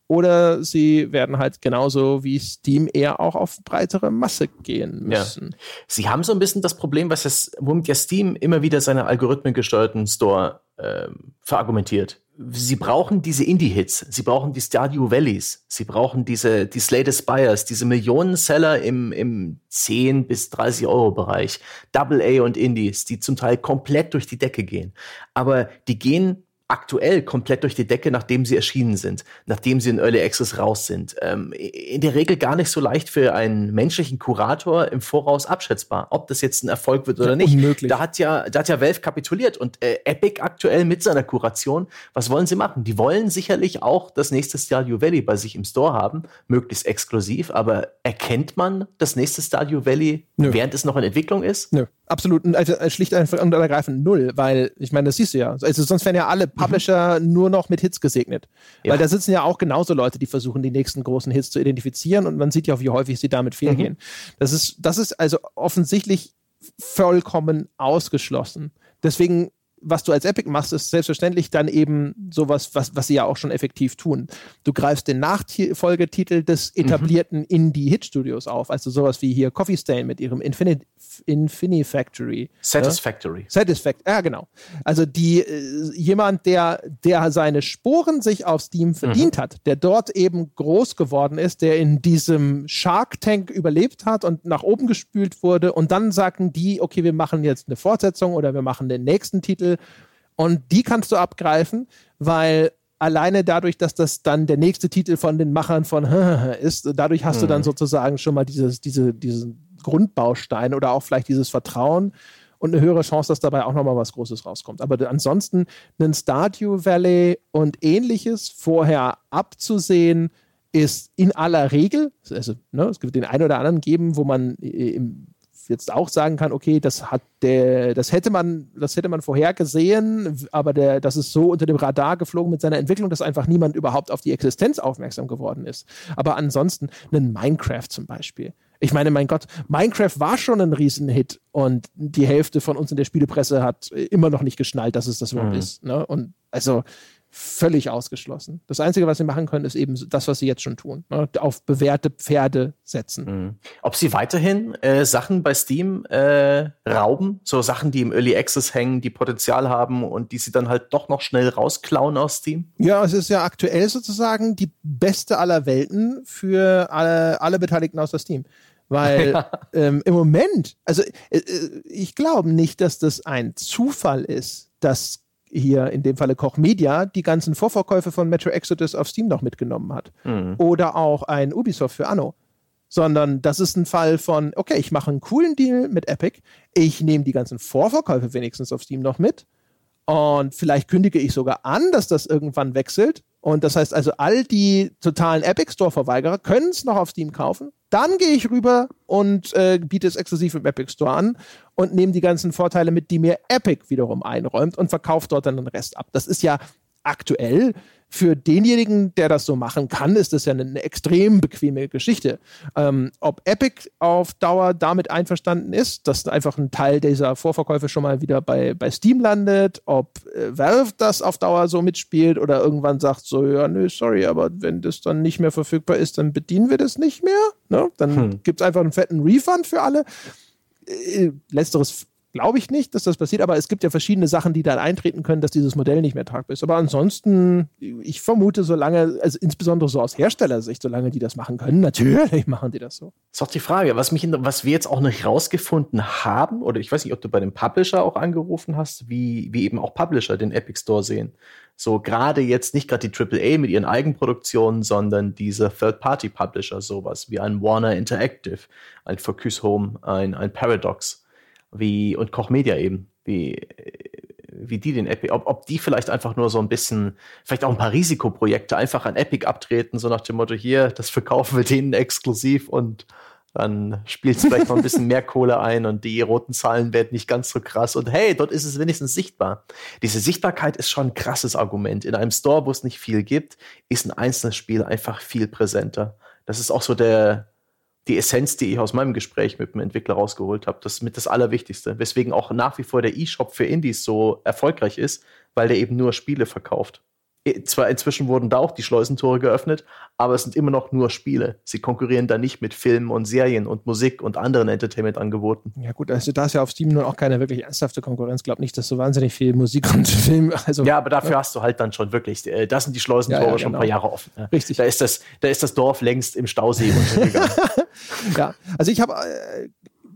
oder sie werden halt genauso wie Steam eher auch auf breitere Masse gehen müssen. Ja. Sie haben so ein bisschen das Problem, was das, womit ja Steam immer wieder seine algorithmengesteuerten Store äh, verargumentiert sie brauchen diese Indie-Hits, sie brauchen die Stardew Valleys, sie brauchen diese, die Slate Aspires, diese Millionen-Seller im, im 10 bis 30 Euro Bereich, Double A und Indies, die zum Teil komplett durch die Decke gehen. Aber die gehen aktuell komplett durch die Decke, nachdem sie erschienen sind, nachdem sie in Early Access raus sind. Ähm, in der Regel gar nicht so leicht für einen menschlichen Kurator im Voraus abschätzbar, ob das jetzt ein Erfolg wird oder ja, nicht. Unmöglich. Da hat ja, da hat ja Valve kapituliert und äh, Epic aktuell mit seiner Kuration. Was wollen sie machen? Die wollen sicherlich auch das nächste Stardew Valley bei sich im Store haben, möglichst exklusiv. Aber erkennt man das nächste Stardew Valley, Nö. während es noch in Entwicklung ist? Nö absolut, also äh, schlicht einfach und ergreifend null, weil ich meine, das siehst du ja. Also sonst wären ja alle mhm. Publisher mhm. nur noch mit Hits gesegnet. Ja. Weil da sitzen ja auch genauso Leute, die versuchen, die nächsten großen Hits zu identifizieren und man sieht ja auch, wie häufig sie damit fehlgehen. Mhm. Das ist, das ist also offensichtlich vollkommen ausgeschlossen. Deswegen was du als Epic machst, ist selbstverständlich dann eben sowas, was, was sie ja auch schon effektiv tun. Du greifst den Nachfolgetitel des mhm. etablierten mhm. Indie-Hit-Studios auf, also sowas wie hier Coffee Stain mit ihrem Infinite, Infinifactory. Satisfactory. Ja? Satisfactory, ja genau. Also die, äh, jemand, der, der seine Sporen sich auf Steam verdient mhm. hat, der dort eben groß geworden ist, der in diesem Shark Tank überlebt hat und nach oben gespült wurde und dann sagten die, okay, wir machen jetzt eine Fortsetzung oder wir machen den nächsten Titel und die kannst du abgreifen, weil alleine dadurch, dass das dann der nächste Titel von den Machern von ist, dadurch hast mhm. du dann mhm. sozusagen schon mal dieses, diese, diesen Grundbaustein oder auch vielleicht dieses Vertrauen und eine höhere Chance, dass dabei auch nochmal was Großes rauskommt. Aber ansonsten ein Stardew Valley und ähnliches vorher abzusehen, ist in aller Regel, also ne, es gibt den einen oder anderen geben, wo man im jetzt auch sagen kann, okay, das hat der, das hätte man, das hätte man vorhergesehen, aber der, das ist so unter dem Radar geflogen mit seiner Entwicklung, dass einfach niemand überhaupt auf die Existenz aufmerksam geworden ist. Aber ansonsten, ein Minecraft zum Beispiel. Ich meine, mein Gott, Minecraft war schon ein Riesenhit und die Hälfte von uns in der Spielepresse hat immer noch nicht geschnallt, dass es das überhaupt mhm. ist. Ne? Und also völlig ausgeschlossen. Das Einzige, was sie machen können, ist eben das, was sie jetzt schon tun. Ne? Auf bewährte Pferde setzen. Mhm. Ob sie weiterhin äh, Sachen bei Steam äh, rauben, so Sachen, die im Early Access hängen, die Potenzial haben und die sie dann halt doch noch schnell rausklauen aus Steam? Ja, es ist ja aktuell sozusagen die beste aller Welten für alle, alle Beteiligten aus der Steam. Weil ähm, im Moment, also äh, äh, ich glaube nicht, dass das ein Zufall ist, dass hier in dem Falle Koch Media die ganzen Vorverkäufe von Metro Exodus auf Steam noch mitgenommen hat. Mhm. Oder auch ein Ubisoft für Anno. Sondern das ist ein Fall von, okay, ich mache einen coolen Deal mit Epic, ich nehme die ganzen Vorverkäufe wenigstens auf Steam noch mit und vielleicht kündige ich sogar an, dass das irgendwann wechselt. Und das heißt also, all die totalen Epic Store-Verweigerer können es noch auf Steam kaufen. Dann gehe ich rüber und äh, biete es exklusiv im Epic Store an und nehme die ganzen Vorteile mit, die mir Epic wiederum einräumt und verkaufe dort dann den Rest ab. Das ist ja aktuell für denjenigen, der das so machen kann, ist das ja eine, eine extrem bequeme Geschichte. Ähm, ob Epic auf Dauer damit einverstanden ist, dass einfach ein Teil dieser Vorverkäufe schon mal wieder bei, bei Steam landet, ob äh, Valve das auf Dauer so mitspielt oder irgendwann sagt so, ja, nö, sorry, aber wenn das dann nicht mehr verfügbar ist, dann bedienen wir das nicht mehr. Ne? Dann hm. gibt es einfach einen fetten Refund für alle. Äh, letzteres glaube ich nicht, dass das passiert, aber es gibt ja verschiedene Sachen, die dann eintreten können, dass dieses Modell nicht mehr tragbar ist. Aber ansonsten, ich vermute, solange, also insbesondere so aus Herstellersicht, solange die das machen können, natürlich machen die das so. Ist auch die Frage, was, mich, was wir jetzt auch noch rausgefunden haben, oder ich weiß nicht, ob du bei dem Publisher auch angerufen hast, wie, wie eben auch Publisher den Epic Store sehen. So gerade jetzt nicht gerade die AAA mit ihren Eigenproduktionen, sondern diese Third-Party-Publisher, sowas wie ein Warner Interactive, ein Focus Home, ein, ein Paradox wie und Koch Media eben, wie, wie die den Epic, ob, ob die vielleicht einfach nur so ein bisschen, vielleicht auch ein paar Risikoprojekte einfach an Epic abtreten, so nach dem Motto, hier, das verkaufen wir denen exklusiv und dann spielt es vielleicht noch ein bisschen mehr Kohle ein und die roten Zahlen werden nicht ganz so krass. Und hey, dort ist es wenigstens sichtbar. Diese Sichtbarkeit ist schon ein krasses Argument. In einem Store, wo es nicht viel gibt, ist ein einzelnes Spiel einfach viel präsenter. Das ist auch so der, die Essenz, die ich aus meinem Gespräch mit dem Entwickler rausgeholt habe. Das ist mit das Allerwichtigste. Weswegen auch nach wie vor der E-Shop für Indies so erfolgreich ist, weil der eben nur Spiele verkauft zwar inzwischen wurden da auch die Schleusentore geöffnet, aber es sind immer noch nur Spiele. Sie konkurrieren da nicht mit Filmen und Serien und Musik und anderen Entertainment-Angeboten. Ja gut, also da ist ja auf Steam nur auch keine wirklich ernsthafte Konkurrenz. Glaub nicht, dass so wahnsinnig viel Musik und Film. Also, ja, aber dafür ja. hast du halt dann schon wirklich, äh, da sind die Schleusentore ja, ja, schon ein paar genau. Jahre offen. Richtig. Da ist das, da ist das Dorf längst im Stausee untergegangen. ja, also ich habe äh,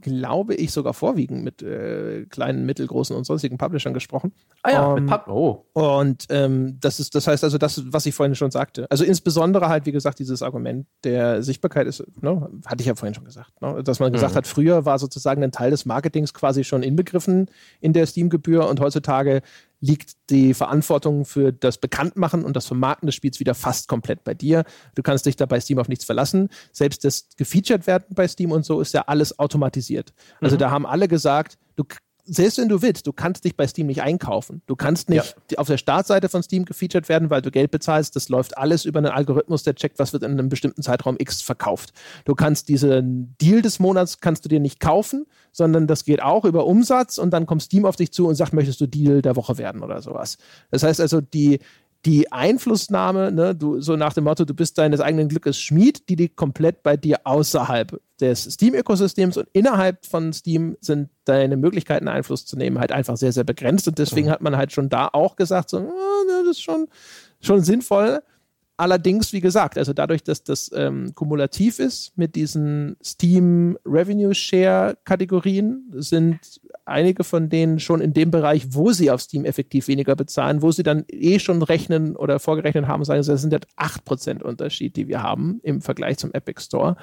glaube ich, sogar vorwiegend mit äh, kleinen, mittelgroßen und sonstigen Publishern gesprochen. Ah ja, um, mit ähm, Pub oh. Und ähm, das ist, das heißt also, das, was ich vorhin schon sagte. Also insbesondere halt, wie gesagt, dieses Argument der Sichtbarkeit ist, ne, hatte ich ja vorhin schon gesagt, ne, dass man gesagt mhm. hat, früher war sozusagen ein Teil des Marketings quasi schon inbegriffen in der Steam-Gebühr und heutzutage liegt die Verantwortung für das Bekanntmachen und das Vermarkten des Spiels wieder fast komplett bei dir. Du kannst dich da bei Steam auf nichts verlassen. Selbst das gefeatured werden bei Steam und so ist ja alles automatisiert. Also mhm. da haben alle gesagt, du selbst wenn du willst, du kannst dich bei Steam nicht einkaufen. Du kannst nicht ja. auf der Startseite von Steam gefeatured werden, weil du Geld bezahlst. Das läuft alles über einen Algorithmus, der checkt, was wird in einem bestimmten Zeitraum X verkauft. Du kannst diesen Deal des Monats kannst du dir nicht kaufen, sondern das geht auch über Umsatz und dann kommt Steam auf dich zu und sagt, möchtest du Deal der Woche werden oder sowas. Das heißt also, die, die Einflussnahme, ne, du, so nach dem Motto, du bist deines eigenen Glückes Schmied, die liegt komplett bei dir außerhalb des Steam-Ökosystems und innerhalb von Steam sind deine Möglichkeiten, Einfluss zu nehmen, halt einfach sehr, sehr begrenzt. Und deswegen mhm. hat man halt schon da auch gesagt, so, oh, das ist schon, schon sinnvoll. Allerdings, wie gesagt, also dadurch, dass das ähm, kumulativ ist mit diesen Steam Revenue Share Kategorien, sind einige von denen schon in dem Bereich, wo sie auf Steam effektiv weniger bezahlen, wo sie dann eh schon rechnen oder vorgerechnet haben, sagen sie, das sind jetzt 8% Unterschied, die wir haben im Vergleich zum Epic Store.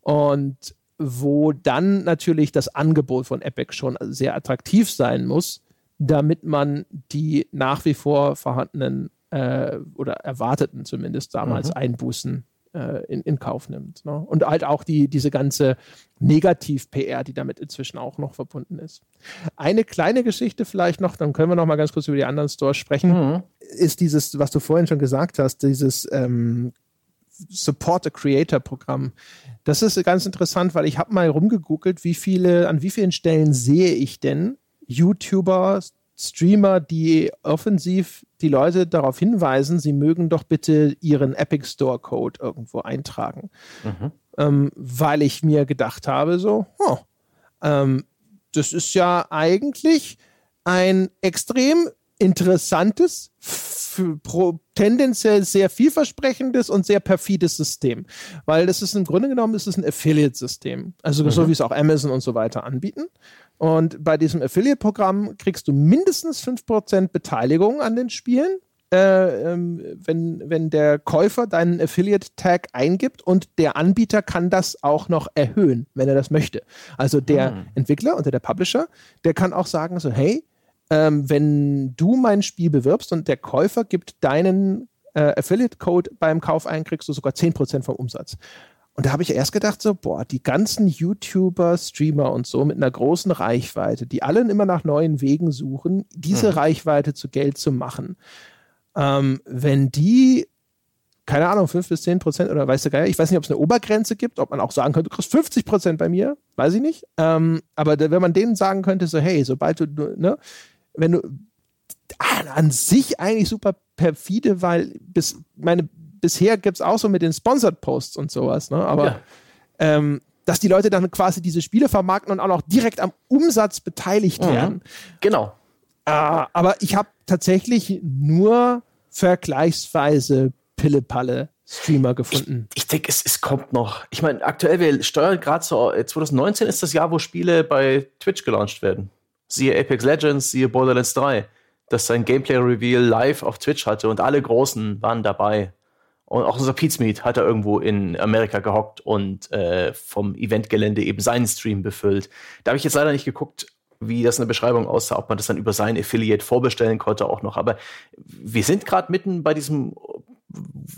Und wo dann natürlich das Angebot von Epic schon sehr attraktiv sein muss, damit man die nach wie vor vorhandenen äh, oder erwarteten zumindest damals mhm. Einbußen äh, in, in Kauf nimmt. Ne? Und halt auch die, diese ganze Negativ-PR, die damit inzwischen auch noch verbunden ist. Eine kleine Geschichte vielleicht noch, dann können wir noch mal ganz kurz über die anderen Stores sprechen, mhm. ist dieses, was du vorhin schon gesagt hast, dieses ähm, Support a Creator Programm. Das ist ganz interessant, weil ich habe mal rumgegoogelt, wie viele, an wie vielen Stellen sehe ich denn YouTuber, Streamer, die offensiv die Leute darauf hinweisen, sie mögen doch bitte ihren Epic Store Code irgendwo eintragen. Mhm. Ähm, weil ich mir gedacht habe, so, oh, ähm, das ist ja eigentlich ein extrem interessantes, pro, tendenziell sehr vielversprechendes und sehr perfides System. Weil das ist im Grunde genommen ist es ein Affiliate-System. Also mhm. so wie es auch Amazon und so weiter anbieten. Und bei diesem Affiliate-Programm kriegst du mindestens 5% Beteiligung an den Spielen, äh, ähm, wenn, wenn der Käufer deinen Affiliate-Tag eingibt und der Anbieter kann das auch noch erhöhen, wenn er das möchte. Also der hm. Entwickler und der Publisher, der kann auch sagen so, hey, ähm, wenn du mein Spiel bewirbst und der Käufer gibt deinen äh, Affiliate-Code beim Kauf ein, kriegst du sogar 10% vom Umsatz. Und da habe ich erst gedacht, so, boah, die ganzen YouTuber, Streamer und so mit einer großen Reichweite, die allen immer nach neuen Wegen suchen, diese mhm. Reichweite zu Geld zu machen. Ähm, wenn die, keine Ahnung, 5 bis 10 Prozent oder weißt du geil, ich weiß nicht, ob es eine Obergrenze gibt, ob man auch sagen könnte, du kriegst 50 Prozent bei mir, weiß ich nicht. Ähm, aber wenn man denen sagen könnte, so, hey, sobald du, ne, wenn du an sich eigentlich super perfide, weil bis meine bisher gibt es auch so mit den Sponsored Posts und sowas, ne? aber ja. ähm, dass die Leute dann quasi diese Spiele vermarkten und auch noch direkt am Umsatz beteiligt mhm. werden. Genau. Äh, aber ich habe tatsächlich nur vergleichsweise Pillepalle Streamer gefunden. Ich, ich denke, es, es kommt noch. Ich meine, aktuell, wir steuern gerade so, 2019 äh, ist das Jahr, wo Spiele bei Twitch gelauncht werden. Siehe Apex Legends, siehe Borderlands 3, das sein Gameplay-Reveal live auf Twitch hatte und alle Großen waren dabei. Und auch unser Pizmeet hat er irgendwo in Amerika gehockt und äh, vom Eventgelände eben seinen Stream befüllt. Da habe ich jetzt leider nicht geguckt, wie das in der Beschreibung aussah, ob man das dann über sein Affiliate vorbestellen konnte auch noch. Aber wir sind gerade mitten bei diesem,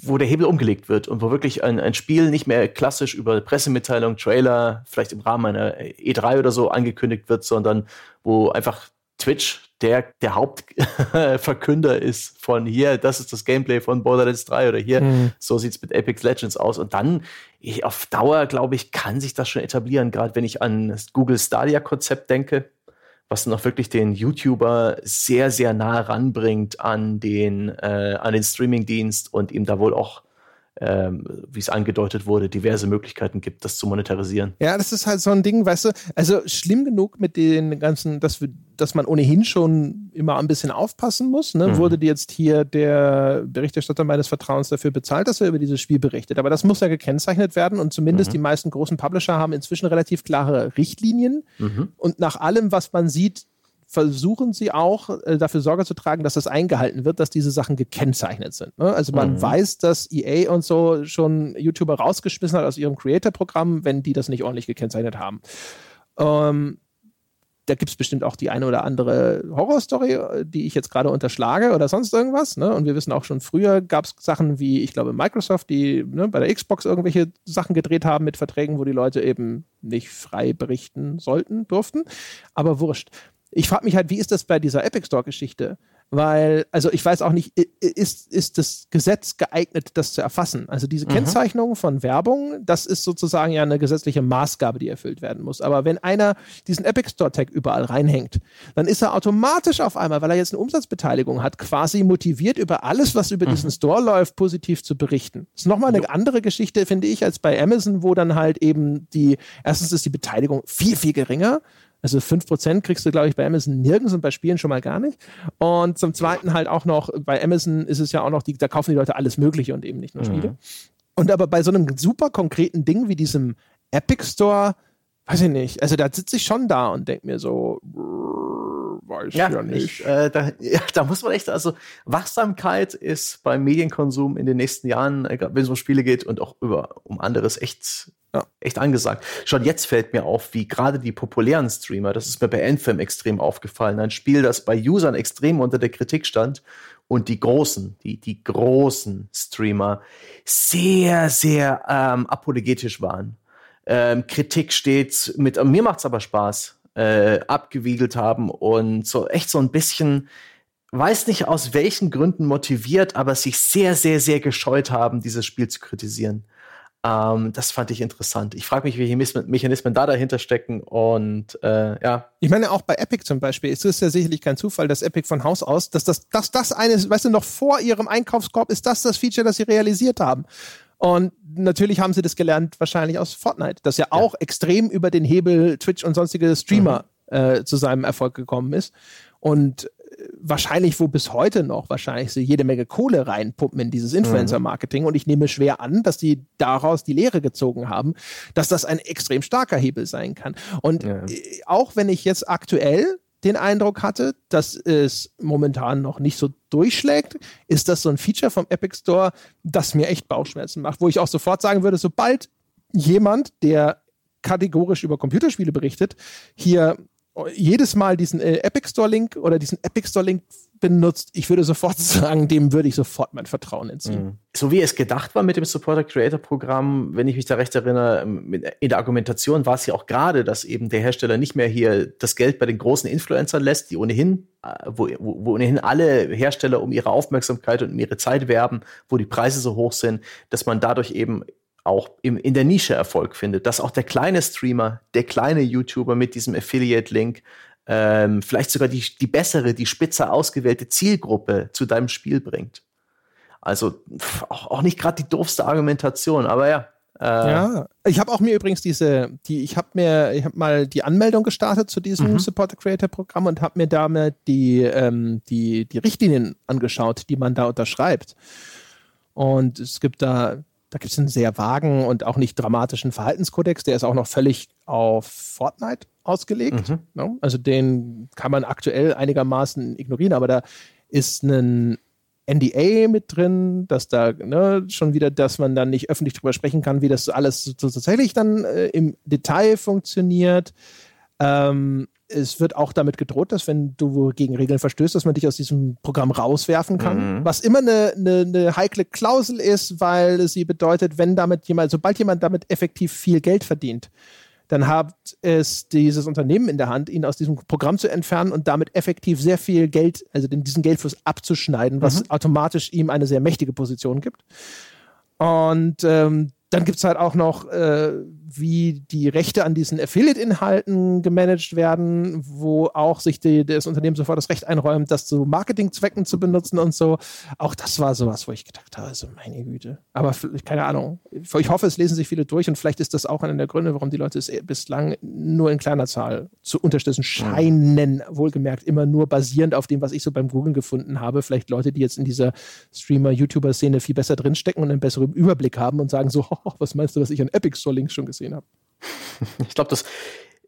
wo der Hebel umgelegt wird und wo wirklich ein, ein Spiel nicht mehr klassisch über Pressemitteilung, Trailer, vielleicht im Rahmen einer E3 oder so angekündigt wird, sondern wo einfach Twitch der, der Hauptverkünder ist von hier, das ist das Gameplay von Borderlands 3 oder hier, mhm. so sieht es mit Apex Legends aus. Und dann, ich, auf Dauer, glaube ich, kann sich das schon etablieren, gerade wenn ich an das Google Stadia-Konzept denke, was noch wirklich den YouTuber sehr, sehr nah ranbringt an den, äh, an den Streaming-Dienst und ihm da wohl auch ähm, wie es angedeutet wurde, diverse Möglichkeiten gibt, das zu monetarisieren. Ja, das ist halt so ein Ding, weißt du, also schlimm genug mit den ganzen, dass, wir, dass man ohnehin schon immer ein bisschen aufpassen muss. Ne? Mhm. Wurde jetzt hier der Berichterstatter meines Vertrauens dafür bezahlt, dass er über dieses Spiel berichtet? Aber das muss ja gekennzeichnet werden und zumindest mhm. die meisten großen Publisher haben inzwischen relativ klare Richtlinien. Mhm. Und nach allem, was man sieht, versuchen sie auch äh, dafür Sorge zu tragen, dass das eingehalten wird, dass diese Sachen gekennzeichnet sind. Ne? Also man mhm. weiß, dass EA und so schon YouTuber rausgeschmissen hat aus ihrem Creator-Programm, wenn die das nicht ordentlich gekennzeichnet haben. Ähm, da gibt es bestimmt auch die eine oder andere Horrorstory, die ich jetzt gerade unterschlage oder sonst irgendwas. Ne? Und wir wissen auch schon früher gab es Sachen wie, ich glaube, Microsoft, die ne, bei der Xbox irgendwelche Sachen gedreht haben mit Verträgen, wo die Leute eben nicht frei berichten sollten, durften. Aber wurscht ich frage mich halt, wie ist das bei dieser Epic Store-Geschichte? Weil, also ich weiß auch nicht, ist, ist das Gesetz geeignet, das zu erfassen? Also diese mhm. Kennzeichnung von Werbung, das ist sozusagen ja eine gesetzliche Maßgabe, die erfüllt werden muss. Aber wenn einer diesen Epic Store Tag überall reinhängt, dann ist er automatisch auf einmal, weil er jetzt eine Umsatzbeteiligung hat, quasi motiviert, über alles, was über mhm. diesen Store läuft, positiv zu berichten. Das ist nochmal eine jo. andere Geschichte, finde ich, als bei Amazon, wo dann halt eben die, erstens ist die Beteiligung viel, viel geringer also 5% kriegst du, glaube ich, bei Amazon nirgends und bei Spielen schon mal gar nicht. Und zum Zweiten halt auch noch, bei Amazon ist es ja auch noch, die, da kaufen die Leute alles Mögliche und eben nicht nur Spiele. Mhm. Und aber bei so einem super konkreten Ding wie diesem Epic Store, weiß ich nicht, also da sitze ich schon da und denke mir so, weiß ja, ja nicht. Ich, äh, da, ja, da muss man echt, also Wachsamkeit ist beim Medienkonsum in den nächsten Jahren, wenn es um Spiele geht und auch über um anderes echt ja, echt angesagt. Schon jetzt fällt mir auf, wie gerade die populären Streamer, das ist mir bei Anthem extrem aufgefallen, ein Spiel, das bei Usern extrem unter der Kritik stand und die großen, die, die großen Streamer sehr, sehr ähm, apologetisch waren. Ähm, Kritik stets mit, mir macht's aber Spaß, äh, abgewiegelt haben und so echt so ein bisschen, weiß nicht aus welchen Gründen motiviert, aber sich sehr, sehr, sehr gescheut haben, dieses Spiel zu kritisieren. Ähm, das fand ich interessant. Ich frage mich, welche Mechanismen da dahinter stecken und äh, ja. Ich meine, auch bei Epic zum Beispiel ist es ja sicherlich kein Zufall, dass Epic von Haus aus, dass das, dass das eine, weißt du, noch vor ihrem Einkaufskorb ist das das Feature, das sie realisiert haben. Und natürlich haben sie das gelernt, wahrscheinlich aus Fortnite, das ja auch ja. extrem über den Hebel Twitch und sonstige Streamer mhm. äh, zu seinem Erfolg gekommen ist. Und wahrscheinlich, wo bis heute noch wahrscheinlich so jede Menge Kohle reinpumpen in dieses Influencer-Marketing. Und ich nehme schwer an, dass die daraus die Lehre gezogen haben, dass das ein extrem starker Hebel sein kann. Und ja. Äh, auch wenn ich jetzt aktuell den Eindruck hatte, dass es momentan noch nicht so durchschlägt, ist das so ein Feature vom Epic Store, das mir echt Bauchschmerzen macht, wo ich auch sofort sagen würde, sobald jemand, der kategorisch über Computerspiele berichtet, hier jedes Mal diesen äh, Epic Store Link oder diesen Epic Store Link benutzt, ich würde sofort sagen, dem würde ich sofort mein Vertrauen entziehen. Mhm. So wie es gedacht war mit dem Supporter Creator Programm, wenn ich mich da recht erinnere, ähm, in der Argumentation war es ja auch gerade, dass eben der Hersteller nicht mehr hier das Geld bei den großen Influencern lässt, die ohnehin, äh, wo, wo ohnehin alle Hersteller um ihre Aufmerksamkeit und um ihre Zeit werben, wo die Preise so hoch sind, dass man dadurch eben auch im, in der Nische Erfolg findet, dass auch der kleine Streamer, der kleine YouTuber mit diesem Affiliate-Link ähm, vielleicht sogar die, die bessere, die spitzer ausgewählte Zielgruppe zu deinem Spiel bringt. Also auch, auch nicht gerade die doofste Argumentation, aber ja. Äh, ja, ich habe auch mir übrigens diese, die, ich habe mir, ich habe mal die Anmeldung gestartet zu diesem mhm. Supporter Creator Programm und habe mir damit die, ähm, die, die Richtlinien angeschaut, die man da unterschreibt. Und es gibt da da gibt es einen sehr vagen und auch nicht dramatischen Verhaltenskodex, der ist auch noch völlig auf Fortnite ausgelegt. Mhm. Ne? Also den kann man aktuell einigermaßen ignorieren, aber da ist ein NDA mit drin, dass da ne, schon wieder, dass man dann nicht öffentlich drüber sprechen kann, wie das alles so tatsächlich dann äh, im Detail funktioniert. Ähm, es wird auch damit gedroht, dass wenn du gegen Regeln verstößt, dass man dich aus diesem Programm rauswerfen kann. Mhm. Was immer eine, eine, eine, heikle Klausel ist, weil sie bedeutet, wenn damit jemand, sobald jemand damit effektiv viel Geld verdient, dann hat es dieses Unternehmen in der Hand, ihn aus diesem Programm zu entfernen und damit effektiv sehr viel Geld, also diesen Geldfluss abzuschneiden, was mhm. automatisch ihm eine sehr mächtige Position gibt. Und ähm, dann gibt es halt auch noch, äh, wie die Rechte an diesen Affiliate-Inhalten gemanagt werden, wo auch sich die, das Unternehmen sofort das Recht einräumt, das zu Marketingzwecken zu benutzen und so. Auch das war sowas, wo ich gedacht habe, also meine Güte. Aber keine Ahnung. Ich hoffe, es lesen sich viele durch und vielleicht ist das auch einer der Gründe, warum die Leute es bislang nur in kleiner Zahl zu unterstützen scheinen. Wohlgemerkt immer nur basierend auf dem, was ich so beim Googlen gefunden habe. Vielleicht Leute, die jetzt in dieser Streamer-YouTuber-Szene viel besser drinstecken und einen besseren Überblick haben und sagen so, was meinst du, was ich an Epic Store Links schon gesehen habe? Ich glaube, das,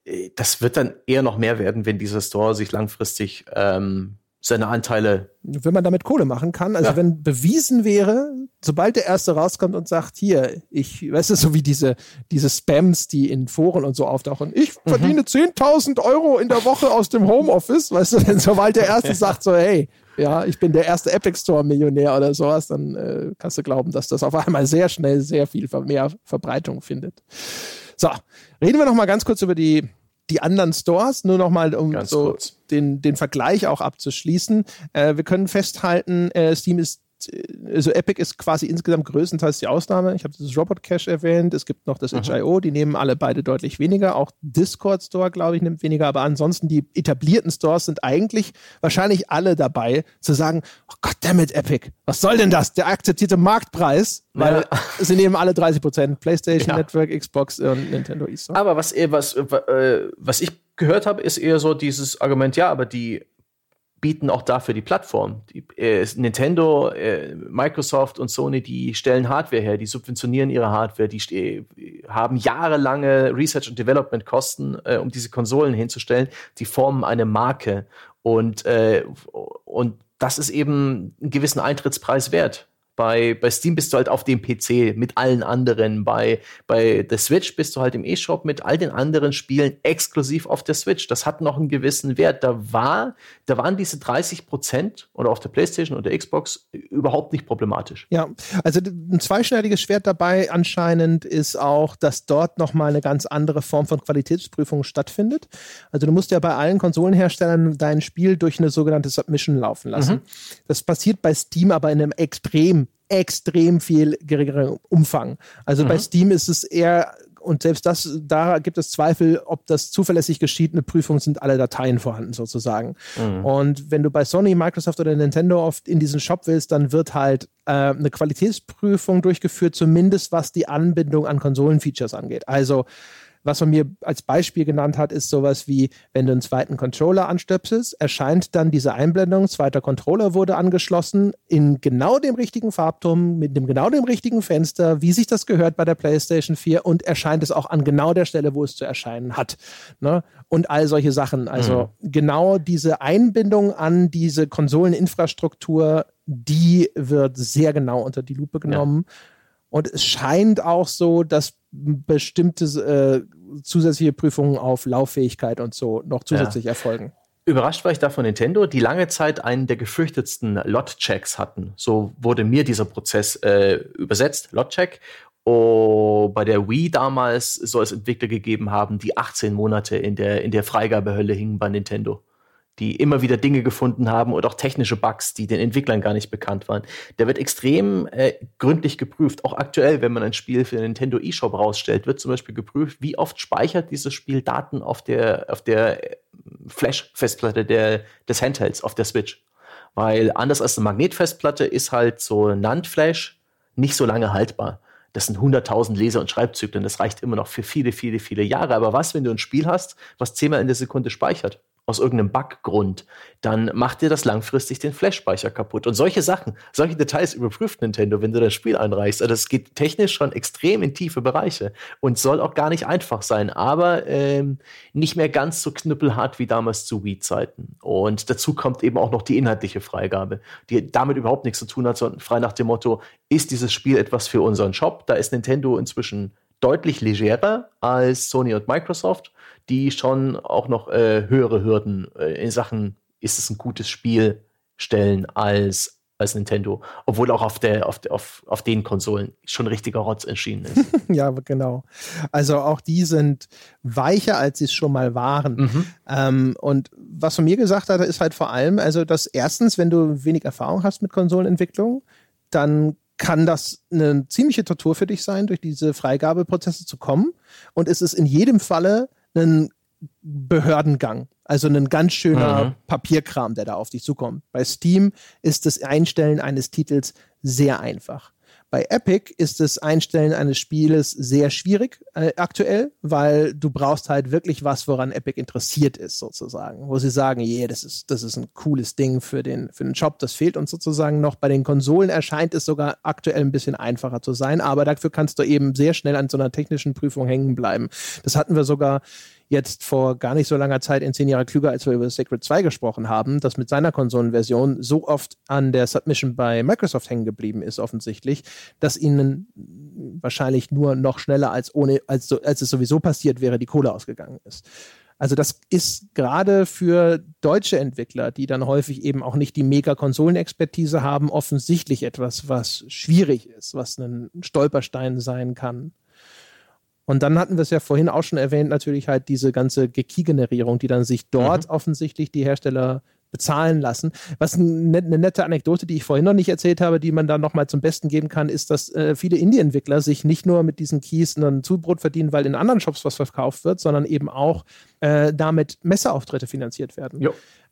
äh, das wird dann eher noch mehr werden, wenn dieser Store sich langfristig ähm, seine Anteile. Wenn man damit Kohle machen kann, also ja. wenn bewiesen wäre, sobald der Erste rauskommt und sagt, hier, ich, weißt du, so wie diese, diese Spams, die in Foren und so auftauchen, ich mhm. verdiene 10.000 Euro in der Woche aus dem Homeoffice, weißt du, wenn sobald der Erste sagt so, hey, ja, ich bin der erste Epic Store Millionär oder sowas, dann äh, kannst du glauben, dass das auf einmal sehr schnell sehr viel mehr Verbreitung findet. So, reden wir noch mal ganz kurz über die die anderen Stores, nur nochmal, um Ganz so den, den Vergleich auch abzuschließen. Äh, wir können festhalten, äh, Steam ist also Epic ist quasi insgesamt größtenteils die Ausnahme. Ich habe das Robot Cache erwähnt, es gibt noch das mhm. HIO, die nehmen alle beide deutlich weniger. Auch Discord Store, glaube ich, nimmt weniger, aber ansonsten die etablierten Stores sind eigentlich wahrscheinlich alle dabei, zu sagen, oh Gott damit Epic, was soll denn das? Der akzeptierte Marktpreis, weil ja. sie nehmen alle 30 Prozent. PlayStation, ja. Network, Xbox und Nintendo eStore. Aber was, was, äh, was ich gehört habe, ist eher so dieses Argument, ja, aber die bieten auch dafür die Plattform. Äh, Nintendo, äh, Microsoft und Sony, die stellen Hardware her, die subventionieren ihre Hardware, die haben jahrelange Research und Development Kosten, äh, um diese Konsolen hinzustellen. Die formen eine Marke und und das ist eben einen gewissen Eintrittspreis wert. Bei, bei Steam bist du halt auf dem PC mit allen anderen. Bei, bei der Switch bist du halt im E-Shop mit all den anderen Spielen exklusiv auf der Switch. Das hat noch einen gewissen Wert. Da war, da waren diese 30 Prozent oder auf der PlayStation oder Xbox überhaupt nicht problematisch. Ja, also ein zweischneidiges Schwert dabei anscheinend ist auch, dass dort nochmal eine ganz andere Form von Qualitätsprüfung stattfindet. Also du musst ja bei allen Konsolenherstellern dein Spiel durch eine sogenannte Submission laufen lassen. Mhm. Das passiert bei Steam aber in einem extrem extrem viel geringeren Umfang. Also mhm. bei Steam ist es eher und selbst das, da gibt es Zweifel, ob das zuverlässig geschieht. Eine Prüfung sind alle Dateien vorhanden sozusagen. Mhm. Und wenn du bei Sony, Microsoft oder Nintendo oft in diesen Shop willst, dann wird halt äh, eine Qualitätsprüfung durchgeführt, zumindest was die Anbindung an Konsolenfeatures angeht. Also was man mir als Beispiel genannt hat, ist sowas wie, wenn du einen zweiten Controller anstöpselst, erscheint dann diese Einblendung, zweiter Controller wurde angeschlossen, in genau dem richtigen Farbton, mit dem genau dem richtigen Fenster, wie sich das gehört bei der PlayStation 4 und erscheint es auch an genau der Stelle, wo es zu erscheinen hat. Ne? Und all solche Sachen. Also mhm. genau diese Einbindung an diese Konsoleninfrastruktur, die wird sehr genau unter die Lupe genommen. Ja. Und es scheint auch so, dass bestimmte äh, zusätzliche Prüfungen auf Lauffähigkeit und so noch zusätzlich ja. erfolgen. Überrascht war ich da von Nintendo, die lange Zeit einen der gefürchtetsten Lot-Checks hatten. So wurde mir dieser Prozess äh, übersetzt, Lot-Check. Oh, bei der Wii damals soll es Entwickler gegeben haben, die 18 Monate in der, in der Freigabehölle hingen bei Nintendo die immer wieder Dinge gefunden haben und auch technische Bugs, die den Entwicklern gar nicht bekannt waren. Der wird extrem äh, gründlich geprüft. Auch aktuell, wenn man ein Spiel für den Nintendo eShop rausstellt, wird zum Beispiel geprüft, wie oft speichert dieses Spiel Daten auf der, auf der äh, Flash-Festplatte des Handhelds, auf der Switch. Weil anders als eine Magnetfestplatte ist halt so NAND-Flash nicht so lange haltbar. Das sind 100.000 Leser- und Schreibzyklen. Das reicht immer noch für viele, viele, viele Jahre. Aber was, wenn du ein Spiel hast, was zehnmal in der Sekunde speichert? Aus irgendeinem Buggrund, dann macht dir das langfristig den Flash-Speicher kaputt. Und solche Sachen, solche Details überprüft Nintendo, wenn du das Spiel einreichst. Also es geht technisch schon extrem in tiefe Bereiche und soll auch gar nicht einfach sein, aber ähm, nicht mehr ganz so knüppelhart wie damals zu Wii-Zeiten. Und dazu kommt eben auch noch die inhaltliche Freigabe, die damit überhaupt nichts zu tun hat, sondern frei nach dem Motto, ist dieses Spiel etwas für unseren Shop? Da ist Nintendo inzwischen deutlich legerer als Sony und Microsoft die schon auch noch äh, höhere Hürden äh, in Sachen, ist es ein gutes Spiel, stellen als als Nintendo, obwohl auch auf der auf, auf, auf den Konsolen schon richtiger Rotz erschienen ist. ja, genau. Also auch die sind weicher, als sie es schon mal waren. Mhm. Ähm, und was von mir gesagt hat, ist halt vor allem, also dass erstens, wenn du wenig Erfahrung hast mit Konsolenentwicklung, dann kann das eine ziemliche Tortur für dich sein, durch diese Freigabeprozesse zu kommen. Und es ist in jedem Falle einen Behördengang. Also ein ganz schöner mhm. Papierkram, der da auf dich zukommt. Bei Steam ist das Einstellen eines Titels sehr einfach. Bei Epic ist das Einstellen eines Spieles sehr schwierig äh, aktuell, weil du brauchst halt wirklich was, woran Epic interessiert ist, sozusagen. Wo sie sagen, yeah, das ist, das ist ein cooles Ding für den, für den Shop, das fehlt uns sozusagen noch. Bei den Konsolen erscheint es sogar aktuell ein bisschen einfacher zu sein, aber dafür kannst du eben sehr schnell an so einer technischen Prüfung hängen bleiben. Das hatten wir sogar jetzt vor gar nicht so langer Zeit in zehn Jahre klüger, als wir über Sacred 2 gesprochen haben, das mit seiner Konsolenversion so oft an der Submission bei Microsoft hängen geblieben ist, offensichtlich, dass ihnen wahrscheinlich nur noch schneller als ohne, als, als es sowieso passiert wäre, die Kohle ausgegangen ist. Also das ist gerade für deutsche Entwickler, die dann häufig eben auch nicht die Mega-Konsolenexpertise haben, offensichtlich etwas, was schwierig ist, was ein Stolperstein sein kann. Und dann hatten wir es ja vorhin auch schon erwähnt, natürlich halt diese ganze Key-Generierung, die dann sich dort mhm. offensichtlich die Hersteller bezahlen lassen. Was eine, eine nette Anekdote, die ich vorhin noch nicht erzählt habe, die man da nochmal zum Besten geben kann, ist, dass äh, viele Indie-Entwickler sich nicht nur mit diesen Keys ein Zubrot verdienen, weil in anderen Shops was verkauft wird, sondern eben auch äh, damit Messeauftritte finanziert werden.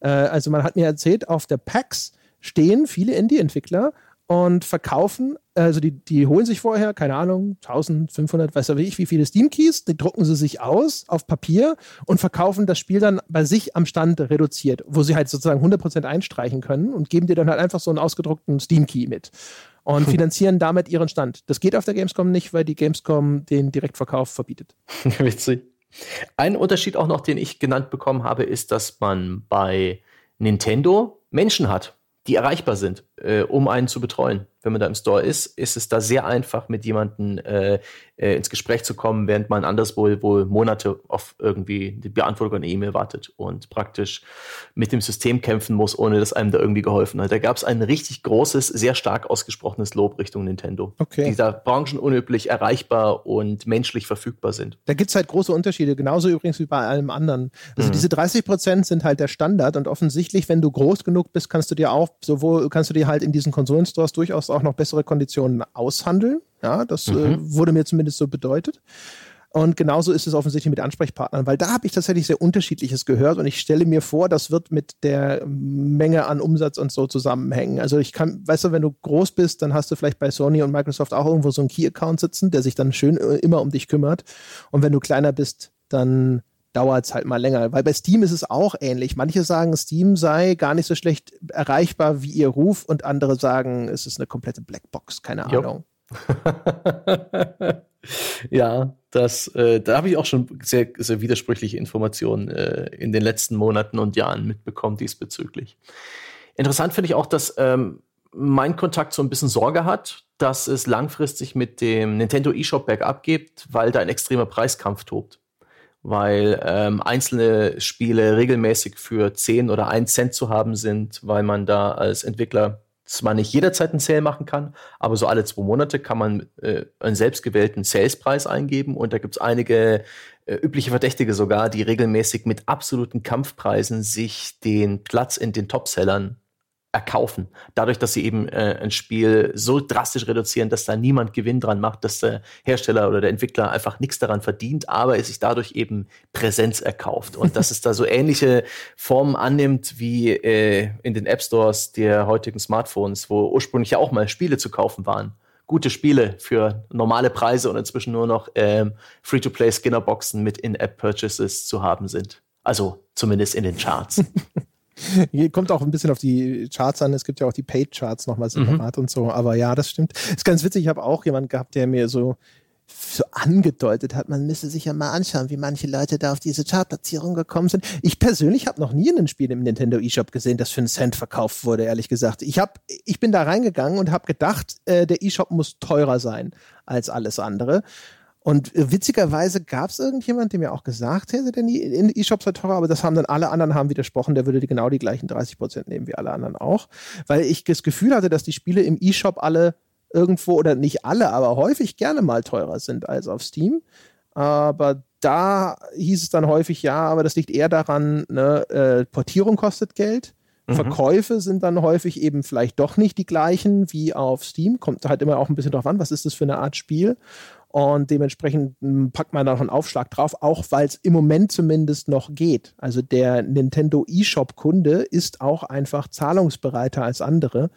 Äh, also man hat mir erzählt, auf der PAX stehen viele Indie-Entwickler und verkaufen, also die, die holen sich vorher, keine Ahnung, 1500, weiß ich, wie viele Steam-Keys, die drucken sie sich aus auf Papier und verkaufen das Spiel dann bei sich am Stand reduziert, wo sie halt sozusagen 100% einstreichen können und geben dir dann halt einfach so einen ausgedruckten Steam-Key mit und finanzieren damit ihren Stand. Das geht auf der Gamescom nicht, weil die Gamescom den Direktverkauf verbietet. Witzig. Ein Unterschied auch noch, den ich genannt bekommen habe, ist, dass man bei Nintendo Menschen hat, die erreichbar sind, äh, um einen zu betreuen wenn man da im Store ist, ist es da sehr einfach, mit jemandem äh, äh, ins Gespräch zu kommen, während man anderswo wohl Monate auf irgendwie die Beantwortung einer E-Mail wartet und praktisch mit dem System kämpfen muss, ohne dass einem da irgendwie geholfen hat. Da gab es ein richtig großes, sehr stark ausgesprochenes Lob Richtung Nintendo, okay. die da branchenunüblich erreichbar und menschlich verfügbar sind. Da gibt es halt große Unterschiede, genauso übrigens wie bei allem anderen. Also mhm. diese 30 Prozent sind halt der Standard und offensichtlich, wenn du groß genug bist, kannst du dir auch sowohl, kannst du dir halt in diesen Konsolenstores durchaus auch noch bessere Konditionen aushandeln. Ja, das äh, mhm. äh, wurde mir zumindest so bedeutet. Und genauso ist es offensichtlich mit Ansprechpartnern, weil da habe ich tatsächlich sehr unterschiedliches gehört und ich stelle mir vor, das wird mit der Menge an Umsatz und so zusammenhängen. Also ich kann, weißt du, wenn du groß bist, dann hast du vielleicht bei Sony und Microsoft auch irgendwo so einen Key-Account sitzen, der sich dann schön äh, immer um dich kümmert. Und wenn du kleiner bist, dann dauert es halt mal länger. Weil bei Steam ist es auch ähnlich. Manche sagen, Steam sei gar nicht so schlecht erreichbar wie ihr Ruf und andere sagen, es ist eine komplette Blackbox, keine Ahnung. ja, das, äh, da habe ich auch schon sehr, sehr widersprüchliche Informationen äh, in den letzten Monaten und Jahren mitbekommen diesbezüglich. Interessant finde ich auch, dass ähm, mein Kontakt so ein bisschen Sorge hat, dass es langfristig mit dem Nintendo eShop bergab geht, weil da ein extremer Preiskampf tobt weil ähm, einzelne Spiele regelmäßig für 10 oder 1 Cent zu haben sind, weil man da als Entwickler zwar nicht jederzeit einen Sale machen kann, aber so alle zwei Monate kann man äh, einen selbstgewählten Salespreis eingeben und da gibt es einige äh, übliche Verdächtige sogar, die regelmäßig mit absoluten Kampfpreisen sich den Platz in den Topsellern erkaufen. Dadurch, dass sie eben äh, ein Spiel so drastisch reduzieren, dass da niemand Gewinn dran macht, dass der Hersteller oder der Entwickler einfach nichts daran verdient, aber es sich dadurch eben Präsenz erkauft. Und dass es da so ähnliche Formen annimmt wie äh, in den App Stores der heutigen Smartphones, wo ursprünglich ja auch mal Spiele zu kaufen waren. Gute Spiele für normale Preise und inzwischen nur noch ähm, Free-to-Play Skinnerboxen mit In-App-Purchases zu haben sind. Also zumindest in den Charts. Kommt auch ein bisschen auf die Charts an. Es gibt ja auch die Paid-Charts nochmal separat mhm. und so. Aber ja, das stimmt. Ist ganz witzig. Ich habe auch jemanden gehabt, der mir so, so angedeutet hat, man müsse sich ja mal anschauen, wie manche Leute da auf diese Chartplatzierung gekommen sind. Ich persönlich habe noch nie ein Spiel im Nintendo eShop gesehen, das für einen Cent verkauft wurde, ehrlich gesagt. Ich, hab, ich bin da reingegangen und habe gedacht, äh, der eShop muss teurer sein als alles andere. Und witzigerweise gab es irgendjemand, der mir auch gesagt hätte, der in E-Shops sei teurer, aber das haben dann alle anderen haben widersprochen, der würde genau die gleichen 30 Prozent nehmen wie alle anderen auch. Weil ich das Gefühl hatte, dass die Spiele im E-Shop alle irgendwo, oder nicht alle, aber häufig gerne mal teurer sind als auf Steam. Aber da hieß es dann häufig, ja, aber das liegt eher daran, ne, äh, Portierung kostet Geld. Mhm. Verkäufe sind dann häufig eben vielleicht doch nicht die gleichen wie auf Steam. Kommt halt immer auch ein bisschen drauf an, was ist das für eine Art Spiel. Und dementsprechend hm, packt man da noch einen Aufschlag drauf, auch weil es im Moment zumindest noch geht. Also der Nintendo eShop-Kunde ist auch einfach zahlungsbereiter als andere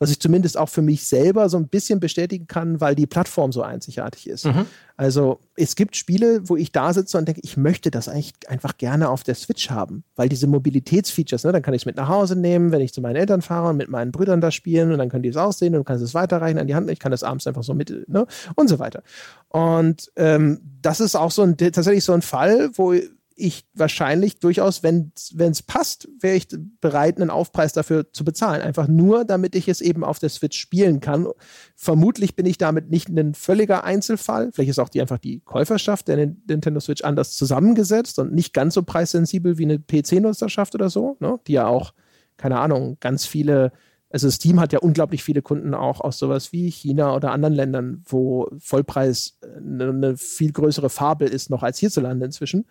was ich zumindest auch für mich selber so ein bisschen bestätigen kann, weil die Plattform so einzigartig ist. Mhm. Also es gibt Spiele, wo ich da sitze und denke, ich möchte das eigentlich einfach gerne auf der Switch haben, weil diese Mobilitätsfeatures, ne, dann kann ich es mit nach Hause nehmen, wenn ich zu meinen Eltern fahre und mit meinen Brüdern da spielen und dann können die es aussehen und du kannst es weiterreichen an die Hand, ich kann das abends einfach so mit, ne, und so weiter. Und ähm, das ist auch so ein, tatsächlich so ein Fall, wo ich wahrscheinlich durchaus, wenn es passt, wäre ich bereit, einen Aufpreis dafür zu bezahlen. Einfach nur, damit ich es eben auf der Switch spielen kann. Vermutlich bin ich damit nicht ein völliger Einzelfall. Vielleicht ist auch die einfach die Käuferschaft der Nintendo Switch anders zusammengesetzt und nicht ganz so preissensibel wie eine PC-Nutzerschaft oder so, ne? die ja auch, keine Ahnung, ganz viele Also Steam hat ja unglaublich viele Kunden auch aus sowas wie China oder anderen Ländern, wo Vollpreis eine, eine viel größere Fabel ist noch als hierzulande inzwischen.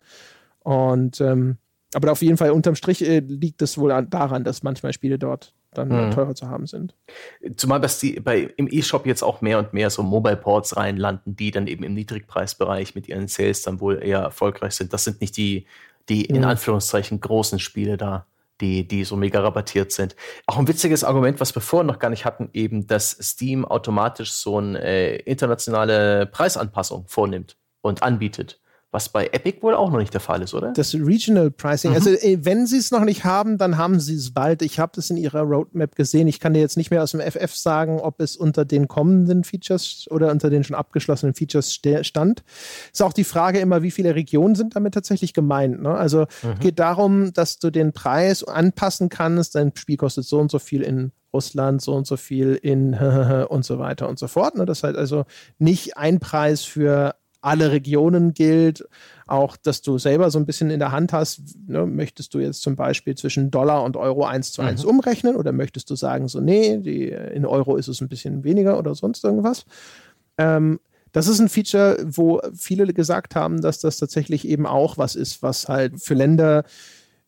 Und ähm, aber auf jeden Fall unterm Strich äh, liegt es wohl daran, dass manchmal Spiele dort dann mhm. teurer zu haben sind. Zumal dass die bei im E-Shop jetzt auch mehr und mehr so Mobile Ports reinlanden, die dann eben im Niedrigpreisbereich mit ihren Sales dann wohl eher erfolgreich sind. Das sind nicht die die in mhm. Anführungszeichen großen Spiele da die, die so mega rabattiert sind. Auch ein witziges Argument, was wir vorher noch gar nicht hatten, eben, dass Steam automatisch so eine äh, internationale Preisanpassung vornimmt und anbietet was bei Epic wohl auch noch nicht der Fall ist, oder? Das Regional Pricing. Mhm. Also, äh, wenn sie es noch nicht haben, dann haben sie es bald. Ich habe das in ihrer Roadmap gesehen. Ich kann dir jetzt nicht mehr aus dem FF sagen, ob es unter den kommenden Features oder unter den schon abgeschlossenen Features stand. Ist auch die Frage immer, wie viele Regionen sind damit tatsächlich gemeint. Ne? Also mhm. geht darum, dass du den Preis anpassen kannst. Dein Spiel kostet so und so viel in Russland so und so viel in und so weiter und so fort. Ne? Das heißt also nicht ein Preis für alle Regionen gilt. Auch, dass du selber so ein bisschen in der Hand hast, ne, möchtest du jetzt zum Beispiel zwischen Dollar und Euro eins zu eins mhm. umrechnen oder möchtest du sagen, so, nee, die, in Euro ist es ein bisschen weniger oder sonst irgendwas. Ähm, das ist ein Feature, wo viele gesagt haben, dass das tatsächlich eben auch was ist, was halt für Länder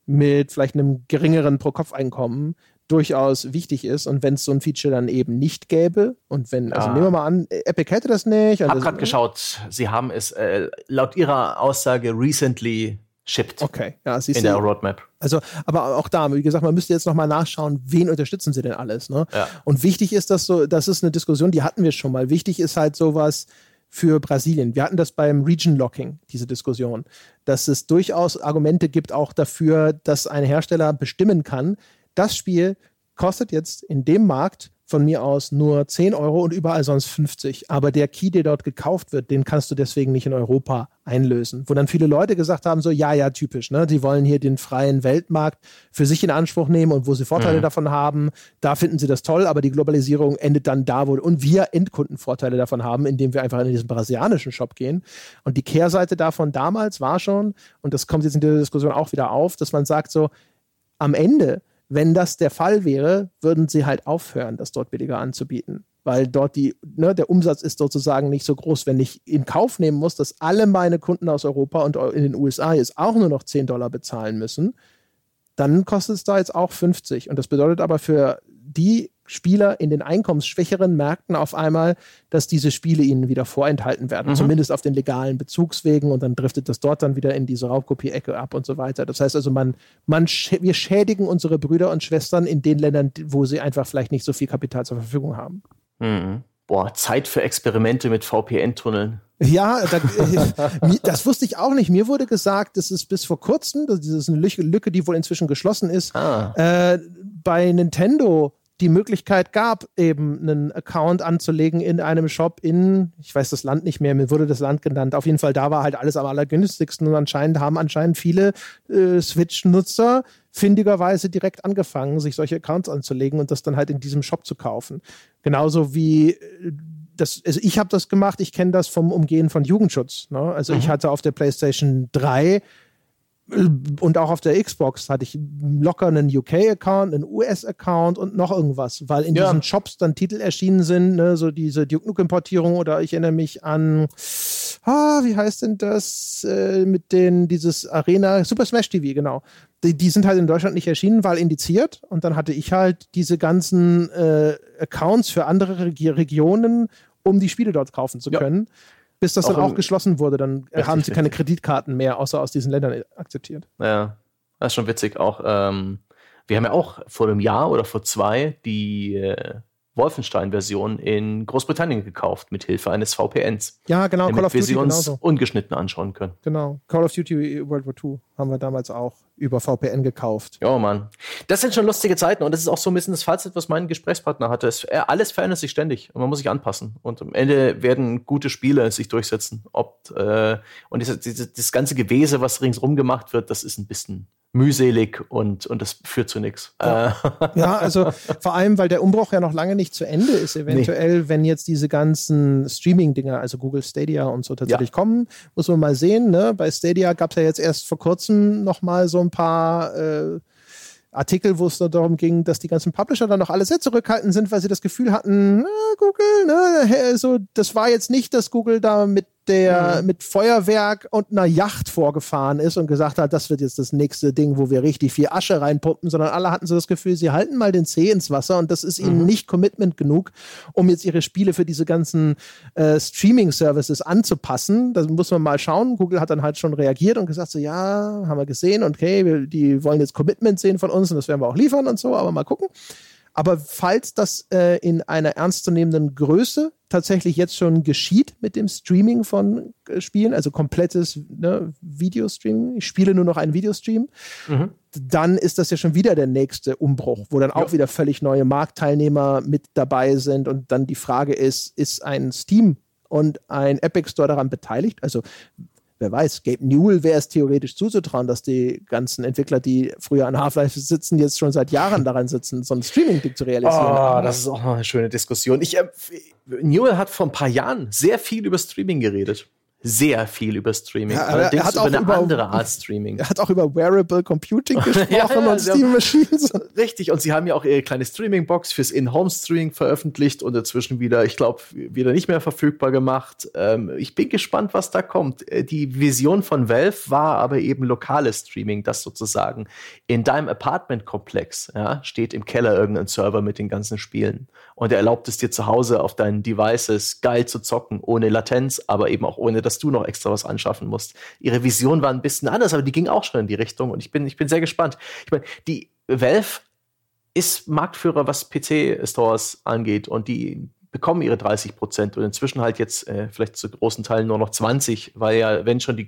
mit vielleicht einem geringeren Pro-Kopf-Einkommen durchaus wichtig ist. Und wenn es so ein Feature dann eben nicht gäbe, und wenn, also ah. nehmen wir mal an, Epic hätte das nicht. Ich habe gerade geschaut, sie haben es äh, laut ihrer Aussage recently shipped. Okay, ja, siehst in der Roadmap. Also, aber auch da, wie gesagt, man müsste jetzt nochmal nachschauen, wen unterstützen sie denn alles. Ne? Ja. Und wichtig ist das so, das ist eine Diskussion, die hatten wir schon mal. Wichtig ist halt sowas für Brasilien. Wir hatten das beim Region Locking, diese Diskussion, dass es durchaus Argumente gibt auch dafür, dass ein Hersteller bestimmen kann, das Spiel kostet jetzt in dem Markt von mir aus nur 10 Euro und überall sonst 50. Aber der Key, der dort gekauft wird, den kannst du deswegen nicht in Europa einlösen. Wo dann viele Leute gesagt haben, so, ja, ja, typisch, ne? Die wollen hier den freien Weltmarkt für sich in Anspruch nehmen und wo sie Vorteile mhm. davon haben, da finden sie das toll, aber die Globalisierung endet dann da, wo und wir Endkunden Vorteile davon haben, indem wir einfach in diesen brasilianischen Shop gehen. Und die Kehrseite davon damals war schon, und das kommt jetzt in der Diskussion auch wieder auf, dass man sagt so, am Ende wenn das der Fall wäre, würden sie halt aufhören, das dort billiger anzubieten. Weil dort die, ne, der Umsatz ist sozusagen nicht so groß. Wenn ich in Kauf nehmen muss, dass alle meine Kunden aus Europa und in den USA jetzt auch nur noch 10 Dollar bezahlen müssen, dann kostet es da jetzt auch 50. Und das bedeutet aber für die Spieler in den einkommensschwächeren Märkten auf einmal, dass diese Spiele ihnen wieder vorenthalten werden, mhm. zumindest auf den legalen Bezugswegen und dann driftet das dort dann wieder in diese Raubkopie-Ecke ab und so weiter. Das heißt also, man, man, wir schädigen unsere Brüder und Schwestern in den Ländern, wo sie einfach vielleicht nicht so viel Kapital zur Verfügung haben. Mhm. Boah, Zeit für Experimente mit VPN-Tunneln. Ja, da, das wusste ich auch nicht. Mir wurde gesagt, das ist bis vor kurzem, das ist eine Lücke, Lücke die wohl inzwischen geschlossen ist, ah. äh, bei Nintendo die Möglichkeit gab, eben einen Account anzulegen in einem Shop in, ich weiß das Land nicht mehr, mir wurde das Land genannt. Auf jeden Fall, da war halt alles am allergünstigsten und anscheinend haben anscheinend viele äh, Switch-Nutzer findigerweise direkt angefangen, sich solche Accounts anzulegen und das dann halt in diesem Shop zu kaufen. Genauso wie äh, das, also ich habe das gemacht, ich kenne das vom Umgehen von Jugendschutz. Ne? Also mhm. ich hatte auf der PlayStation 3 und auch auf der Xbox hatte ich locker einen UK-Account, einen US-Account und noch irgendwas, weil in ja. diesen Shops dann Titel erschienen sind, ne, so diese Duke Nukem-Portierung oder ich erinnere mich an, ah, wie heißt denn das, äh, mit den, dieses Arena, Super Smash TV, genau. Die, die, sind halt in Deutschland nicht erschienen, weil indiziert und dann hatte ich halt diese ganzen äh, Accounts für andere Reg Regionen, um die Spiele dort kaufen zu können. Bis das auch dann auch geschlossen wurde. Dann richtig, haben sie keine Kreditkarten mehr, außer aus diesen Ländern akzeptiert. Ja, das ist schon witzig. Auch ähm, wir haben ja auch vor einem Jahr oder vor zwei die äh, Wolfenstein-Version in Großbritannien gekauft, mit Hilfe eines VPNs. Ja, genau, damit Call of Duty wir sie uns genauso. ungeschnitten anschauen können. Genau, Call of Duty World War II haben wir damals auch über VPN gekauft. Ja, Mann. Das sind schon lustige Zeiten und das ist auch so ein bisschen das Fazit, was mein Gesprächspartner hatte. Es, alles verändert sich ständig und man muss sich anpassen. Und am Ende werden gute Spiele sich durchsetzen. Ob, äh, und das, das, das ganze Gewese, was ringsrum gemacht wird, das ist ein bisschen mühselig und, und das führt zu nichts. Ja. Äh. ja. also vor allem, weil der Umbruch ja noch lange nicht zu Ende ist, eventuell, nee. wenn jetzt diese ganzen Streaming-Dinger, also Google Stadia und so tatsächlich ja. kommen, muss man mal sehen. Ne? Bei Stadia gab es ja jetzt erst vor kurzem noch mal so ein paar äh, Artikel, wo es darum ging, dass die ganzen Publisher dann noch alle sehr zurückhaltend sind, weil sie das Gefühl hatten, na, Google, ne, so, das war jetzt nicht, dass Google da mit der mhm. mit Feuerwerk und einer Yacht vorgefahren ist und gesagt hat, das wird jetzt das nächste Ding, wo wir richtig viel Asche reinpumpen, sondern alle hatten so das Gefühl, sie halten mal den Zeh ins Wasser und das ist ihnen mhm. nicht Commitment genug, um jetzt ihre Spiele für diese ganzen äh, Streaming-Services anzupassen. Da muss man mal schauen. Google hat dann halt schon reagiert und gesagt so, ja, haben wir gesehen und okay, wir, die wollen jetzt Commitment sehen von uns und das werden wir auch liefern und so, aber mal gucken. Aber falls das äh, in einer ernstzunehmenden Größe tatsächlich jetzt schon geschieht mit dem Streaming von äh, Spielen, also komplettes ne, Videostreaming, ich spiele nur noch einen Videostream, mhm. dann ist das ja schon wieder der nächste Umbruch, wo dann auch ja. wieder völlig neue Marktteilnehmer mit dabei sind und dann die Frage ist, ist ein Steam und ein Epic Store daran beteiligt? Also wer weiß, Gabe Newell wäre es theoretisch zuzutrauen, dass die ganzen Entwickler, die früher an Half-Life sitzen, jetzt schon seit Jahren daran sitzen, so ein Streaming-Ding zu realisieren. Oh, das ist auch noch eine schöne Diskussion. Ich, äh, Newell hat vor ein paar Jahren sehr viel über Streaming geredet sehr viel über Streaming. Ja, Allerdings er hat über eine über, andere Art Streaming. Er hat auch über Wearable Computing gesprochen ja, ja, und Steam Machines. Richtig, und sie haben ja auch ihre kleine Streaming-Box fürs In-Home-Streaming veröffentlicht und inzwischen wieder, ich glaube, wieder nicht mehr verfügbar gemacht. Ähm, ich bin gespannt, was da kommt. Äh, die Vision von Valve war aber eben lokales Streaming, das sozusagen in deinem Apartment-Komplex ja, steht im Keller irgendein Server mit den ganzen Spielen und er erlaubt es dir zu Hause auf deinen Devices geil zu zocken, ohne Latenz, aber eben auch ohne, dass du noch extra was anschaffen musst. Ihre Vision war ein bisschen anders, aber die ging auch schon in die Richtung und ich bin, ich bin sehr gespannt. Ich meine, die Valve ist Marktführer, was PC-Stores angeht und die bekommen ihre 30 Prozent und inzwischen halt jetzt äh, vielleicht zu großen Teilen nur noch 20, weil ja, wenn schon die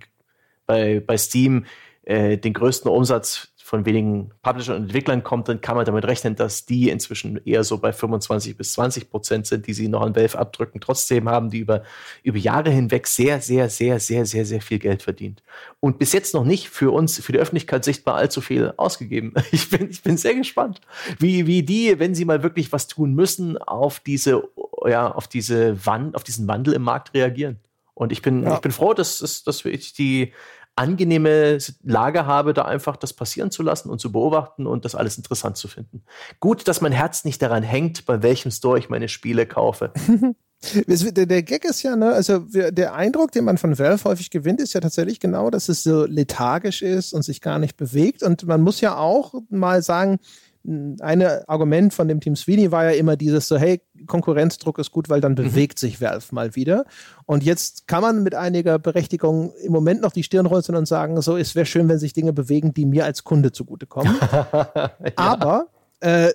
bei, bei Steam äh, den größten Umsatz von wenigen Publishern und Entwicklern kommt, dann kann man damit rechnen, dass die inzwischen eher so bei 25 bis 20 Prozent sind, die sie noch an Valve abdrücken. Trotzdem haben die über, über Jahre hinweg sehr, sehr, sehr, sehr, sehr, sehr viel Geld verdient. Und bis jetzt noch nicht für uns, für die Öffentlichkeit sichtbar allzu viel ausgegeben. Ich bin, ich bin sehr gespannt, wie, wie die, wenn sie mal wirklich was tun müssen, auf diese, ja, auf diese Wand, auf diesen Wandel im Markt reagieren. Und ich bin, ja. ich bin froh, dass, dass, dass ich die angenehme Lage habe, da einfach das passieren zu lassen und zu beobachten und das alles interessant zu finden. Gut, dass mein Herz nicht daran hängt, bei welchem Store ich meine Spiele kaufe. der Gag ist ja, ne, also der Eindruck, den man von Valve häufig gewinnt, ist ja tatsächlich genau, dass es so lethargisch ist und sich gar nicht bewegt. Und man muss ja auch mal sagen, ein Argument von dem Team Sweeney war ja immer dieses so, hey, Konkurrenzdruck ist gut, weil dann mhm. bewegt sich Valve mal wieder. Und jetzt kann man mit einiger Berechtigung im Moment noch die Stirn rollen und sagen, so, es wäre schön, wenn sich Dinge bewegen, die mir als Kunde zugutekommen. ja. Aber äh,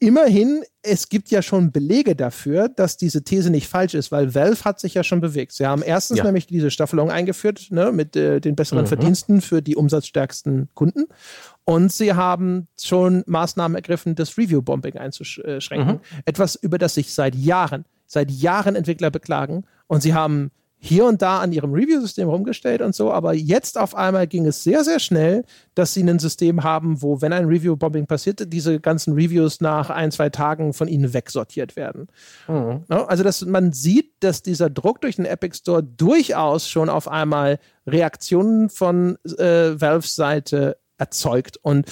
immerhin, es gibt ja schon Belege dafür, dass diese These nicht falsch ist, weil Valve hat sich ja schon bewegt. Sie haben erstens ja. nämlich diese Staffelung eingeführt ne, mit äh, den besseren mhm. Verdiensten für die umsatzstärksten Kunden. Und sie haben schon Maßnahmen ergriffen, das Review-Bombing einzuschränken. Mhm. Etwas, über das sich seit Jahren, seit Jahren Entwickler beklagen. Und sie haben hier und da an ihrem Review-System rumgestellt und so, aber jetzt auf einmal ging es sehr, sehr schnell, dass sie ein System haben, wo, wenn ein Review-Bombing passiert, diese ganzen Reviews nach ein, zwei Tagen von ihnen wegsortiert werden. Mhm. Also, dass man sieht, dass dieser Druck durch den Epic Store durchaus schon auf einmal Reaktionen von äh, Valves Seite erzeugt. Und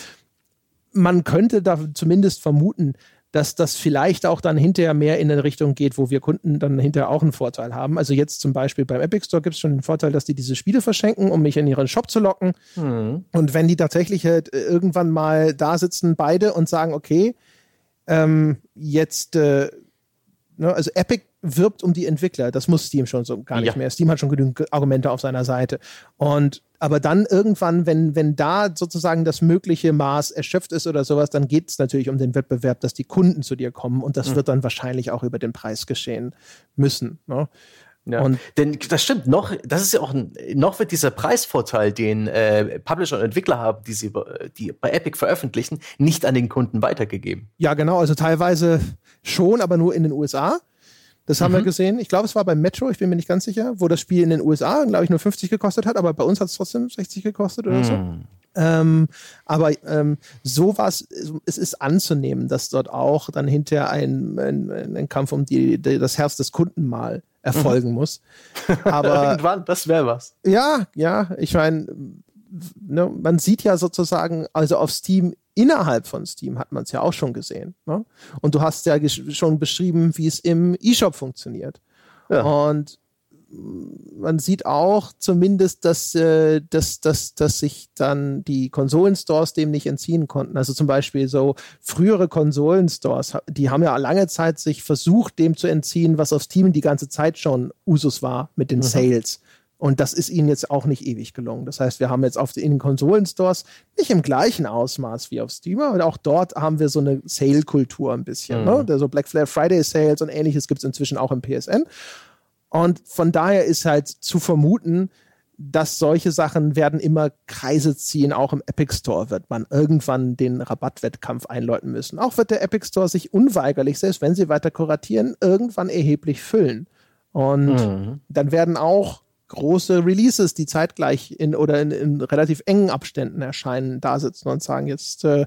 man könnte da zumindest vermuten, dass das vielleicht auch dann hinterher mehr in eine Richtung geht, wo wir Kunden dann hinterher auch einen Vorteil haben. Also jetzt zum Beispiel beim Epic Store gibt es schon den Vorteil, dass die diese Spiele verschenken, um mich in ihren Shop zu locken. Mhm. Und wenn die tatsächlich halt irgendwann mal da sitzen, beide und sagen, okay, ähm, jetzt, äh, ne, also Epic wirbt um die Entwickler, das muss Steam schon so gar nicht ja. mehr. Steam hat schon genügend Argumente auf seiner Seite. Und aber dann irgendwann, wenn, wenn da sozusagen das mögliche Maß erschöpft ist oder sowas, dann geht es natürlich um den Wettbewerb, dass die Kunden zu dir kommen und das mhm. wird dann wahrscheinlich auch über den Preis geschehen müssen. Ne? Ja. Und denn das stimmt noch, das ist ja auch ein, noch wird dieser Preisvorteil, den äh, Publisher und Entwickler haben, die sie die bei Epic veröffentlichen, nicht an den Kunden weitergegeben. Ja, genau, also teilweise schon, aber nur in den USA. Das haben mhm. wir gesehen. Ich glaube, es war bei Metro, ich bin mir nicht ganz sicher, wo das Spiel in den USA, glaube ich, nur 50 gekostet hat, aber bei uns hat es trotzdem 60 gekostet oder mhm. so. Ähm, aber ähm, so was, es ist anzunehmen, dass dort auch dann hinterher ein, ein, ein Kampf um die, die, das Herz des Kunden mal erfolgen mhm. muss. Aber irgendwann, das wäre was. Ja, ja, ich meine, ne, man sieht ja sozusagen, also auf Steam innerhalb von Steam hat man es ja auch schon gesehen. Ne? Und du hast ja schon beschrieben, wie es im E-Shop funktioniert. Ja. Und man sieht auch zumindest, dass, äh, dass, dass, dass sich dann die Konsolenstores dem nicht entziehen konnten. Also zum Beispiel so frühere Konsolenstores, die haben ja lange Zeit sich versucht, dem zu entziehen, was auf Steam die ganze Zeit schon Usus war mit den mhm. Sales. Und das ist ihnen jetzt auch nicht ewig gelungen. Das heißt, wir haben jetzt auf den Konsolenstores nicht im gleichen Ausmaß wie auf Steam, aber auch dort haben wir so eine Sale-Kultur ein bisschen. Ne? Mhm. Ne? So Black Friday Sales und ähnliches gibt es inzwischen auch im PSN. Und von daher ist halt zu vermuten, dass solche Sachen werden immer Kreise ziehen. Auch im Epic Store wird man irgendwann den Rabattwettkampf einläuten müssen. Auch wird der Epic Store sich unweigerlich, selbst wenn sie weiter kuratieren, irgendwann erheblich füllen. Und mhm. dann werden auch große Releases, die zeitgleich in oder in, in relativ engen Abständen erscheinen, da sitzen und sagen, jetzt äh,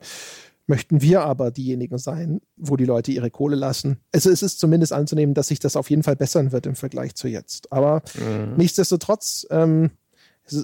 möchten wir aber diejenigen sein, wo die Leute ihre Kohle lassen. Also es ist zumindest anzunehmen, dass sich das auf jeden Fall bessern wird im Vergleich zu jetzt. Aber mhm. nichtsdestotrotz, ähm,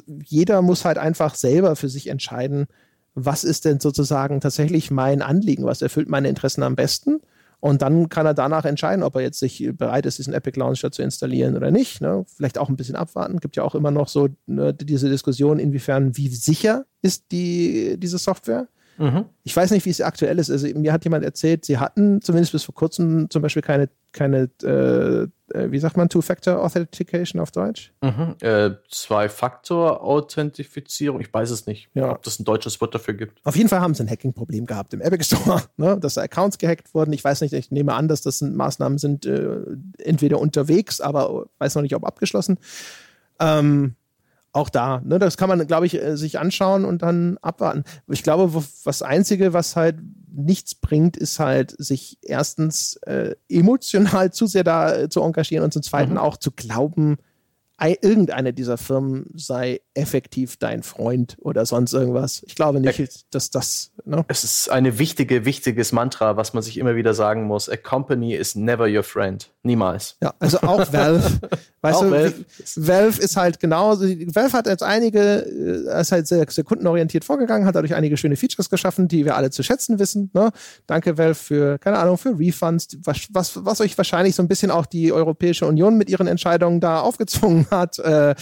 jeder muss halt einfach selber für sich entscheiden, was ist denn sozusagen tatsächlich mein Anliegen, was erfüllt meine Interessen am besten und dann kann er danach entscheiden, ob er jetzt sich bereit ist, diesen Epic Launcher zu installieren oder nicht. Ne? Vielleicht auch ein bisschen abwarten. Gibt ja auch immer noch so ne, diese Diskussion, inwiefern, wie sicher ist die, diese Software. Mhm. Ich weiß nicht, wie es aktuell ist. Also mir hat jemand erzählt, sie hatten zumindest bis vor kurzem zum Beispiel keine, keine äh, äh wie sagt man, Two-Factor Authentication auf Deutsch? Mhm. Äh, Zwei-Faktor-Authentifizierung, ich weiß es nicht, ja. ob das ein deutsches Wort dafür gibt. Auf jeden Fall haben sie ein Hacking-Problem gehabt im Epic Store, ne? dass Accounts gehackt wurden. Ich weiß nicht, ich nehme an, dass das Maßnahmen sind, äh, entweder unterwegs, aber weiß noch nicht, ob abgeschlossen. Ähm, auch da, ne, das kann man, glaube ich, äh, sich anschauen und dann abwarten. Ich glaube, was Einzige, was halt nichts bringt, ist halt, sich erstens äh, emotional zu sehr da äh, zu engagieren und zum Zweiten mhm. auch zu glauben, irgendeine dieser Firmen sei effektiv dein Freund oder sonst irgendwas. Ich glaube nicht, dass das. Ne? Es ist eine wichtige, wichtiges Mantra, was man sich immer wieder sagen muss. A company is never your friend. Niemals. Ja, also auch Valve. weißt auch du, Valve. Valve ist halt genauso. Valve hat jetzt einige, äh, ist halt sehr, sehr kundenorientiert vorgegangen, hat dadurch einige schöne Features geschaffen, die wir alle zu schätzen wissen. Ne? Danke Valve für, keine Ahnung, für Refunds, was, was, was euch wahrscheinlich so ein bisschen auch die Europäische Union mit ihren Entscheidungen da aufgezwungen hat, äh,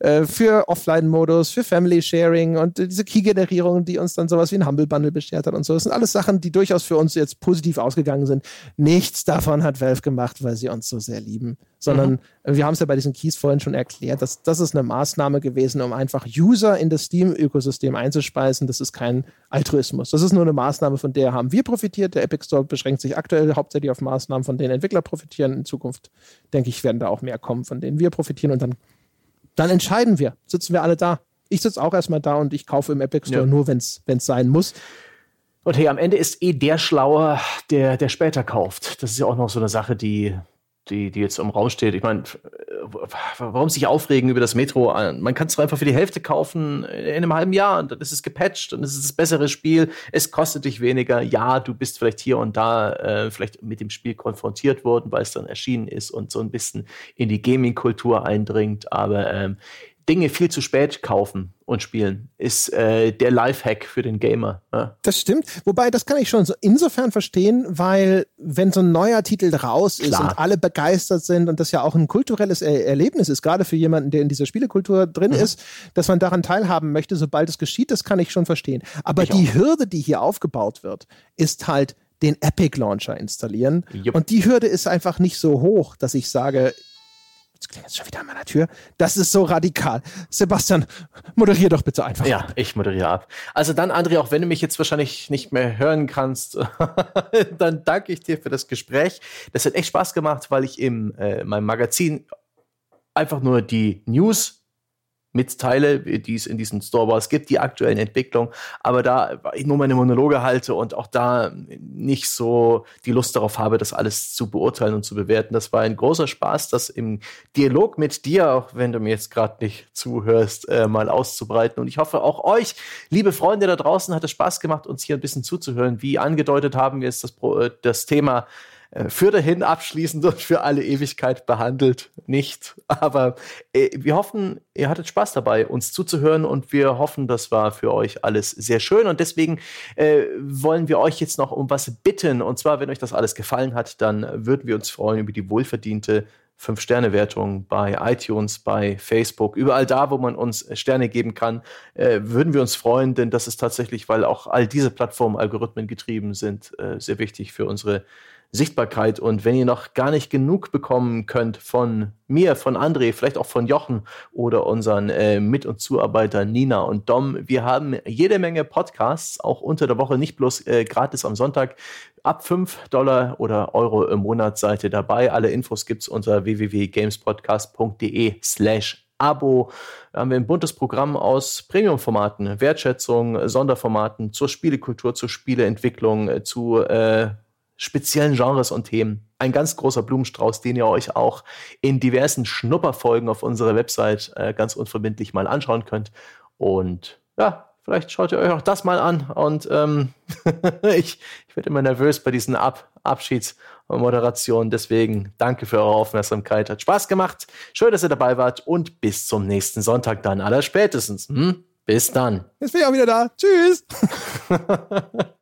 äh, für Offline-Modus, für Family Sharing und diese Key-Generierung, die uns dann sowas wie ein Humble Bundle beschert hat und so. Das sind alles Sachen, die durchaus für uns jetzt positiv ausgegangen sind. Nichts davon hat Valve gemacht, weil sie uns so sehr lieben, sondern mhm. wir haben es ja bei diesen Keys vorhin schon erklärt, dass das ist eine Maßnahme gewesen, um einfach User in das Steam-Ökosystem einzuspeisen. Das ist kein Altruismus. Das ist nur eine Maßnahme, von der haben wir profitiert. Der Epic Store beschränkt sich aktuell hauptsächlich auf Maßnahmen, von denen Entwickler profitieren. In Zukunft, denke ich, werden da auch mehr kommen, von denen wir profitieren und dann dann entscheiden wir. Sitzen wir alle da. Ich sitze auch erstmal da und ich kaufe im Epic Store ja. nur, wenn es sein muss. Und hey, am Ende ist eh der schlauer, der, der später kauft. Das ist ja auch noch so eine Sache, die, die, die jetzt im Raum steht. Ich meine, warum sich aufregen über das Metro? Man kann es einfach für die Hälfte kaufen in einem halben Jahr und dann ist es gepatcht und es ist das bessere Spiel. Es kostet dich weniger. Ja, du bist vielleicht hier und da äh, vielleicht mit dem Spiel konfrontiert worden, weil es dann erschienen ist und so ein bisschen in die Gaming-Kultur eindringt. Aber ähm, Dinge viel zu spät kaufen und spielen, ist äh, der Lifehack für den Gamer. Ja. Das stimmt. Wobei, das kann ich schon so insofern verstehen, weil wenn so ein neuer Titel raus ist Klar. und alle begeistert sind und das ja auch ein kulturelles er Erlebnis ist, gerade für jemanden, der in dieser Spielekultur drin mhm. ist, dass man daran teilhaben möchte, sobald es geschieht, das kann ich schon verstehen. Aber ich die auch. Hürde, die hier aufgebaut wird, ist halt den Epic Launcher installieren. Jupp. Und die Hürde ist einfach nicht so hoch, dass ich sage, Jetzt klingt jetzt schon wieder an meiner Tür. Das ist so radikal. Sebastian, moderier doch bitte einfach. Ja, ab. ich moderiere ab. Also dann, André, auch wenn du mich jetzt wahrscheinlich nicht mehr hören kannst, dann danke ich dir für das Gespräch. Das hat echt Spaß gemacht, weil ich in äh, meinem Magazin einfach nur die News mitteile, die es in diesen Storeboards gibt, die aktuellen Entwicklungen, aber da ich nur meine Monologe halte und auch da nicht so die Lust darauf habe, das alles zu beurteilen und zu bewerten. Das war ein großer Spaß, das im Dialog mit dir, auch wenn du mir jetzt gerade nicht zuhörst, äh, mal auszubreiten. Und ich hoffe, auch euch, liebe Freunde da draußen, hat es Spaß gemacht, uns hier ein bisschen zuzuhören. Wie angedeutet haben wir jetzt das, das Thema äh, für dahin abschließend und für alle Ewigkeit behandelt. Nicht. Aber äh, wir hoffen, ihr hattet Spaß dabei, uns zuzuhören und wir hoffen, das war für euch alles sehr schön. Und deswegen äh, wollen wir euch jetzt noch um was bitten. Und zwar, wenn euch das alles gefallen hat, dann würden wir uns freuen über die wohlverdiente Fünf-Sterne-Wertung bei iTunes, bei Facebook, überall da, wo man uns Sterne geben kann, äh, würden wir uns freuen, denn das ist tatsächlich, weil auch all diese Plattformen Algorithmen getrieben sind, äh, sehr wichtig für unsere Sichtbarkeit. Und wenn ihr noch gar nicht genug bekommen könnt von mir, von André, vielleicht auch von Jochen oder unseren äh, Mit- und Zuarbeiter Nina und Dom, wir haben jede Menge Podcasts, auch unter der Woche, nicht bloß äh, gratis am Sonntag. Ab 5 Dollar oder Euro im Monat seid ihr dabei. Alle Infos gibt's unter www.gamespodcast.de slash Abo. Da haben wir ein buntes Programm aus Premium-Formaten, Wertschätzung, Sonderformaten zur Spielekultur, zur Spieleentwicklung, äh, zu äh, speziellen Genres und Themen. Ein ganz großer Blumenstrauß, den ihr euch auch in diversen Schnupperfolgen auf unserer Website äh, ganz unverbindlich mal anschauen könnt. Und ja, vielleicht schaut ihr euch auch das mal an. Und ähm, ich, ich werde immer nervös bei diesen Ab Abschiedsmoderationen. Deswegen danke für eure Aufmerksamkeit. Hat Spaß gemacht. Schön, dass ihr dabei wart. Und bis zum nächsten Sonntag dann aller spätestens. Hm? Bis dann. Jetzt bin ich auch wieder da. Tschüss.